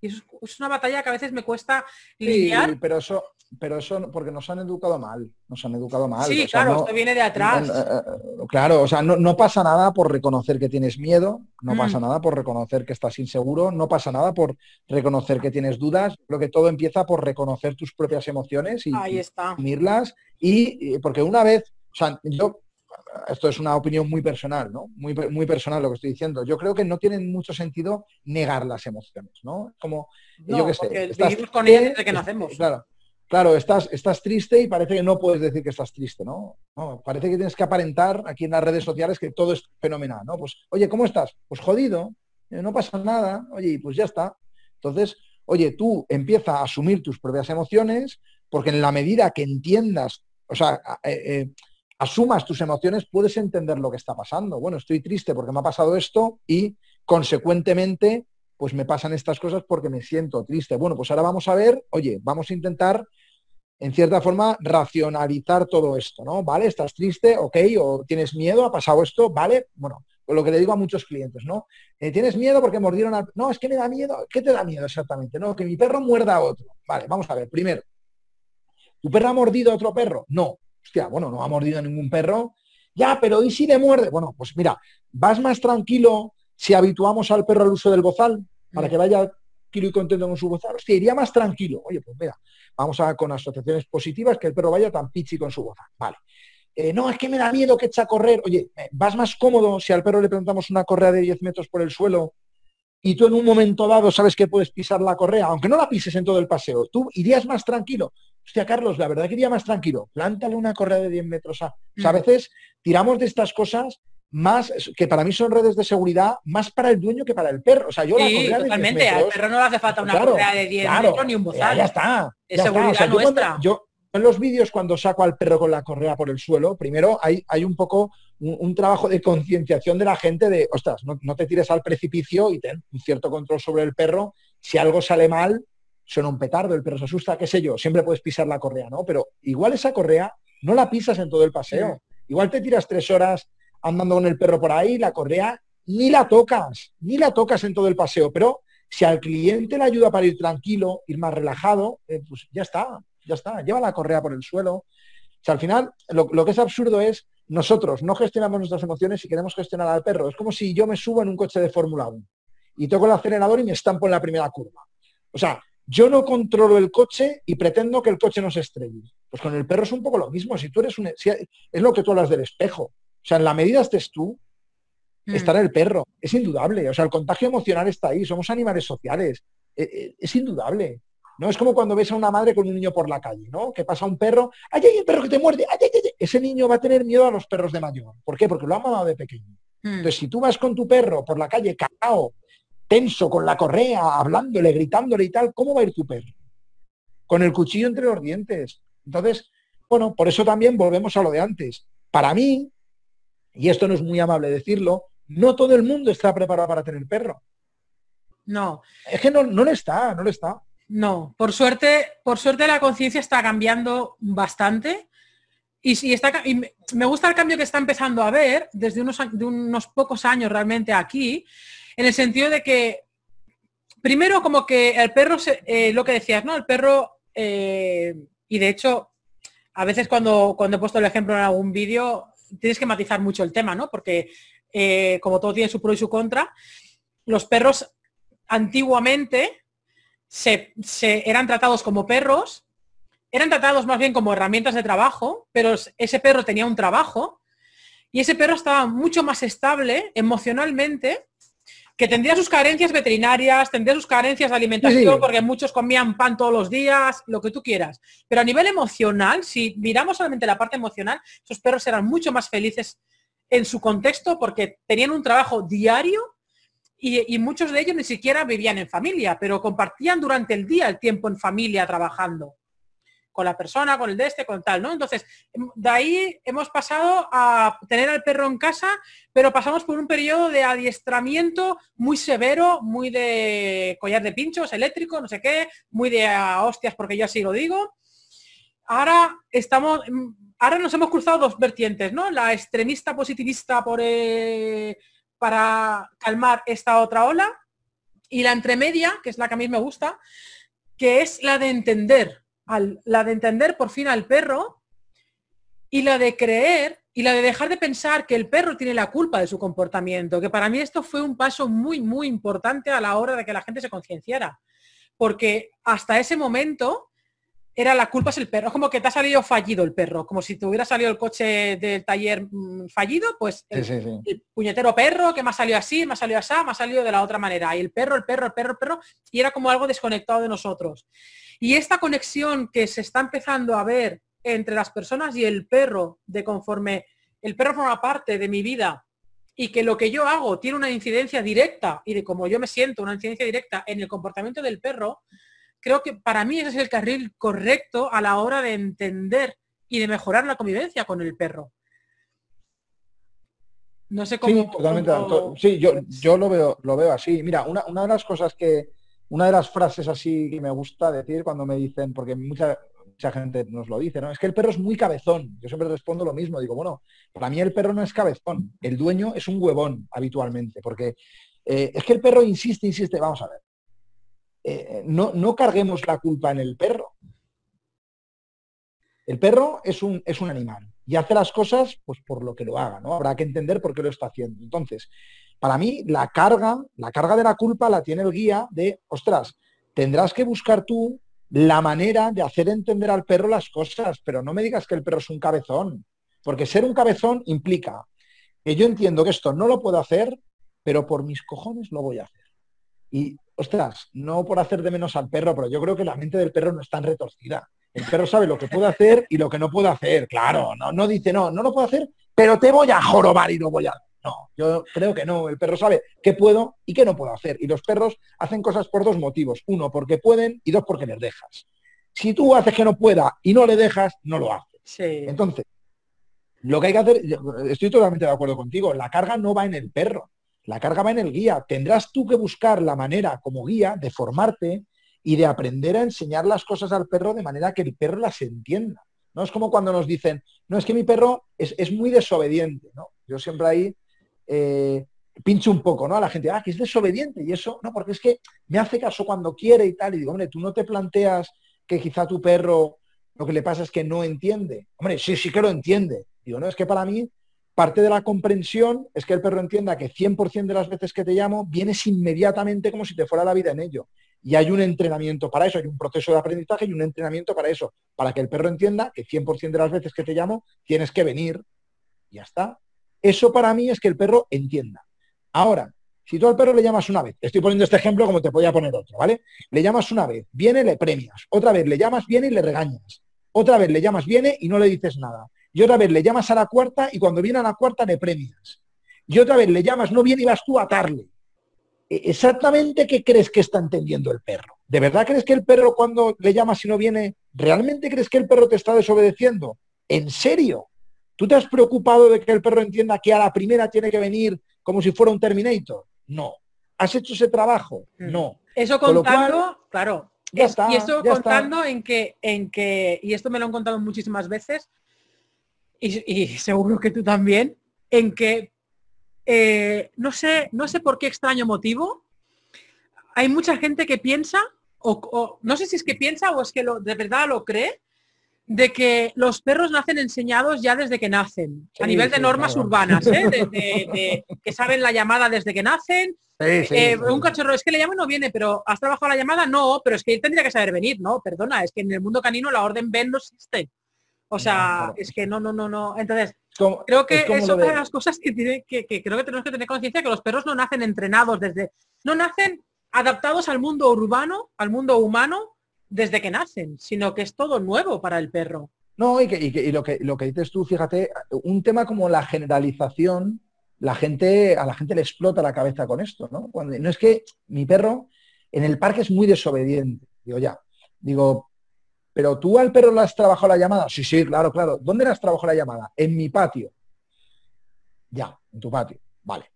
Y es, una batalla que a veces me cuesta lidiar. Sí, pero eso, pero eso porque nos han educado mal, nos han educado mal. Sí, claro, esto viene de atrás. Eh, eh, claro, o sea, no, pasa nada por reconocer que tienes miedo, no mm. pasa nada por reconocer que estás inseguro, no pasa nada por reconocer que tienes dudas. Creo que todo empieza por reconocer tus propias emociones y, Ahí está. y porque una vez, o sea, yo esto es una opinión muy personal, ¿no? Muy, muy personal lo que estoy diciendo. Yo creo que no tiene mucho sentido negar las emociones, ¿no? Como, yo que sé, estás, con ellas desde que nacemos. Claro, claro, estás, estás triste y parece que no puedes decir que estás triste, ¿no? Parece que tienes que aparentar aquí en las redes sociales que todo es fenomenal, ¿no? Pues, oye, ¿cómo estás? Pues jodido, eh, no pasa nada, oye, pues ya está. Entonces, oye, tú empieza a asumir tus propias emociones, porque en la medida que entiendas, o sea, eh, eh, asumas tus emociones, puedes entender lo que está pasando. Bueno, estoy triste porque me ha pasado esto y consecuentemente, pues me pasan estas cosas porque me siento triste. Bueno, pues ahora vamos a ver, oye, vamos a intentar, en cierta forma, racionalizar todo esto, ¿no? ¿Vale? ¿Estás triste? Ok, o tienes miedo, ha pasado esto, ¿vale? Bueno, lo que le digo a muchos clientes, ¿no? Eh, ¿Tienes miedo porque mordieron al... No, es que me da miedo. ¿Qué te da miedo exactamente? No, que mi perro muerda a otro. Vale, vamos a ver. Primero, ¿tu perro ha mordido a otro perro? No. hostia, bueno, no ha mordido ningún perro. Ya, pero ¿y si le muerde? Bueno, pues mira, vas más tranquilo si habituamos al perro al uso del bozal, para mm. que vaya tranquilo y contento con su bozal. Hostia, iría más tranquilo. Oye, pues mira, vamos a con asociaciones positivas que el perro vaya tan pichi con su bozal. Vale. Eh, no, es que me da miedo que eche a correr. Oye, vas más cómodo si al perro le plantamos una correa de 10 metros por el suelo y tú en un momento dado sabes que puedes pisar la correa, aunque no la pises en todo el paseo, tú irías más tranquilo. Hostia, Carlos, la verdad que iría más tranquilo. Plántale una correa de 10 metros a... O sea, a mm. veces tiramos de estas cosas más, que para mí son redes de seguridad, más para el dueño que para el perro. O sea, yo la correa totalmente, de 10 metros, al perro no le hace falta una correa de 10 metros ni un bozal. Ya, está. Es seguridad nuestra. yo, en los vídeos cuando saco al perro con la correa por el suelo, primero hay, hay un poco un, trabajo de concienciación de la gente de, ostras, no, te tires al precipicio y ten un cierto control sobre el perro. Si algo sale mal, suena un petardo, el perro se asusta, qué sé yo, siempre puedes pisar la correa, ¿no? Pero igual esa correa no la pisas en todo el paseo. Igual te tiras tres horas andando con el perro por ahí, la correa ni la tocas, ni la tocas en todo el paseo. Pero si al cliente le ayuda para ir tranquilo, ir más relajado, eh, pues ya está, ya está, lleva la correa por el suelo. O sea, al final, lo, que es absurdo es nosotros no gestionamos nuestras emociones y queremos gestionar al perro. Es como si yo me subo en un coche de Fórmula 1 y toco el acelerador y me estampo en la primera curva. O sea, yo no controlo el coche y pretendo que el coche no se estrelle. Pues con el perro es un poco lo mismo. Si tú eres un... es lo que tú hablas del espejo. O sea, en la medida estés tú, mm. estará el perro. Es indudable. O sea, el contagio emocional está ahí. Somos animales sociales. E, e, es indudable. ¿no? Es como cuando ves a una madre con un niño por la calle, ¿no? Que pasa un perro, ¡ay, hay un perro que te muerde! Ese niño va a tener miedo a los perros de mayor. ¿Por qué? Porque lo ha mamado de pequeño. Hmm. Entonces, si tú vas con tu perro por la calle cagao, tenso, con la correa, hablándole, gritándole y tal, ¿cómo va a ir tu perro? Con el cuchillo entre los dientes. Entonces, bueno, por eso también volvemos a lo de antes. Para mí, y esto no es muy amable decirlo, no todo el mundo está preparado para tener perro. No. Es que no, no le está, no le está. No, por suerte, por suerte la conciencia está cambiando bastante. Y, si está, y me gusta el cambio que está empezando a ver desde unos, de unos pocos años realmente aquí, en el sentido de que, primero como que el perro, eh, lo que decías, ¿no? El perro, eh, y de hecho, a veces cuando, cuando he puesto el ejemplo en algún vídeo, tienes que matizar mucho el tema, ¿no? Porque eh, como todo tiene su pro y su contra, los perros antiguamente se, eran tratados como perros, eran tratados más bien como herramientas de trabajo, pero ese perro tenía un trabajo y ese perro estaba mucho más estable emocionalmente, que tendría sus carencias veterinarias, tendría sus carencias de alimentación, porque muchos comían pan todos los días, lo que tú quieras. Pero a nivel emocional, si miramos solamente la parte emocional, esos perros eran mucho más felices en su contexto porque tenían un trabajo diario y, muchos de ellos ni siquiera vivían en familia, pero compartían durante el día el tiempo en familia trabajando con la persona, con el de este, con tal, ¿no? Entonces, em, de ahí hemos pasado a tener al perro en casa, pero pasamos por un periodo de adiestramiento muy severo, muy de collar de pinchos, eléctrico, no sé qué, muy de hostias, porque yo así lo digo. Ahora estamos, em, ahora nos hemos cruzado dos vertientes, ¿no? La extremista positivista por... Eh, para calmar esta otra ola. Y la entremedia, que es la que a mí me gusta, que es la de entender, al, la de entender por fin al perro y la de creer y la de dejar de pensar que el perro tiene la culpa de su comportamiento, que para mí esto fue un paso muy, muy importante a la hora de que la gente se concienciara. Porque hasta ese momento era la culpa es el perro. Es como que te ha salido fallido el perro, como si te hubiera salido el coche del taller mm, fallido, pues el, puñetero perro que me ha salido así, me ha salido así, me ha salido de la otra manera. Y el perro, el perro, el perro, el perro, y era como algo desconectado de nosotros. Y esta conexión que se está empezando a ver entre las personas y el perro, de conforme el perro forma parte de mi vida y que lo que yo hago tiene una incidencia directa y de cómo yo me siento, una incidencia directa en el comportamiento del perro, creo que para mí ese es el carril correcto a la hora de entender y de mejorar la convivencia con el perro. No sé cómo. Sí, totalmente. Sí, yo, yo lo veo, lo veo así. Mira, una, de las cosas que, una de las frases así que me gusta decir cuando me dicen, porque mucha, mucha gente nos lo dice, ¿no? Es que el perro es muy cabezón. Yo siempre respondo lo mismo. Digo, bueno, para mí el perro no es cabezón. El dueño es un huevón habitualmente, porque eh, es que el perro insiste, insiste. Vamos a ver. Eh, no, no carguemos la culpa en el perro. El perro es un, es un animal y hace las cosas pues por lo que lo haga, ¿no? Habrá que entender por qué lo está haciendo. Entonces, para mí, la carga, la carga de la culpa la tiene el guía de, ostras, tendrás que buscar tú la manera de hacer entender al perro las cosas, pero no me digas que el perro es un cabezón, porque ser un cabezón implica que yo entiendo que esto no lo puedo hacer, pero por mis cojones lo voy a hacer. Y, ostras, no por hacer de menos al perro, pero yo creo que la mente del perro no es tan retorcida. El perro sabe lo que puede hacer y lo que no puede hacer. Claro, no, no dice, no, no lo puedo hacer, pero te voy a jorobar y lo voy a... No, yo creo que no. El perro sabe qué puedo y qué no puedo hacer. Y los perros hacen cosas por dos motivos. Uno, porque pueden y dos, porque les dejas. Si tú haces que no pueda y no le dejas, no lo hace. Entonces, lo que hay que hacer, estoy totalmente de acuerdo contigo, la carga no va en el perro, la carga va en el guía. Tendrás tú que buscar la manera como guía de formarte y de aprender a enseñar las cosas al perro de manera que el perro las entienda. No es como cuando nos dicen, no, es que mi perro es, es muy desobediente. ¿no? Yo siempre ahí eh, pincho un poco, ¿no? A la gente, ah, que es desobediente y eso, no, porque es que me hace caso cuando quiere y tal. Y digo, hombre, tú no te planteas que quizá tu perro lo que le pasa es que no entiende. Hombre, sí, sí que lo entiende. Digo, no, es que para mí parte de la comprensión es que el perro entienda que 100% de las veces que te llamo vienes inmediatamente como si te fuera la vida en ello. Y hay un entrenamiento para eso, hay un proceso de aprendizaje y un entrenamiento para eso, para que el perro entienda que 100% de las veces que te llamo tienes que venir. Y ya está. Eso para mí es que el perro entienda. Ahora, si tú al perro le llamas una vez, estoy poniendo este ejemplo como te podía poner otro, ¿vale? Le llamas una vez, viene, le premias. Otra vez le llamas, viene y le regañas. Otra vez le llamas, viene y no le dices nada. Y otra vez le llamas a la cuarta y cuando viene a la cuarta le premias. Y otra vez le llamas, no viene y vas tú a atarle. E, exactamente qué crees que está entendiendo el perro. ¿De verdad crees que el perro cuando le llamas y no viene, realmente crees que el perro te está desobedeciendo? ¿En serio? ¿Tú te has preocupado de que el perro entienda que a la primera tiene que venir como si fuera un Terminator? No. ¿Has hecho ese trabajo? Mm. No. Eso contando, claro. y esto contando en que, en que, y esto me lo han contado muchísimas veces, y, seguro que tú también, en que eh, no sé, no sé por qué extraño motivo. Hay mucha gente que piensa, o, no sé si es que piensa o es que lo, de verdad lo cree, de que los perros nacen enseñados ya desde que nacen, a nivel de normas urbanas, ¿eh? que saben la llamada desde que nacen. Eh, un cachorro, es que le llamo y no viene, pero ¿has trabajado la llamada? No, pero es que él tendría que saber venir, ¿no? Perdona, es que en el mundo canino la orden ven no existe. O sea, es que no, no, no, no. Entonces, creo que es, una de las cosas que, tiene, que, que creo que tenemos que tener conciencia, que los perros no nacen entrenados desde, no nacen adaptados al mundo urbano, al mundo humano, desde que nacen, sino que es todo nuevo para el perro. No, y, que, lo, que, lo que dices tú, fíjate, un tema como la generalización, la gente, a la gente le explota la cabeza con esto, ¿no? No es que mi perro en el parque es muy desobediente. Digo, ya. Digo, pero tú al perro le has trabajado la llamada. Sí, sí, claro, claro. ¿Dónde le has trabajado la llamada? En mi patio. Ya, en tu patio. Vale.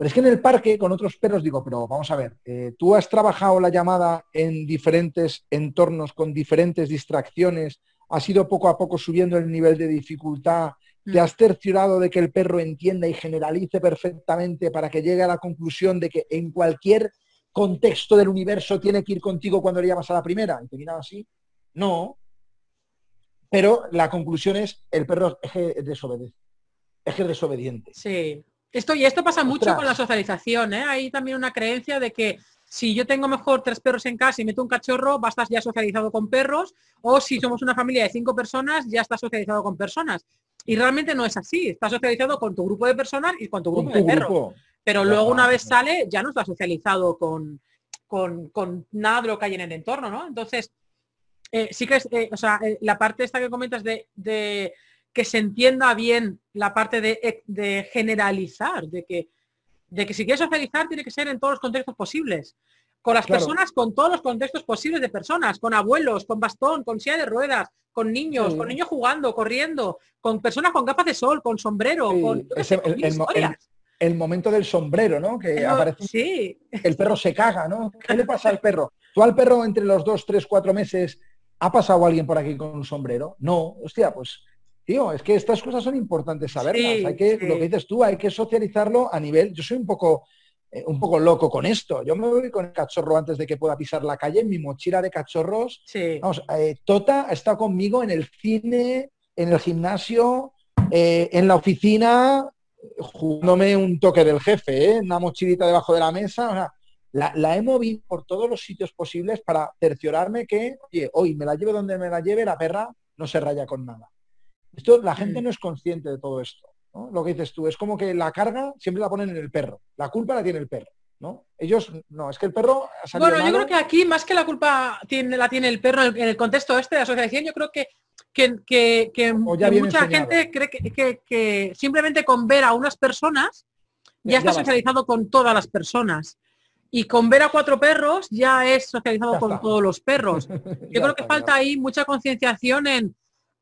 Pero es que en el parque con otros perros digo, pero vamos a ver, eh, tú has trabajado la llamada en diferentes entornos, con diferentes distracciones, has ido poco a poco subiendo el nivel de dificultad, te mm. has cerciorado de que el perro entienda y generalice perfectamente para que llegue a la conclusión de que en cualquier contexto del universo tiene que ir contigo cuando le llamas a la primera. Y te así. No. Pero la conclusión es el perro es desobedece. Es desobediente. Sí. Esto, y esto pasa mucho con la socialización, ¿eh? Hay también una creencia de que si yo tengo mejor tres perros en casa y meto un cachorro, va a estar ya socializado con perros, o si somos una familia de cinco personas, ya está socializado con personas. Y realmente no es así, está socializado con tu grupo de personas y con tu grupo de perros. Pero luego una vez sale, ya no está socializado con, con, nada de lo que hay en el entorno, ¿no? Entonces, eh, sí que es, eh, o sea, eh, la parte esta que comentas de que se entienda bien la parte de, de generalizar, de que, de que si quieres socializar tiene que ser en todos los contextos posibles. Con las personas, con todos los contextos posibles de personas, con abuelos, con bastón, con silla de ruedas, con niños, con niños jugando, corriendo, con personas con gafas de sol, con sombrero, con el, momento del sombrero, ¿no? Que aparece. Sí. El perro se caga, ¿no? ¿Qué le pasa al perro? ¿Tú al perro entre los dos, tres, cuatro meses ha pasado alguien por aquí con un sombrero? No, hostia, pues Tío, es que estas cosas son importantes saberlas. hay que, lo que dices tú, hay que socializarlo a nivel. Yo soy un poco eh, un poco loco con esto. Yo me voy con el cachorro antes de que pueda pisar la calle, en mi mochila de cachorros. Vamos, eh, Tota ha estado conmigo en el cine, en el gimnasio, eh, en la oficina, jugándome un toque del jefe, una mochilita debajo de la mesa. la, he movido por todos los sitios posibles para cerciorarme que, oye, hoy me la lleve donde me la lleve, la perra no se raya con nada. Esto, la gente mm. no es consciente de todo esto. Lo que dices tú, es como que la carga siempre la ponen en el perro. La culpa la tiene el perro. ¿no? Ellos, no, es que el perro Bueno, yo creo que aquí más que la culpa tiene, la tiene el perro en el contexto este de asociación, yo creo que que, mucha gente cree que, simplemente con ver a unas personas ya, está socializado con todas las personas. Y con ver a cuatro perros ya es socializado con todos los perros. Yo creo que falta ahí mucha concienciación en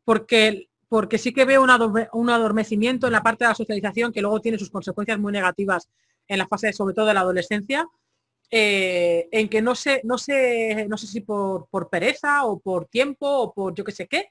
porque porque sí que veo un adormecimiento en la parte de la socialización que luego tiene sus consecuencias muy negativas en la fase sobre todo de la adolescencia, eh, en que no sé, no sé, no sé si por, por, pereza o por tiempo o por yo que sé qué,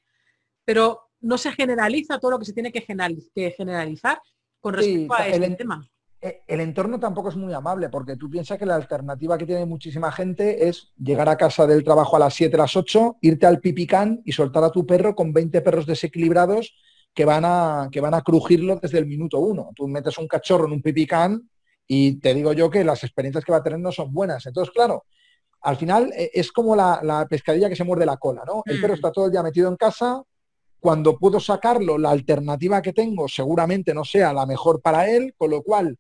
pero no se generaliza todo lo que se tiene que generalizar con respecto a este tema. Eh, el entorno tampoco es muy amable, porque tú piensas que la alternativa que tiene muchísima gente es llegar a casa del trabajo a las 7, a las 8, irte al pipicán y soltar a tu perro con 20 perros desequilibrados que van a, que van a crujirlo desde el minuto uno. Tú metes un cachorro en un pipicán y te digo yo que las experiencias que va a tener no son buenas. Entonces, claro, al final eh, es como la, pescadilla que se muerde la cola, ¿no? El perro mm. está todo el día metido en casa, cuando puedo sacarlo, la alternativa que tengo seguramente no sea la mejor para él, con lo cual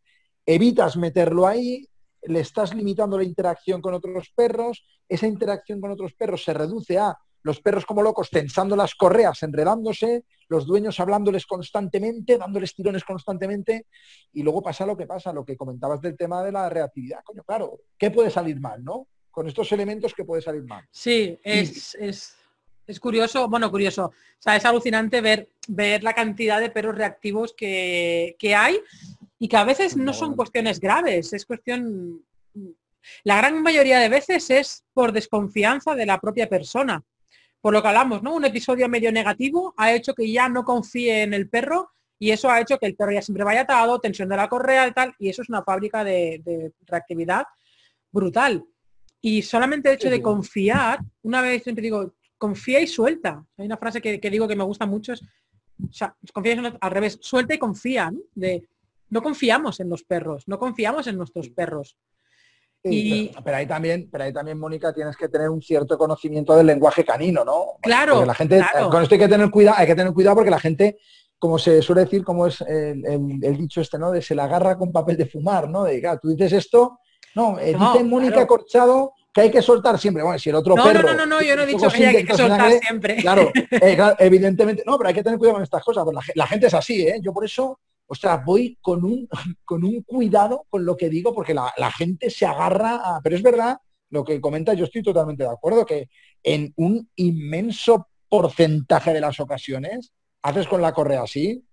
evitas meterlo ahí, le estás limitando la interacción con otros perros, esa interacción con otros perros se reduce a los perros como locos tensando las correas, enredándose, los dueños hablándoles constantemente, dándoles tirones constantemente, y luego pasa lo que pasa, lo que comentabas del tema de la reactividad. Coño, claro, ¿qué puede salir mal, no? Con estos elementos, ¿qué puede salir mal? Sí, es, es, curioso, bueno, curioso, o sea, es alucinante ver, ver la cantidad de perros reactivos que, que hay y que a veces no son cuestiones graves, es cuestión, la gran mayoría de veces es por desconfianza de la propia persona. Por lo que hablamos, ¿no? Un episodio medio negativo ha hecho que ya no confíe en el perro y eso ha hecho que el perro ya siempre vaya atado, tensión de la correa y tal, y eso es una fábrica de, reactividad brutal. Y solamente el hecho de confiar, una vez siempre digo, confía y suelta. Hay una frase que, digo que me gusta mucho, es, o sea, confía al revés, suelta y confía, ¿no? De, no confiamos en los perros, no confiamos en nuestros perros. y... pero, ahí también, pero ahí también, Mónica, tienes que tener un cierto conocimiento del lenguaje canino, ¿no? Claro. la gente, con esto hay que tener cuidado, hay que tener cuidado porque la gente, como se suele decir, como es el, dicho este, ¿no? De se la agarra con papel de fumar, ¿no? De claro, tú dices esto, no, eh, dice Mónica Corchado que hay que soltar siempre. Bueno, si el otro perro. No, no, no, yo no he dicho que hay que soltar siempre. Claro, eh, claro, evidentemente. No, pero hay que tener cuidado con estas cosas. Pues la, la, gente es así, ¿eh? Yo por eso o sea, voy con un, con un cuidado con lo que digo, porque la, gente se agarra a... Pero es verdad, lo que comenta, yo estoy totalmente de acuerdo, que en un inmenso porcentaje de las ocasiones haces con la correa así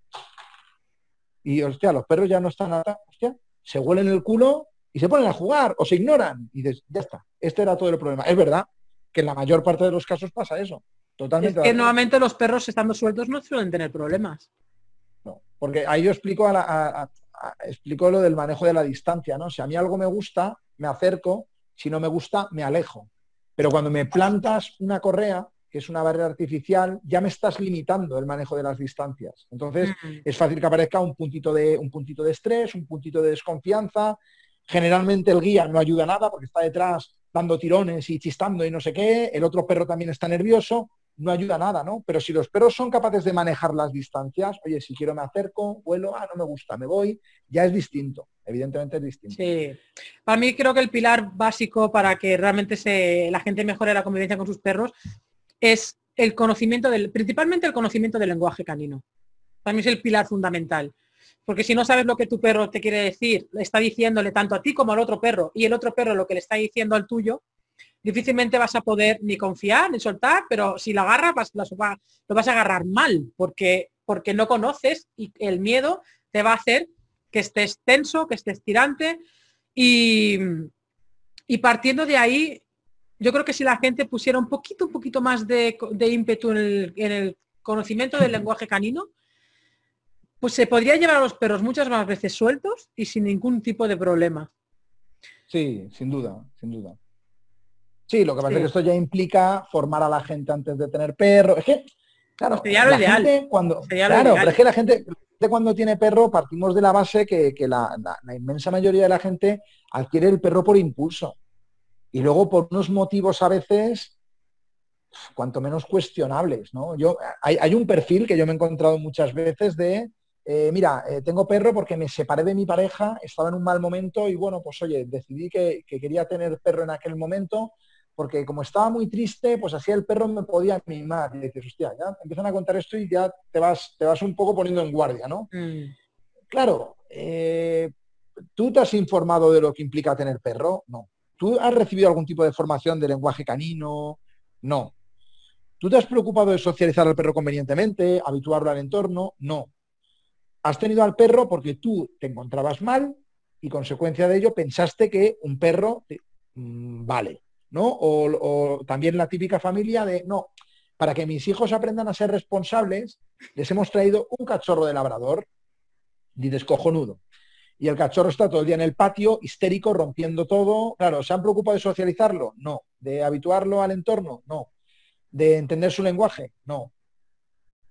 y, hostia, los perros ya no están nada, hostia, se huelen el culo y se ponen a jugar o se ignoran. Y dices, ya está, este era todo el problema. Es verdad que en la mayor parte de los casos pasa eso. Totalmente. Es que nuevamente los perros estando sueltos no suelen tener problemas. Porque ahí yo explico, a explico lo del manejo de la distancia, ¿no? Si a mí algo me gusta, me acerco, si no me gusta, me alejo. Pero cuando me plantas una correa, que es una barrera artificial, ya me estás limitando el manejo de las distancias. Entonces, mm. es fácil que aparezca un puntito, de, un puntito de estrés, un puntito de desconfianza. Generalmente el guía no ayuda nada porque está detrás dando tirones y chistando y no sé qué. El otro perro también está nervioso no ayuda nada, ¿no? Pero si los perros son capaces de manejar las distancias, oye, si quiero me acerco, vuelo, ah, no me gusta, me voy, ya es distinto, evidentemente es distinto. Sí, para mí creo que el pilar básico para que realmente se, la gente mejore la convivencia con sus perros es el conocimiento del, principalmente el conocimiento del lenguaje canino. Para mí es el pilar fundamental. Porque si no sabes lo que tu perro te quiere decir, está diciéndole tanto a ti como al otro perro, y el otro perro lo que le está diciendo al tuyo, difícilmente vas a poder ni confiar ni soltar, pero si la agarras lo vas a agarrar mal, porque, porque no conoces y el miedo te va a hacer que estés tenso, que estés tirante y, partiendo de ahí, yo creo que si la gente pusiera un poquito, un poquito más de, ímpetu en el, en el conocimiento del lenguaje canino, pues se podría llevar a los perros muchas más veces sueltos y sin ningún tipo de problema. Sí, sin duda, sin duda. Sí, lo que pasa es que esto ya implica formar a la gente antes de tener perro. Es que, claro, la Gente cuando, claro, pero es que la gente cuando tiene perro partimos de la base que, la, inmensa mayoría de la gente adquiere el perro por impulso. Y luego por unos motivos a veces cuanto menos cuestionables, ¿no? Yo, hay, un perfil que yo me he encontrado muchas veces de, eh, mira, eh, tengo perro porque me separé de mi pareja, estaba en un mal momento y bueno, pues oye, decidí que, quería tener perro en aquel momento porque como estaba muy triste, pues así el perro me podía mimar. Y dices, hostia, ya empiezan a contar esto y ya te vas, te vas un poco poniendo en guardia, ¿no? Mm. Claro, eh, ¿tú te has informado de lo que implica tener perro? No. ¿Tú has recibido algún tipo de formación de lenguaje canino? No. ¿Tú te has preocupado de socializar al perro convenientemente, habituarlo al entorno? No. Has tenido al perro porque tú te encontrabas mal y consecuencia de ello pensaste que un perro mm, vale, ¿no? O, también la típica familia de, no, para que mis hijos aprendan a ser responsables, les hemos traído un cachorro de labrador, y descojonudo. Y el cachorro está todo el día en el patio, histérico, rompiendo todo. Claro, ¿se han preocupado de socializarlo? No. ¿De habituarlo al entorno? No de entender su lenguaje. No.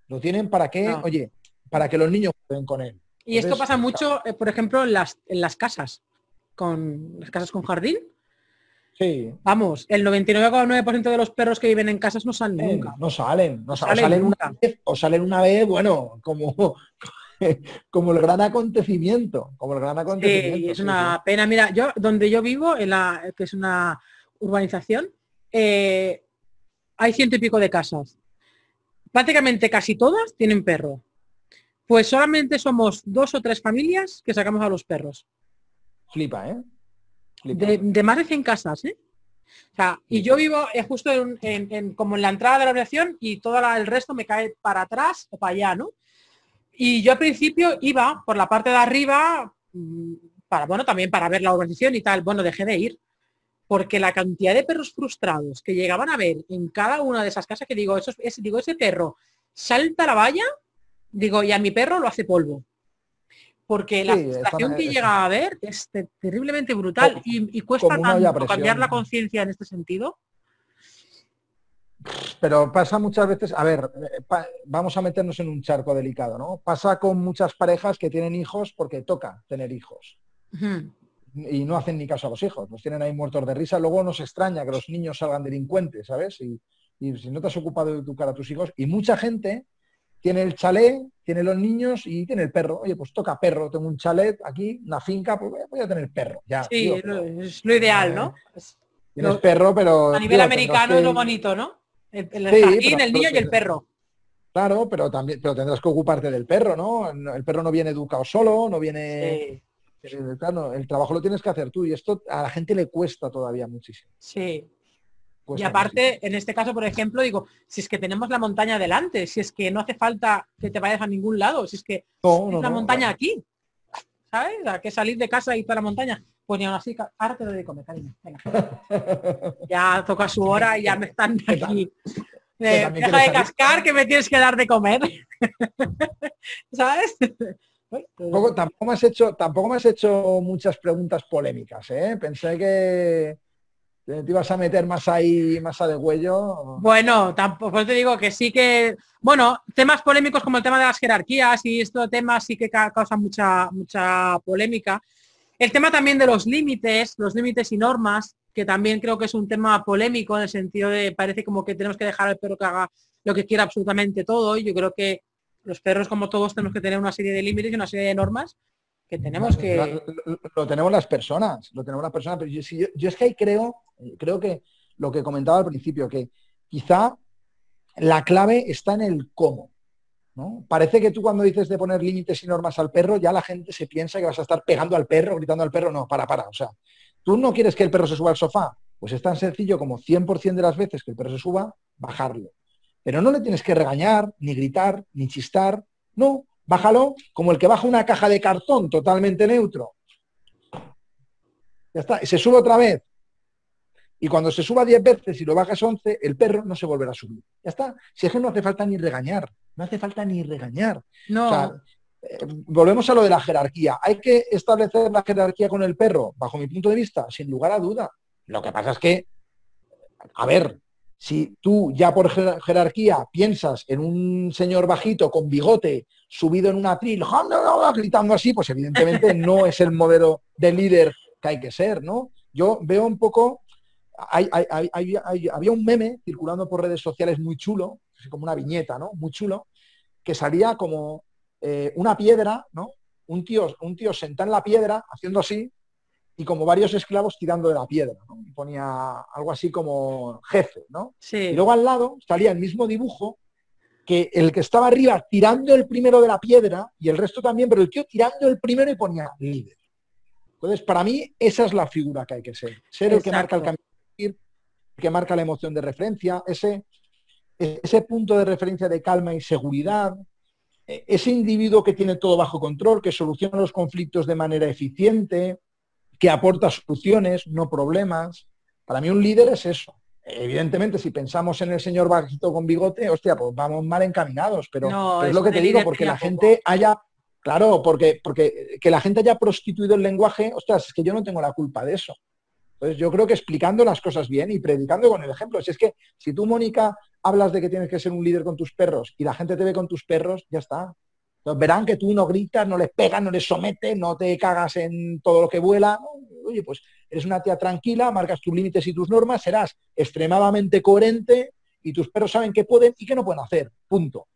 Lo tienen para que, oye, para que los niños jueguen con él. Y esto pasa mucho, eh, por ejemplo, en las, en las casas, con las casas con jardín. Sí. Vamos, el 99,9% de los perros que viven en casas no salen eh, nunca. No salen, no, salen, una vez, o salen una vez, bueno, como, como el gran acontecimiento, como el gran acontecimiento. Sí, es una pena. Mira, yo donde yo vivo, en la, que es una urbanización, eh, hay ciento y pico de casas. Prácticamente casi todas tienen perro. Pues solamente somos dos o tres familias que sacamos a los perros. Flipa, ¿eh? De, más de 100 casas, ¿eh? O sea, y yo vivo eh, justo en, como en la entrada de la organización y todo el resto me cae para atrás o para allá, ¿no? Y yo al principio iba por la parte de arriba mm, para, bueno, también para ver la organización y tal. Bueno, dejé de ir porque la cantidad de perros frustrados que llegaban a ver en cada una de esas casas, que digo, eso, es, digo, ese perro salta la valla, digo, y a mi perro lo hace polvo. Porque la frustración que llega a ver es terriblemente brutal y, cuesta tanto cambiar la conciencia en este sentido. Pero pasa muchas veces, a ver, eh, vamos a meternos en un charco delicado, ¿no? Pasa con muchas parejas que tienen hijos porque toca tener hijos y no hacen ni caso a los hijos, los tienen ahí muertos de risa. Luego nos extraña que los niños salgan delincuentes, ¿sabes? Y, si no te has ocupado de educar a tus hijos, y mucha gente tiene el chalet, tiene los niños y tiene el perro. Oye, pues toca perro, tengo un chalet aquí, una finca, pues voy a tener perro. Ya, sí, es lo ideal, ¿no? Tienes perro, pero... A nivel americano es lo bonito, ¿no? El, el el niño y el perro. Claro, pero también pero tendrás que ocuparte del perro, ¿no? El perro no viene educado solo, no viene... Eh, claro, el trabajo lo tienes que hacer tú y esto a la gente le cuesta todavía muchísimo. Sí. Y aparte, en este caso, por ejemplo, digo, si es que tenemos la montaña delante, si es que no hace falta que te vayas a ningún lado, si es que no, la montaña aquí, ¿sabes? A que salir de casa y ir para la montaña. Pues ni aún así, ahora te doy de comer, cariño. ya toca su hora y ya me están aquí. Eh, deja de cascar que me tienes que dar de comer. ¿Sabes? tampoco, me has hecho, tampoco me has hecho muchas preguntas polémicas, ¿eh? Pensé que te ibas a meter más ahí, más a de huello. Bueno, tampoco te digo que sí que, bueno, temas polémicos como el tema de las jerarquías y estos temas sí que causan mucha, mucha polémica. El tema también de los límites, los límites y normas, que también creo que es un tema polémico en el sentido de parece como que tenemos que dejar al perro que haga lo que quiera absolutamente todo. Y yo creo que los perros, como todos, tenemos que tener una serie de límites y una serie de normas que tenemos que... Lo, tenemos las personas, lo tenemos las personas, pero yo, yo, es que ahí creo, creo que lo que comentaba al principio, que quizá la clave está en el cómo. ¿no? Parece que tú cuando dices de poner límites y normas al perro, ya la gente se piensa que vas a estar pegando al perro, gritando al perro. No, para, para. O sea, tú no quieres que el perro se suba al sofá. Pues es tan sencillo como 100% de las veces que el perro se suba, bajarlo. Pero no le tienes que regañar, ni gritar, ni chistar. No, bájalo como el que baja una caja de cartón totalmente neutro. Ya está. Y se sube otra vez. Y cuando se suba 10 veces y lo bajas 11, el perro no se volverá a subir. Ya está. Si es que no hace falta ni regañar. No hace falta ni regañar. No. eh, volvemos a lo de la jerarquía. ¿Hay que establecer la jerarquía con el perro? Bajo mi punto de vista, sin lugar a duda. Lo que pasa es que, a ver, si tú ya por jerarquía piensas en un señor bajito con bigote subido en un atril, gritando así, pues evidentemente no es el modelo de líder que hay que ser, ¿no? Yo veo un poco, había un meme circulando por redes sociales muy chulo, como una viñeta, ¿no? Muy chulo, que salía como eh, una piedra, ¿no? Un tío, un tío sentado en la piedra, haciendo así, y como varios esclavos tirando de la piedra. ¿no? ponía algo así como jefe, ¿no? Y luego al lado salía el mismo dibujo que el que estaba arriba tirando el primero de la piedra y el resto también, pero el tío tirando el primero y ponía líder. Entonces, para mí, esa es la figura que hay que ser. Ser el que marca el camino, el que marca la emoción de referencia, ese, ese punto de referencia de calma y seguridad, e, ese individuo que tiene todo bajo control, que soluciona los conflictos de manera eficiente, que aporta soluciones, no problemas. Para mí un líder es eso. Evidentemente, si pensamos en el señor bajito con bigote, hostia, pues vamos mal encaminados, pero, es, lo que te digo, porque la gente haya, claro, porque, porque que la gente haya prostituido el lenguaje, ostras, es que yo no tengo la culpa de eso. Entonces yo creo que explicando las cosas bien y predicando con el ejemplo, si es que si tú, Mónica, hablas de que tienes que ser un líder con tus perros y la gente te ve con tus perros, ya está verán que tú no gritas, no les pegas, no les sometes, no te cagas en todo lo que vuela. Oye, pues eres una tía tranquila, marcas tus límites y tus normas, serás extremadamente coherente y tus perros saben qué pueden y qué no pueden hacer. Punto.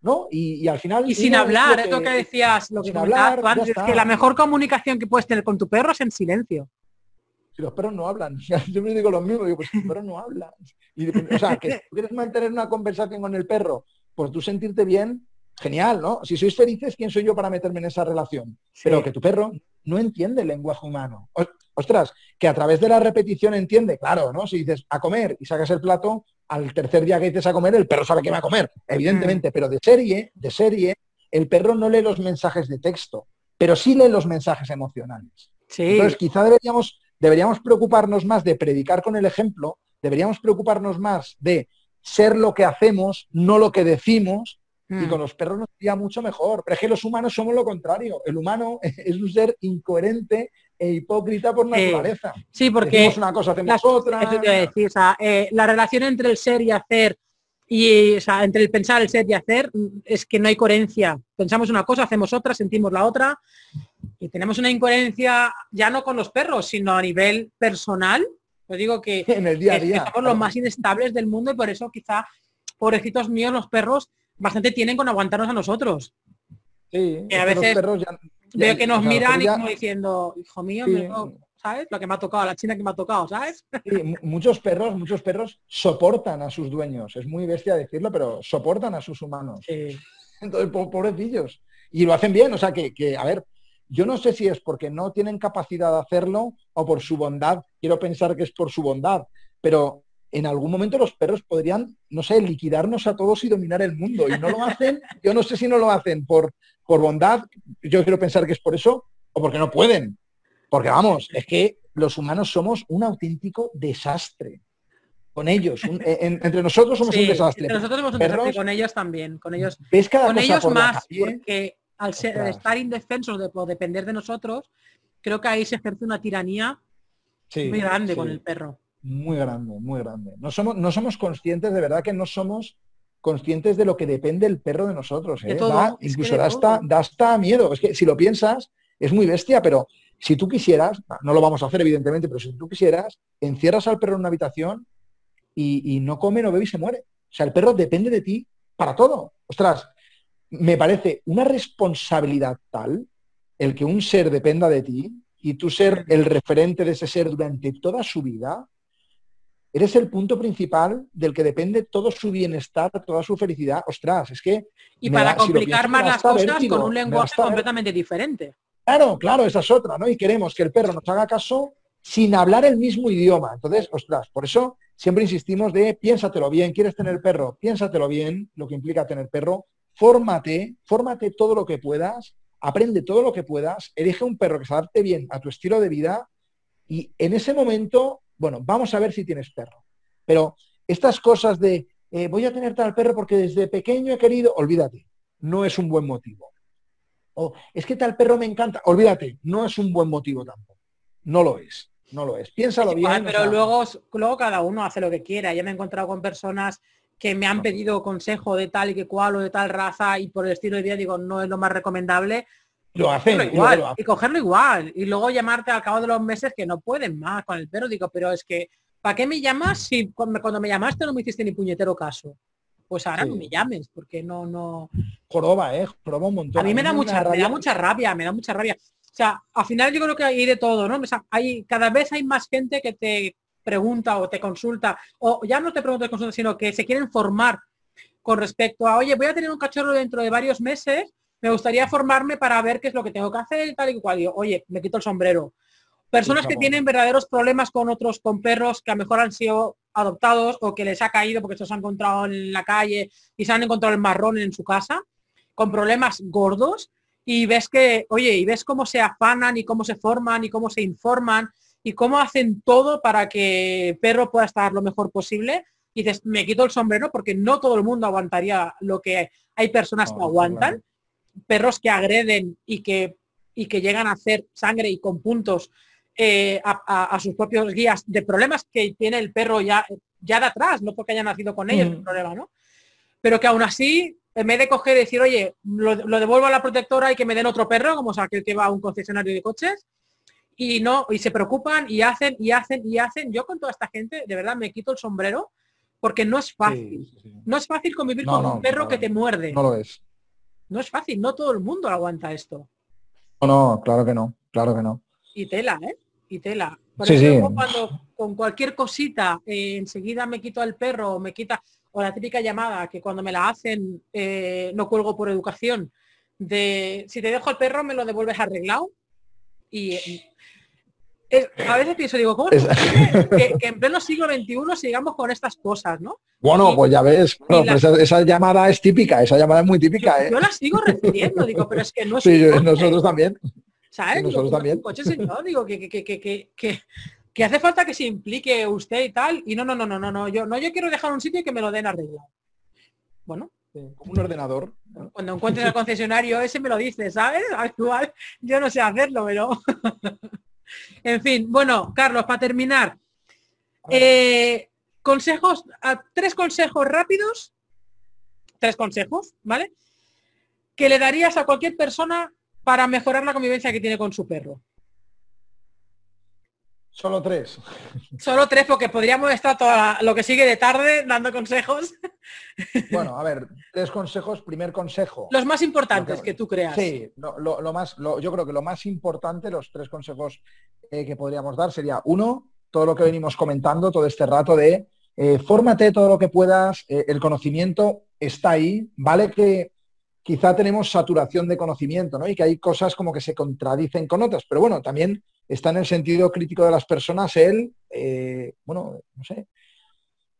¿No? Y, al final... Y sin hablar, es lo que decías, lo que hablar, antes, es que la mejor comunicación que puedes tener con tu perro es en silencio. Si los perros no hablan, yo me digo lo mismo, digo, pues los perros no hablan. o sea, que tú quieres mantener una conversación con el perro, pues tú sentirte bien, genial, ¿no? Si sois felices, ¿quién soy yo para meterme en esa relación? Pero que tu perro no entiende el lenguaje humano. Ostras, que a través de la repetición entiende, claro, ¿no? Si dices a comer y sacas el plato, al tercer día que dices a comer, el perro sabe que va a comer, evidentemente, mm. pero de serie, de serie, el perro no lee los mensajes de texto, pero sí lee los mensajes emocionales. Entonces, quizá deberíamos, deberíamos preocuparnos más de predicar con el ejemplo, deberíamos preocuparnos más de ser lo que hacemos, no lo que decimos, y con mm. los perros nos iría mucho mejor. Pero es que los humanos somos lo contrario. El humano es un ser incoherente e hipócrita por naturaleza. sí, porque es una cosa, hacemos otra. Eh, la relación entre el ser y hacer y entre el pensar, el ser y hacer mm, es que no hay coherencia. Pensamos una cosa, hacemos otra, sentimos la otra y tenemos una incoherencia ya no con los perros, sino a nivel personal. Os digo que, en el día a día, somos los más inestables del mundo y por eso quizá, pobrecitos míos, los perros bastante tienen con aguantarnos a nosotros. Sí, que a veces veo que nos miran y como diciendo, hijo mío, ¿sabes? Lo que me ha tocado, la china que me ha tocado, ¿sabes? muchos perros, muchos perros soportan a sus dueños. Es muy bestia decirlo, pero soportan a sus humanos. Entonces, pobrecillos. Y lo hacen bien, o sea que, que, a ver, yo no sé si es porque no tienen capacidad de hacerlo o por su bondad. Quiero pensar que es por su bondad, pero en algún momento los perros podrían, no sé, liquidarnos a todos y dominar el mundo. Y no lo hacen, yo no sé si no lo hacen por, por bondad, yo quiero pensar que es por eso, o porque no pueden. Porque vamos, es que los humanos somos un auténtico desastre. Con ellos, entre nosotros somos un desastre. Entre nosotros somos un desastre, con ellos también, con ellos, con ellos más, porque al ser, estar indefensos de, o depender de nosotros, creo que ahí se ejerce una tiranía muy grande con el perro muy grande, muy grande. No somos, no somos conscientes, de verdad que no somos conscientes de lo que depende el perro de nosotros. ¿eh? incluso da, hasta, da hasta miedo. Es que si lo piensas, es muy bestia, pero si tú quisieras, no lo vamos a hacer evidentemente, pero si tú quisieras, encierras al perro en una habitación y, no come, no bebe y se muere. O sea, el perro depende de ti para todo. Ostras, me parece una responsabilidad tal el que un ser dependa de ti y tú ser el referente de ese ser durante toda su vida, eres el punto principal del que depende todo su bienestar, toda su felicidad. Ostras, es que... Y para complicar más las cosas con un lenguaje completamente diferente. Claro, claro, esa es otra, ¿no? Y queremos que el perro nos haga caso sin hablar el mismo idioma. Entonces, ostras, por eso siempre insistimos de piénsatelo bien, quieres tener perro, piénsatelo bien, lo que implica tener perro, fórmate, fórmate todo lo que puedas, aprende todo lo que puedas, elige un perro que se adapte bien a tu estilo de vida y en ese momento bueno, vamos a ver si tienes perro. Pero estas cosas de eh, voy a tener tal perro porque desde pequeño he querido, olvídate, no es un buen motivo. O es que tal perro me encanta. Olvídate, no es un buen motivo tampoco. No lo es. No lo es. Piénsalo bien. pero luego, luego cada uno hace lo que quiera. Ya me he encontrado con personas que me han pedido consejo de tal y que cual o de tal raza y por el estilo de vida digo no es lo más recomendable. Lo hacen igual y, cogerlo igual y luego llamarte al cabo de los meses que no pueden más con el perro. Digo, pero es que ¿para qué me llamas si cuando me llamaste no me hiciste ni puñetero caso? Pues ahora no me llames, porque no, no. Joroba, eh, joroba un montón. A mí me da mucha, rabia. me da mucha rabia, me da mucha rabia. O sea, al final yo creo que hay de todo, ¿no? O sea, hay, cada vez hay más gente que te pregunta o te consulta, o ya no te pregunta, consulta, sino que se quieren formar con respecto a, oye, voy a tener un cachorro dentro de varios meses, me gustaría formarme para ver qué es lo que tengo que hacer y tal y cual. Y oye, me quito el sombrero. Personas que tienen verdaderos problemas con otros, con perros que a lo mejor han sido adoptados o que les ha caído porque se los han encontrado en la calle y se han encontrado el marrón en su casa, con problemas gordos, y ves que, oye, y ves cómo se afanan y cómo se forman y cómo se informan y cómo hacen todo para que el perro pueda estar lo mejor posible. Y dices, me quito el sombrero porque no todo el mundo aguantaría lo que hay personas que aguantan. Perros que agreden y que, y que llegan a hacer sangre y con puntos eh, a, sus propios guías de problemas que tiene el perro ya, ya de atrás, no porque haya nacido con ellos, el mm. problema, ¿no? Pero que aún así en vez de coger y decir, oye, lo, devuelvo a la protectora y que me den otro perro, como sea aquel que va a un concesionario de coches, y no, y se preocupan y hacen y hacen y hacen. Yo con toda esta gente, de verdad, me quito el sombrero porque no es fácil. No es fácil convivir con un perro que te muerde. No lo es. No es fácil, no todo el mundo aguanta esto. No, no, claro que no, claro que no. Y tela, ¿eh? Y tela. Por ejemplo, cuando con cualquier cosita eh, enseguida me quito al perro, me quita, o la típica llamada que cuando me la hacen eh, no cuelgo por educación, de si te dejo el perro me lo devuelves arreglado. Y eh, a veces pienso, digo, ¿cómo es que, en pleno siglo XXI sigamos con estas cosas, ¿no? Bueno, pues ya ves, esa, llamada es típica, esa llamada es muy típica. Yo, ¿eh? la sigo recibiendo, digo, pero es que no es... Sí, nosotros también. ¿Sabes? Nosotros también. Coche señor, digo, que, que, que, que que hace falta que se implique usted y tal, y no, no, no, no, no, no, yo no, yo quiero dejar un sitio y que me lo den arreglado. Bueno. Como un ordenador. Cuando encuentres el concesionario ese me lo dice, ¿sabes? Actual, yo no sé hacerlo, pero. En fin, bueno, Carlos, para terminar. Eh, consejos, tres consejos rápidos. Tres consejos, ¿vale? Que le darías a cualquier persona para mejorar la convivencia que tiene con su perro. Solo tres. Solo tres, porque podríamos estar todo lo que sigue de tarde dando consejos. Bueno, a ver, tres consejos. Primer consejo. Los más importantes que, tú creas. Sí, lo, más, yo creo que lo más importante, los tres consejos eh, que podríamos dar sería, uno, todo lo que venimos comentando todo este rato de eh, fórmate todo lo que puedas, eh, el conocimiento está ahí, vale que quizá tenemos saturación de conocimiento, ¿no? Y que hay cosas como que se contradicen con otras, pero bueno, también está en el sentido crítico de las personas él, eh, bueno, no sé,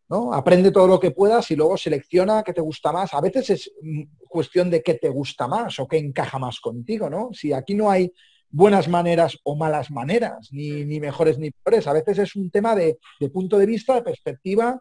¿no? Aprende todo lo que puedas y luego selecciona qué te gusta más. A veces es mm, cuestión de qué te gusta más o qué encaja más contigo, ¿no? Si aquí no hay buenas maneras o malas maneras, ni, ni mejores ni peores, a veces es un tema de, de punto de vista, de perspectiva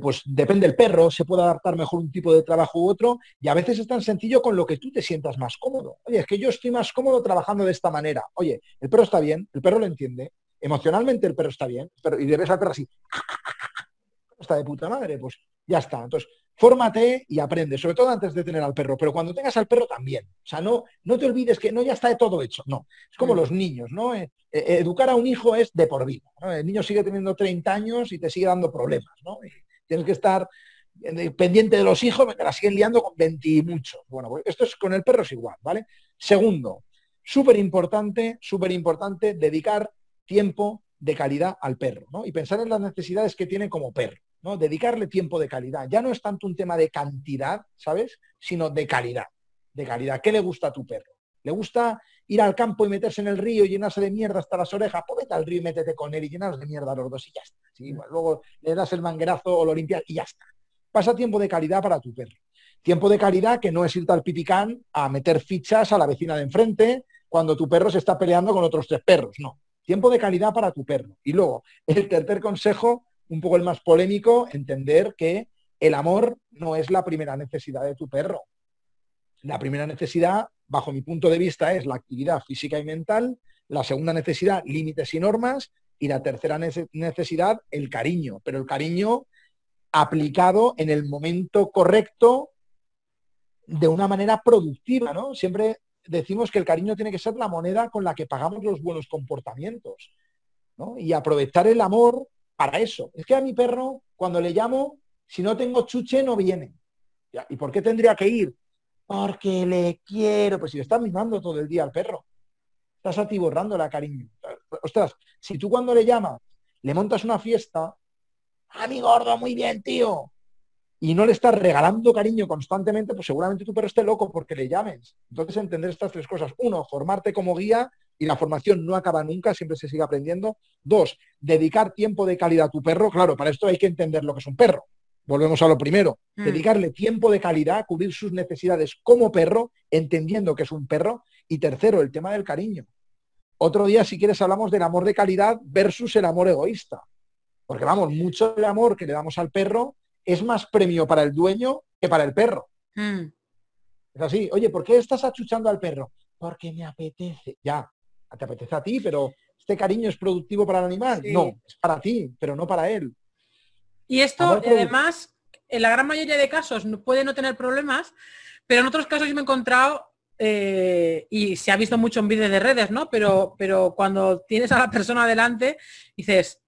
pues depende del perro, se puede adaptar mejor un tipo de trabajo u otro, y a veces es tan sencillo con lo que tú te sientas más cómodo. Oye, es que yo estoy más cómodo trabajando de esta manera. Oye, el perro está bien, el perro lo entiende, emocionalmente el perro está bien, pero, y debes al perro así, está de puta madre, pues ya está. Entonces, fórmate y aprende, sobre todo antes de tener al perro, pero cuando tengas al perro también. O sea, no, no te olvides que no ya está de todo hecho, no. Es como mm. los niños, ¿no? Eh, eh, educar a un hijo es de por vida. El niño sigue teniendo 30 años y te sigue dando problemas, ¿no? tienes que estar eh, pendiente de los hijos, me la siguen liando con 20 y muchos. Bueno, pues esto es con el perro es igual, ¿vale? Segundo, súper importante, súper importante, dedicar tiempo de calidad al perro, ¿no? Y pensar en las necesidades que tiene como perro. ¿No? Dedicarle tiempo de calidad. Ya no es tanto un tema de cantidad, ¿sabes? Sino de calidad. De calidad. ¿Qué le gusta a tu perro? ¿Le gusta ir al campo y meterse en el río y llenarse de mierda hasta las orejas? Pues vete al río y métete con él y llenaros de mierda a los dos y ya está. luego le das el manguerazo o lo limpias y ya está. Pasa tiempo de calidad para tu perro. Tiempo de calidad que no es irte al pipicán a meter fichas a la vecina de enfrente cuando tu perro se está peleando con otros tres perros. No. Tiempo de calidad para tu perro. Y luego, el tercer consejo un poco el más polémico, entender que el amor no es la primera necesidad de tu perro. La primera necesidad, bajo mi punto de vista, es la actividad física y mental. La segunda necesidad, límites y normas. Y la tercera necesidad, el cariño. Pero el cariño aplicado en el momento correcto de una manera productiva, ¿no? Siempre decimos que el cariño tiene que ser la moneda con la que pagamos los buenos comportamientos, ¿no? Y aprovechar el amor para eso. Es que a mi perro, cuando le llamo, si no tengo chuche, no viene. ¿Y por qué tendría que ir? Porque le quiero. Pues si le estás mimando todo el día al perro, estás atiborrando la cariño. Ostras, si tú cuando le llamas, le montas una fiesta, a mi gordo, muy bien, tío y no le estás regalando cariño constantemente, pues seguramente tu perro esté loco porque le llames. Entonces, entender estas tres cosas. Uno, formarte como guía y la formación no acaba nunca, siempre se sigue aprendiendo. Dos, dedicar tiempo de calidad a tu perro. Claro, para esto hay que entender lo que es un perro. Volvemos a lo primero. Mm. Dedicarle tiempo de calidad, cubrir sus necesidades como perro, entendiendo que es un perro. Y tercero, el tema del cariño. Otro día, si quieres, hablamos del amor de calidad versus el amor egoísta. Porque vamos, mucho el amor que le damos al perro es más premio para el dueño que para el perro. Hmm. Es así, oye, ¿por qué estás achuchando al perro? Porque me apetece. Ya, te apetece a ti, pero ¿este cariño es productivo para el animal? No, es para ti, pero no para él. Y esto, además, en la gran mayoría de casos puede no tener problemas, pero en otros casos yo me he encontrado, eh, y se ha visto mucho en vídeos de redes, ¿no? Pero, pero cuando tienes a la persona delante, dices,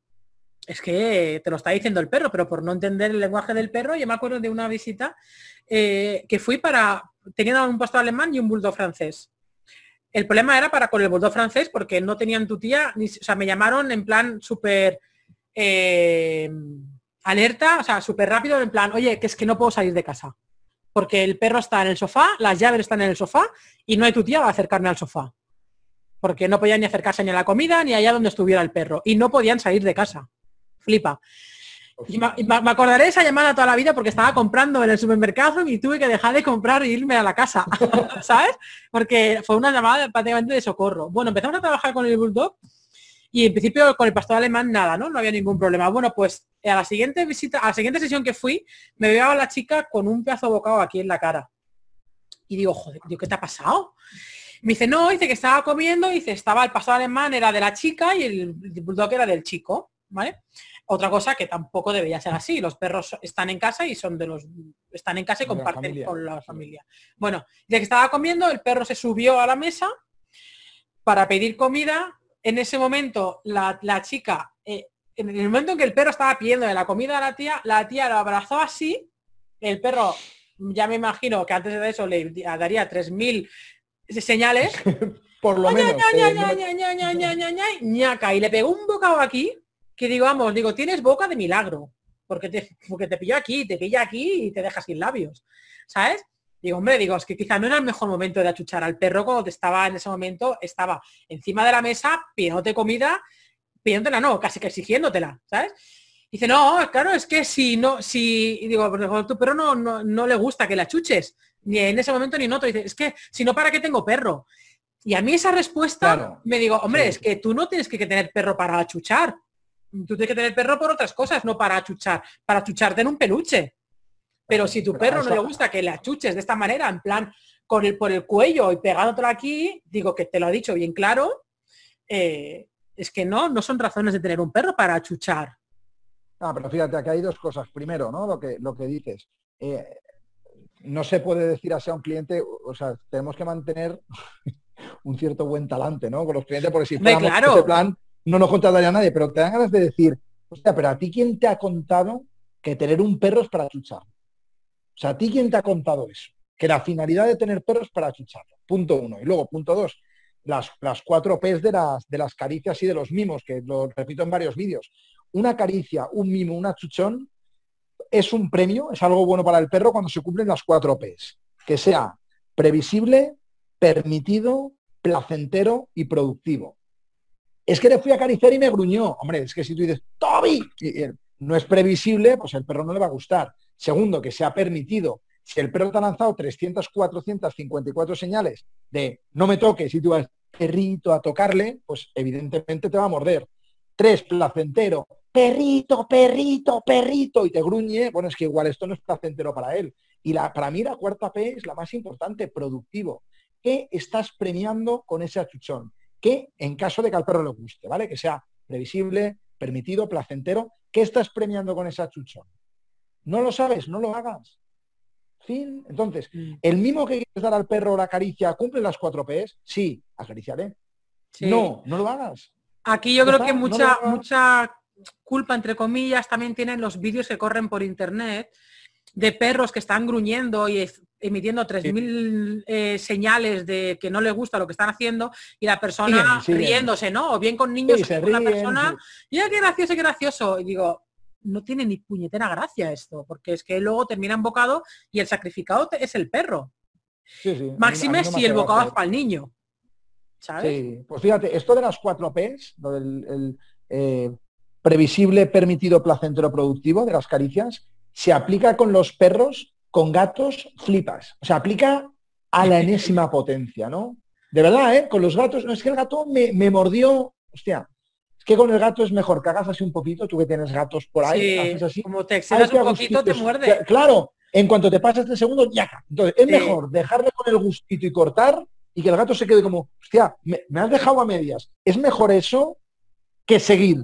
es que te lo está diciendo el perro, pero por no entender el lenguaje del perro, yo me acuerdo de una visita eh, que fui para, tenía un pastor alemán y un bulldog francés. El problema era para con el bulldog francés porque no tenían tu tía, ni, o sea, me llamaron en plan súper eh, alerta, o sea, súper rápido, en plan, oye, que es que no puedo salir de casa. Porque el perro está en el sofá, las llaves están en el sofá y no hay tu tía a acercarme al sofá. Porque no podían ni acercarse ni a la comida ni allá donde estuviera el perro. Y no podían salir de casa flipa. Y me, acordaré de esa llamada toda la vida porque estaba comprando en el supermercado y tuve que dejar de comprar e irme a la casa, ¿sabes? Porque fue una llamada prácticamente de socorro. Bueno, empezamos a trabajar con el Bulldog y en principio con el pastor alemán nada, ¿no? No había ningún problema. Bueno, pues a la siguiente visita, a la siguiente sesión que fui, me veía a la chica con un pedazo bocado aquí en la cara. Y digo, joder, ¿qué te ha pasado? Me dice, no, dice que estaba comiendo, dice, estaba el pastor alemán, era de la chica y el bulldog era del chico, ¿vale? Otra cosa que tampoco debería ser así. Los perros están en casa y son de los están en casa y comparten con la familia. Bueno, ya que estaba comiendo, el perro se subió a la mesa para pedir comida. En ese momento, la, chica, eh, en el momento en que el perro estaba pidiendo de la comida a la tía, la tía lo abrazó así. El perro, ya me imagino que antes de eso le daría 3.000 señales. Por lo menos. y le pegó un bocado aquí que digamos, digo, tienes boca de milagro, porque te, porque te pilló aquí, te pilla aquí y te deja sin labios, ¿sabes? Digo, hombre, digo, es que quizá no era el mejor momento de achuchar al perro cuando te estaba en ese momento, estaba encima de la mesa pidiéndote comida, pidiéndotela, no, casi que exigiéndotela, ¿sabes? Dice, no, claro, es que si no, si, digo, tu perro no, no, le gusta que la achuches, ni en ese momento ni en otro. Dice, es que si no, ¿para qué tengo perro? Y a mí esa respuesta me digo, hombre, es que tú no tienes que tener perro para achuchar tú tienes que tener perro por otras cosas, no para achuchar, para achucharte en un peluche. Pero si tu perro no le gusta que le achuches de esta manera, en plan con el, por el cuello y pegándotelo aquí, digo que te lo ha dicho bien claro, eh, es que no, no son razones de tener un perro para achuchar. Ah, pero fíjate, aquí hay dos cosas. Primero, ¿no? Lo que, lo que dices. Eh, no se puede decir así a un cliente, o sea, tenemos que mantener un cierto buen talante, ¿no? Con los clientes, porque si fuéramos claro. ese plan, no nos contaría a nadie, pero te dan ganas de decir, sea, pero a ti quién te ha contado que tener un perro es para chuchar. O sea, a ti quién te ha contado eso, que la finalidad de tener perros es para chuchar. Punto uno. Y luego, punto dos, las, las cuatro P's de las, de las caricias y de los mimos, que lo repito en varios vídeos. Una caricia, un mimo, una chuchón, es un premio, es algo bueno para el perro cuando se cumplen las cuatro P's. Que sea previsible, permitido, placentero y productivo es que le fui a acariciar y me gruñó. Hombre, es que si tú dices, Toby, no es previsible, pues el perro no le va a gustar. Segundo, que sea permitido. Si el perro te ha lanzado 300, 454 señales de no me toques y tú vas perrito a tocarle, pues evidentemente te va a morder. Tres, placentero. Perrito, perrito, perrito, y te gruñe, bueno, es que igual esto no es placentero para él. Y la, para mí la cuarta P es la más importante, productivo. ¿Qué estás premiando con ese achuchón? Que en caso de que al perro le guste, ¿vale? Que sea previsible, permitido, placentero. ¿Qué estás premiando con ese achuchón? No lo sabes, no lo hagas. Fin. Entonces, mm. el mimo que quieres dar al perro la caricia, ¿cumple las cuatro P's? Sí, acariciaré. No, no lo hagas. Aquí yo creo que mucha, mucha culpa, entre comillas, también tienen los vídeos que corren por internet de perros que están gruñendo y emitiendo 3.000 eh, señales de que no le gusta lo que están haciendo y la persona riéndose, ¿no? O bien con niños, con una persona, y qué gracioso, qué gracioso. Y digo, no tiene ni puñetera gracia esto, porque es que luego termina en bocado y el sacrificado es el perro. Máxime si el bocado es para el niño. Sí, pues fíjate, esto de las cuatro P's, lo del el, eh, previsible, permitido, placentero, productivo, de las caricias, se aplica con los perros, con gatos, flipas. O sea, aplica a la enésima potencia, ¿no? De verdad, ¿eh? Con los gatos, no es que el gato me, me mordió, hostia, es que con el gato es mejor que hagas así un poquito, tú que tienes gatos por ahí, haces así. Como te excedas un poquito, te muerde. Claro, en cuanto te pasas de segundo, ya. Entonces, es mejor dejarle con el gustito y cortar y que el gato se quede como, hostia, me, has dejado a medias. Es mejor eso que seguir.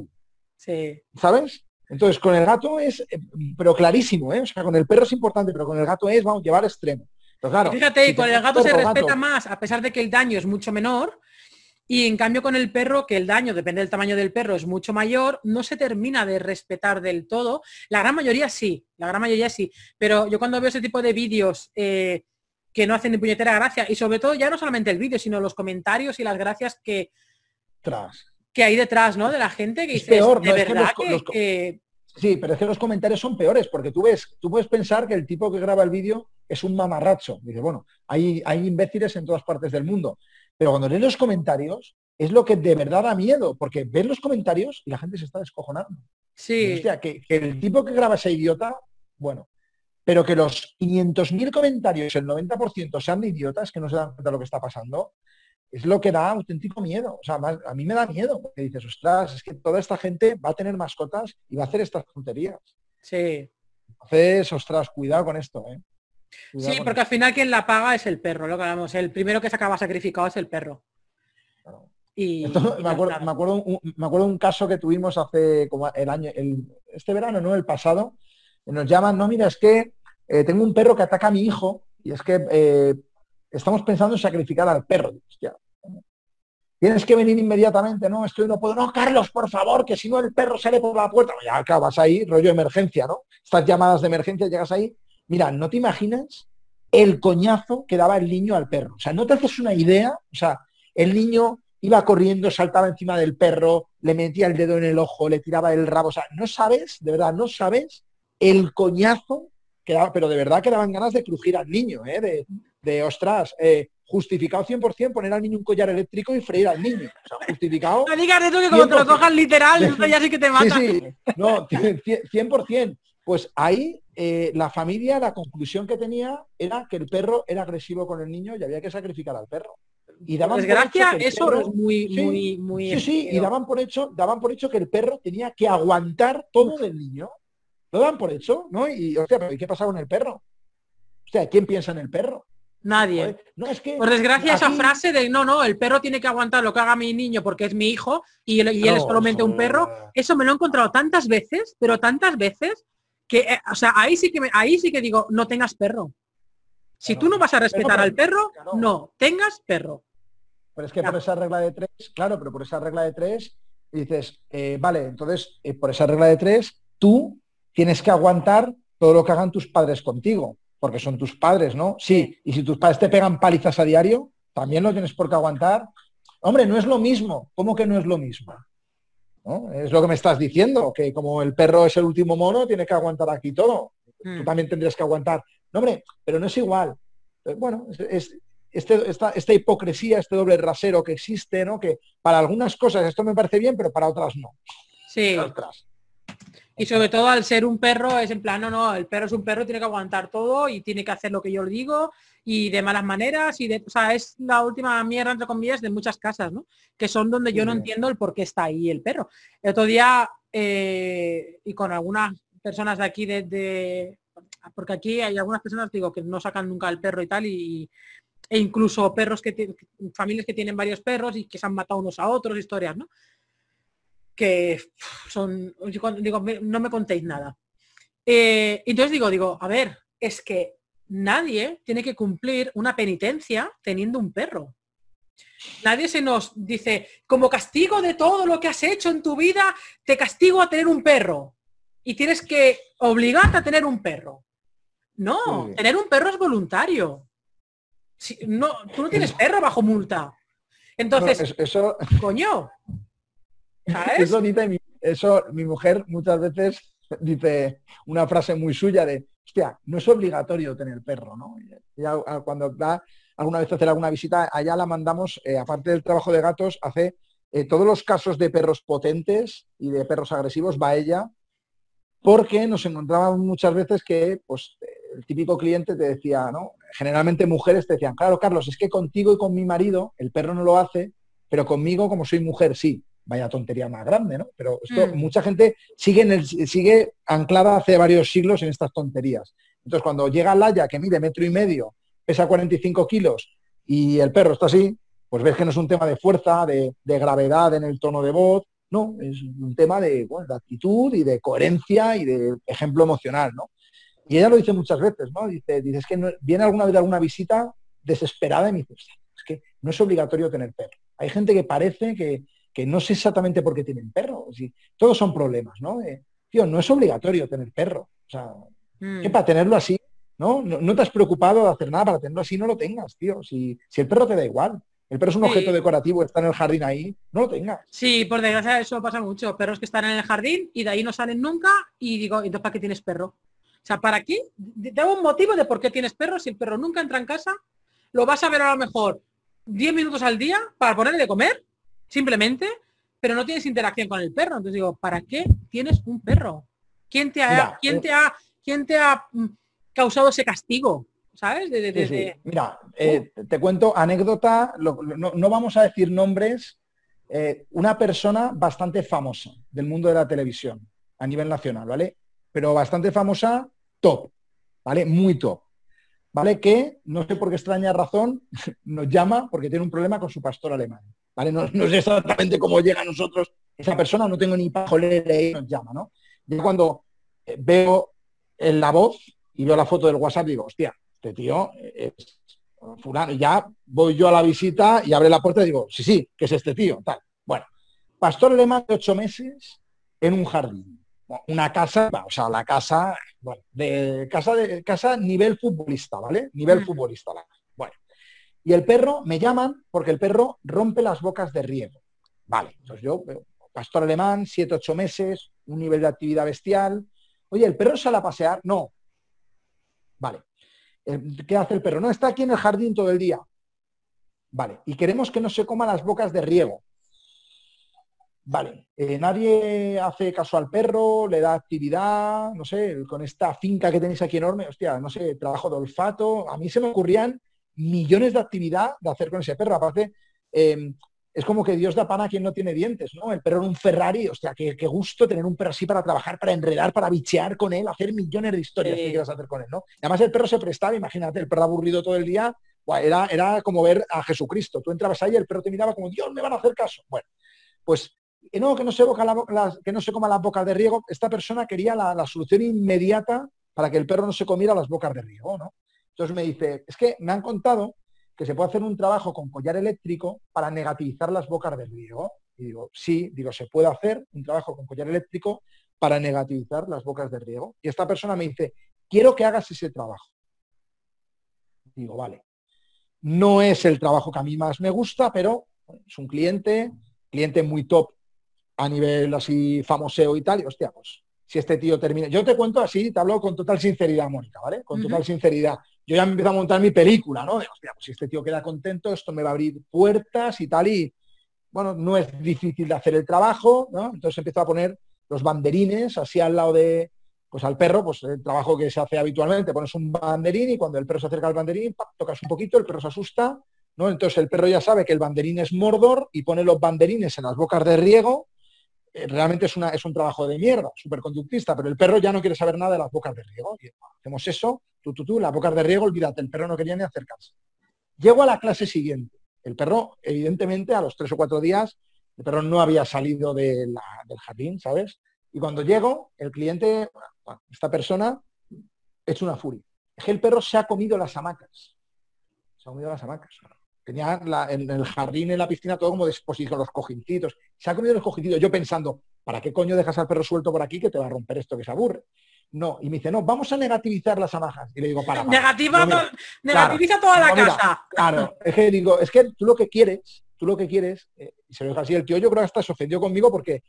Sí. ¿Sabes? Entonces, con el gato es, eh, pero clarísimo, ¿eh? O sea, con el perro es importante, pero con el gato es, vamos, llevar extremo. Pero claro, Fíjate, con el gato se respeta más, a pesar de que el daño es mucho menor, y en cambio con el perro, que el daño, depende del tamaño del perro, es mucho mayor, no se termina de respetar del todo. La gran mayoría sí, la gran mayoría sí. Pero yo cuando veo ese tipo de vídeos eh, que no hacen ni puñetera gracia. Y sobre todo ya no solamente el vídeo, sino los comentarios y las gracias que, Tras. que hay detrás, ¿no? De la gente que dice, de verdad que, Sí, pero es que los comentarios son peores, porque tú ves, tú puedes pensar que el tipo que graba el vídeo es un mamarracho. Dice, bueno, hay, hay imbéciles en todas partes del mundo. Pero cuando lees los comentarios, es lo que de verdad da miedo, porque ves los comentarios y la gente se está descojonando. Sí. Hostia, que, que el tipo que graba ese idiota, bueno, pero que los 500.000 comentarios, el 90% sean de idiotas que no se dan cuenta de lo que está pasando, es lo que da auténtico miedo. O sea, a mí me da miedo, porque dices, ostras, es que toda esta gente va a tener mascotas y va a hacer estas tonterías. Sí. Entonces, ostras, cuidado con esto, ¿eh? sí, porque al final quien la paga es el perro, lo que hablamos. El primero que se acaba sacrificado es el perro. Y, me, acuerdo, me, acuerdo un, me, acuerdo, un caso que tuvimos hace como el año, el, este verano, no el pasado, nos llaman, no, mira, es que eh, tengo un perro que ataca a mi hijo y es que eh, estamos pensando en sacrificar al perro. Tienes que venir inmediatamente, no, estoy no puedo, no, Carlos, por favor, que si no el perro sale por la puerta. Ya acabas ahí, rollo emergencia, ¿no? Estas llamadas de emergencia, llegas ahí. Mira, no te imaginas el coñazo que daba el niño al perro. O sea, no te haces una idea, o sea, el niño iba corriendo, saltaba encima del perro, le metía el dedo en el ojo, le tiraba el rabo. O sea, no sabes, de verdad, no sabes el coñazo que daba, pero de verdad que daban ganas de crujir al niño, ¿eh? de, de, ostras, eh, justificado 100% poner al niño un collar eléctrico y freír al niño. O sea, justificado. No digas eso que como te lo cojas literal, ya sí que te mata. Sí, sí. No, 100%. Pues ahí eh, la familia, la conclusión que tenía era que el perro era agresivo con el niño y había que sacrificar al perro. Y daban desgracia, eso es muy, muy, muy. Sí, sí, y daban por hecho, daban por hecho que el perro tenía que aguantar todo del niño. Lo dan por hecho, ¿no? Y, o sea, ¿pero qué pasa con el perro? O sea, ¿quién piensa en el perro? Nadie. No, es que por desgracia esa frase de no, no, el perro tiene que aguantar lo que haga mi niño porque es mi hijo y él, es solamente un perro, eso me lo he encontrado tantas veces, pero tantas veces que, eh, o sea, ahí sí que me, ahí sí que digo, no tengas perro. Si tú no vas a respetar al perro, no tengas perro. Pero es que por esa regla de tres, claro, pero por esa regla de tres, dices, eh, vale, entonces, eh, por esa regla de tres, tú tienes que aguantar todo lo que hagan tus padres contigo, porque son tus padres, ¿no? Sí, y si tus padres te pegan palizas a diario, también lo tienes por qué aguantar. Hombre, no es lo mismo. ¿Cómo que no es lo mismo? Es lo que me estás diciendo, que como el perro es el último mono, tiene que aguantar aquí todo. Tú mm. también tendrías que aguantar. No, hombre, pero no es igual. Eh, bueno, es, este, esta, esta, hipocresía, este doble rasero que existe, ¿no? Que para algunas cosas esto me parece bien, pero para otras no. Sí. Otras. Y sobre todo al ser un perro es en plan, no, no, el perro es un perro, tiene que aguantar todo y tiene que hacer lo que yo le digo y de malas maneras y de, o sea, es la última mierda entre comillas de muchas casas, ¿no? Que son donde yo no entiendo el por qué está ahí el perro. El otro día, eh, y con algunas personas de aquí de, porque aquí hay algunas personas, digo, que no sacan nunca el perro y tal, y, e incluso perros que tienen, familias que tienen varios perros y que se han matado unos a otros, historias, ¿no? Que son, digo, no me contéis nada. Eh, entonces digo, digo, a ver, es que nadie tiene que cumplir una penitencia teniendo un perro. Nadie se nos dice, como castigo de todo lo que has hecho en tu vida, te castigo a tener un perro. Y tienes que obligarte a tener un perro. No, tener un perro es voluntario. no, tú no tienes perro bajo multa. Entonces, eso, coño. Eso, mi, eso mi mujer muchas veces dice una frase muy suya de, hostia, no es obligatorio tener perro, ¿no? Ya, cuando da alguna vez hacer alguna visita, allá la mandamos, eh, aparte del trabajo de gatos, hace eh, todos los casos de perros potentes y de perros agresivos, va ella, porque nos encontrábamos muchas veces que pues, el típico cliente te decía, ¿no? Generalmente mujeres te decían, claro, Carlos, es que contigo y con mi marido el perro no lo hace, pero conmigo, como soy mujer, sí. Vaya tontería más grande, ¿no? Pero esto, mm. mucha gente sigue, en el, sigue anclada hace varios siglos en estas tonterías. Entonces, cuando llega Laia, que mide metro y medio, pesa 45 kilos y el perro está así, pues ves que no es un tema de fuerza, de, gravedad en el tono de voz, no, es un tema de, actitud y de coherencia y de ejemplo emocional, ¿no? Y ella lo dice muchas veces, ¿no? Dice, dice que viene alguna vez alguna visita desesperada y me dice, es que no es obligatorio tener perro. Hay gente que parece que, no sé exactamente por qué tienen perro. todos son problemas, ¿no? tío, no es obligatorio tener perro. O sea, que mm. para tenerlo así ¿no? ¿no? te has preocupado de hacer nada para tenerlo así, no lo tengas, tío. Si, si el perro te da igual. El perro es un objeto decorativo, está en el jardín ahí, no lo tengas. Sí, por desgracia eso pasa mucho. Perros que están en el jardín y de ahí no salen nunca y digo, entonces ¿para qué tienes perro? O sea, ¿para qué? Tengo un motivo de por qué tienes perro si el perro nunca entra en casa, lo vas a ver a lo mejor 10 minutos al día para ponerle de comer, simplemente, pero no tienes interacción con el perro. Entonces digo, ¿para qué tienes un perro? ¿Quién te ha, ¿quién eh, te ha, quién te ha mm, causado ese castigo, ¿sabes? Mira, eh, te cuento anécdota, no, vamos a decir nombres, eh, una persona bastante famosa del mundo de la televisión a nivel nacional, ¿vale? Pero bastante famosa, top, ¿vale? Muy top. ¿Vale? Que no sé por qué extraña razón nos llama porque tiene un problema con su pastor alemán. ¿Vale? No, sé exactamente cómo llega a nosotros esa persona, no tengo ni para y nos llama, ¿no? Yo cuando eh, veo en la voz, y veo la foto del WhatsApp digo, hostia, este tío es fulano. Y ya voy yo a la visita y abre la puerta y digo, sí, sí, que es este tío, tal. Bueno, pastor alemán de ocho meses en un jardín. Una casa, o sea, la casa, bueno, de casa de casa nivel futbolista, ¿vale? Nivel futbolista. Bueno. Y el perro, me llaman porque el perro rompe las bocas de riego. Vale, entonces yo, pastor alemán, siete, ocho meses, un nivel de actividad bestial. Oye, ¿el perro sale a pasear? No, Vale. Eh, ¿Qué hace el perro? No, está aquí en el jardín todo el día. Vale. Y queremos que no se coma las bocas de riego. Vale. Eh, nadie hace caso al perro, le da actividad, no sé, con esta finca que tenéis aquí enorme, hostia, no sé, trabajo de olfato. A mí se me ocurrían millones de actividad de hacer con ese perro. Aparte, eh, es como que Dios da pan a quien no tiene dientes, ¿no? El perro en un Ferrari, hostia, qué, qué gusto tener un perro así para trabajar, para enredar, para bichear con él, hacer millones de historias que quieras hacer con él, ¿no? además el perro se prestaba, imagínate, el perro aburrido todo el día, era, era como ver a Jesucristo. Tú entrabas ahí y el perro te miraba como, Dios, me van a hacer caso. Bueno, pues eh, no, que no se, boca la, que no se coma las bocas de riego. Esta persona quería la, la solución inmediata para que el perro no se comiera las bocas de riego, ¿no? Entonces me dice, es que me han contado que se puede hacer un trabajo con collar eléctrico para negativizar las bocas de riego. Y digo, sí, digo, se puede hacer un trabajo con collar eléctrico para negativizar las bocas de riego. Y esta persona me dice, quiero que hagas ese trabajo. Digo, vale. No es el trabajo que a mí más me gusta, pero es un cliente, cliente muy top a nivel así famoseo y tal, y hostia, pues si este tío termina. Yo te cuento así, te hablo con total sinceridad, Mónica, ¿vale? Con total sinceridad yo ya me empiezo a montar mi película, ¿no? De, hostia, pues si este tío queda contento, esto me va a abrir puertas y tal, y bueno, no es difícil de hacer el trabajo, ¿no? Entonces empiezo a poner los banderines así al lado de, pues al perro, pues el trabajo que se hace habitualmente, pones un banderín y cuando el perro se acerca al banderín, tocas un poquito, el perro se asusta, ¿no? Entonces el perro ya sabe que el banderín es Mordor y pone los banderines en las bocas de riego realmente es, una, es un trabajo de mierda, superconductista, pero el perro ya no quiere saber nada de las bocas de riego. hacemos eso, tú, tú, tú, las bocas de riego, olvídate, el perro no quería ni acercarse. Llego a la clase siguiente. El perro, evidentemente, a los tres o cuatro días, el perro no había salido del jardín, ¿sabes? Y cuando llego, el cliente, esta persona, es una furia. Es que el perro se ha comido las hamacas. Se ha comido las hamacas. Tenía en el jardín, en la piscina, todo como disposición, los cojincitos. Se ha comido los cojincitos. Yo pensando, ¿para qué coño dejas al perro suelto por aquí que te va a romper esto que se aburre? No, y me dice, no, vamos a negativizar las hamajas. Y le digo, para. Negativa, negativiza toda la casa. Claro, es que digo, es que tú lo que quieres, tú lo que quieres, eh, y se lo dijo así, el tío yo creo que hasta se ofendió conmigo porque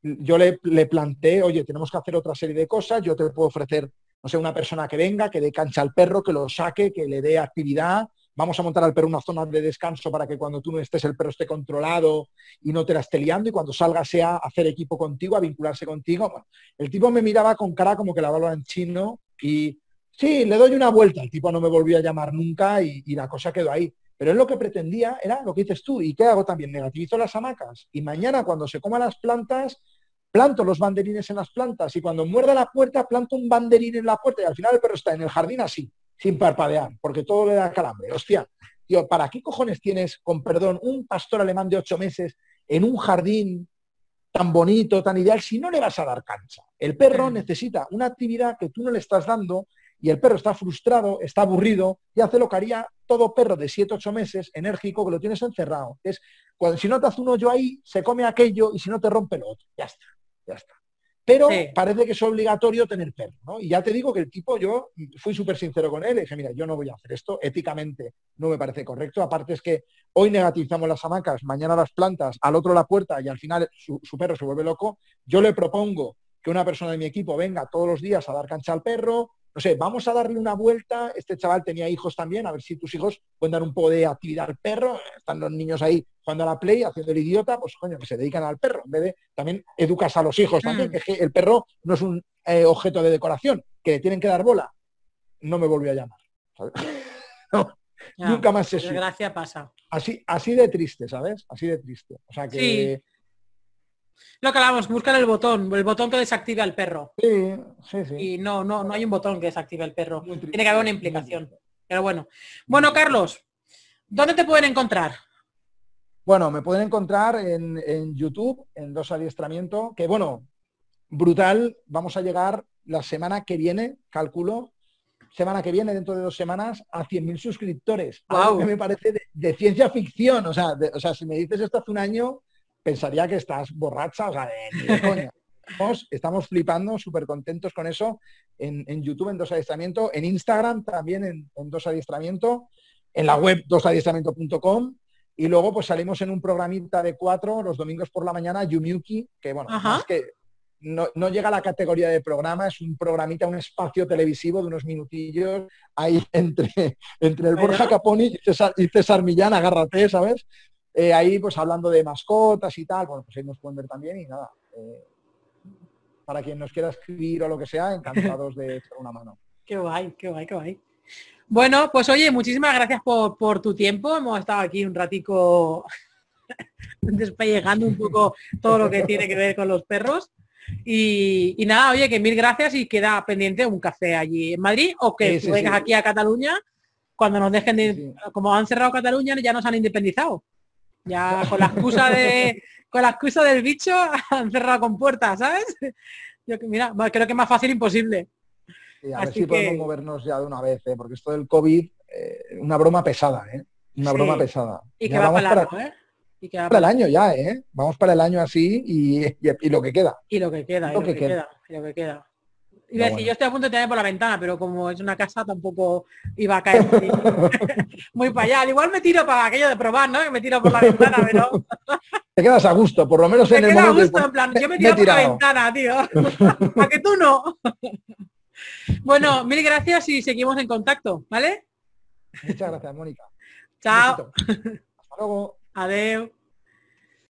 yo le, le planteé, oye, tenemos que hacer otra serie de cosas, yo te puedo ofrecer, no sé, una persona que venga, que dé cancha al perro, que lo saque, que le dé actividad, vamos a montar al perro una zona de descanso para que cuando tú no estés el perro esté controlado y no te la esté liando y cuando salga sea hacer equipo contigo, a vincularse contigo. el tipo me miraba con cara como que la hablaba en chino y sí, le doy una vuelta. El tipo no me volvió a llamar nunca y, la cosa quedó ahí. Pero él lo que pretendía era lo que dices tú. ¿Y qué hago también? Negativizo las hamacas. Y mañana cuando se coman las plantas, planto los banderines en las plantas. Y cuando muerda la puerta, planto un banderín en la puerta. Y al final el perro está en el jardín así sin parpadear, porque todo le da calambre. Hostia, tío, ¿para qué cojones tienes, con perdón, un pastor alemán de ocho meses en un jardín tan bonito, tan ideal, si no le vas a dar cancha? El perro necesita una actividad que tú no le estás dando y el perro está frustrado, está aburrido y hace lo que haría todo perro de siete, ocho meses, enérgico, que lo tienes encerrado. Es cuando si no te hace un hoyo ahí, se come aquello y si no te rompe el otro. Ya está, ya está. Pero parece que es obligatorio tener perro, ¿no? Y ya te digo que el tipo, yo fui súper sincero con él, y dije, mira, yo no voy a hacer esto, éticamente no me parece correcto. Aparte es que hoy negativizamos las hamacas, mañana las plantas, al otro la puerta y al final su, su perro se vuelve loco. Yo le propongo que una persona de mi equipo venga todos los días a dar cancha al perro, no sé, vamos a darle una vuelta. Este chaval tenía hijos también, a ver si tus hijos pueden dar un poco de actividad al perro. Están los niños ahí jugando a la play, haciendo el idiota, pues coño, que se dedican al perro. En vez de también educas a los hijos también, mm. que, el perro no es un eh, objeto de decoración, que le tienen que dar bola. No me volvió a llamar. nunca más se Gracia pasa. Así, así de triste, ¿sabes? Así de triste. O sea que. Lo que hablamos, buscar el botón, el botón que desactive al perro. Sí, sí, sí. Y no, no, no hay un botón que desactive al perro. Tiene que haber una implicación. Pero bueno. Bueno, Carlos, ¿dónde te pueden encontrar? Bueno, me pueden encontrar en, YouTube, en Dos Adiestramiento, que bueno, brutal. Vamos a llegar la semana que viene, calculo, semana que viene, dentro de dos semanas, a 100.000 suscriptores. Algo que me parece de, ciencia ficción. O sea, o sea, si me dices esto hace un año, pensaría que estás borracha, o sea, de, Estamos, flipando, súper contentos con eso en, YouTube en Dos Adiestramiento, en Instagram también en, Dos Adiestramiento, en la web dosadiestramiento.com y luego pues salimos en un programita de cuatro los domingos por la mañana, Yumiuki, que bueno, es que no, llega a la categoría de programa, es un programita, un espacio televisivo de unos minutillos ahí entre, entre el Borja Caponi y César, y César Millán, agárrate, ¿sabes? Eh, ahí pues hablando de mascotas y tal, bueno, pues ahí nos pueden ver también y nada. Eh, para quien nos quiera escribir o lo que sea, encantados de echar una mano. Qué guay, qué guay, qué guay. Bueno, pues oye, muchísimas gracias por, tu tiempo. Hemos estado aquí un ratico despellejando un poco todo lo que tiene que ver con los perros. Y, nada, oye, que mil gracias y queda pendiente un café allí en Madrid o que vengas aquí a Cataluña cuando nos dejen de, como han cerrado Cataluña, ya nos han independizado. Ya con la excusa de con la excusa del bicho han cerrado con puertas, ¿sabes? Yo mira, creo que es más fácil imposible. a ver si podemos movernos ya de una vez, ¿eh? porque esto del COVID, eh, una broma pesada, ¿eh? Una broma pesada. Y que va para, ¿eh? Y que va para el año ya, ¿eh? Vamos para el año así y, lo que queda. Y lo que queda, y lo, que, queda. y lo que queda. Iba a decir, yo estoy a punto de tener por la ventana, pero como es una casa tampoco iba a caer muy, para allá. igual me tiro para aquello de probar, ¿no? Que me tiro por la ventana, pero... Te quedas a gusto, por lo menos en el momento. A gusto, en plan, yo me tiro por la ventana, tío. a que tú no. bueno, mil gracias y seguimos en contacto, ¿vale? Muchas gracias, Mónica. Chao. Hasta luego. Adiós.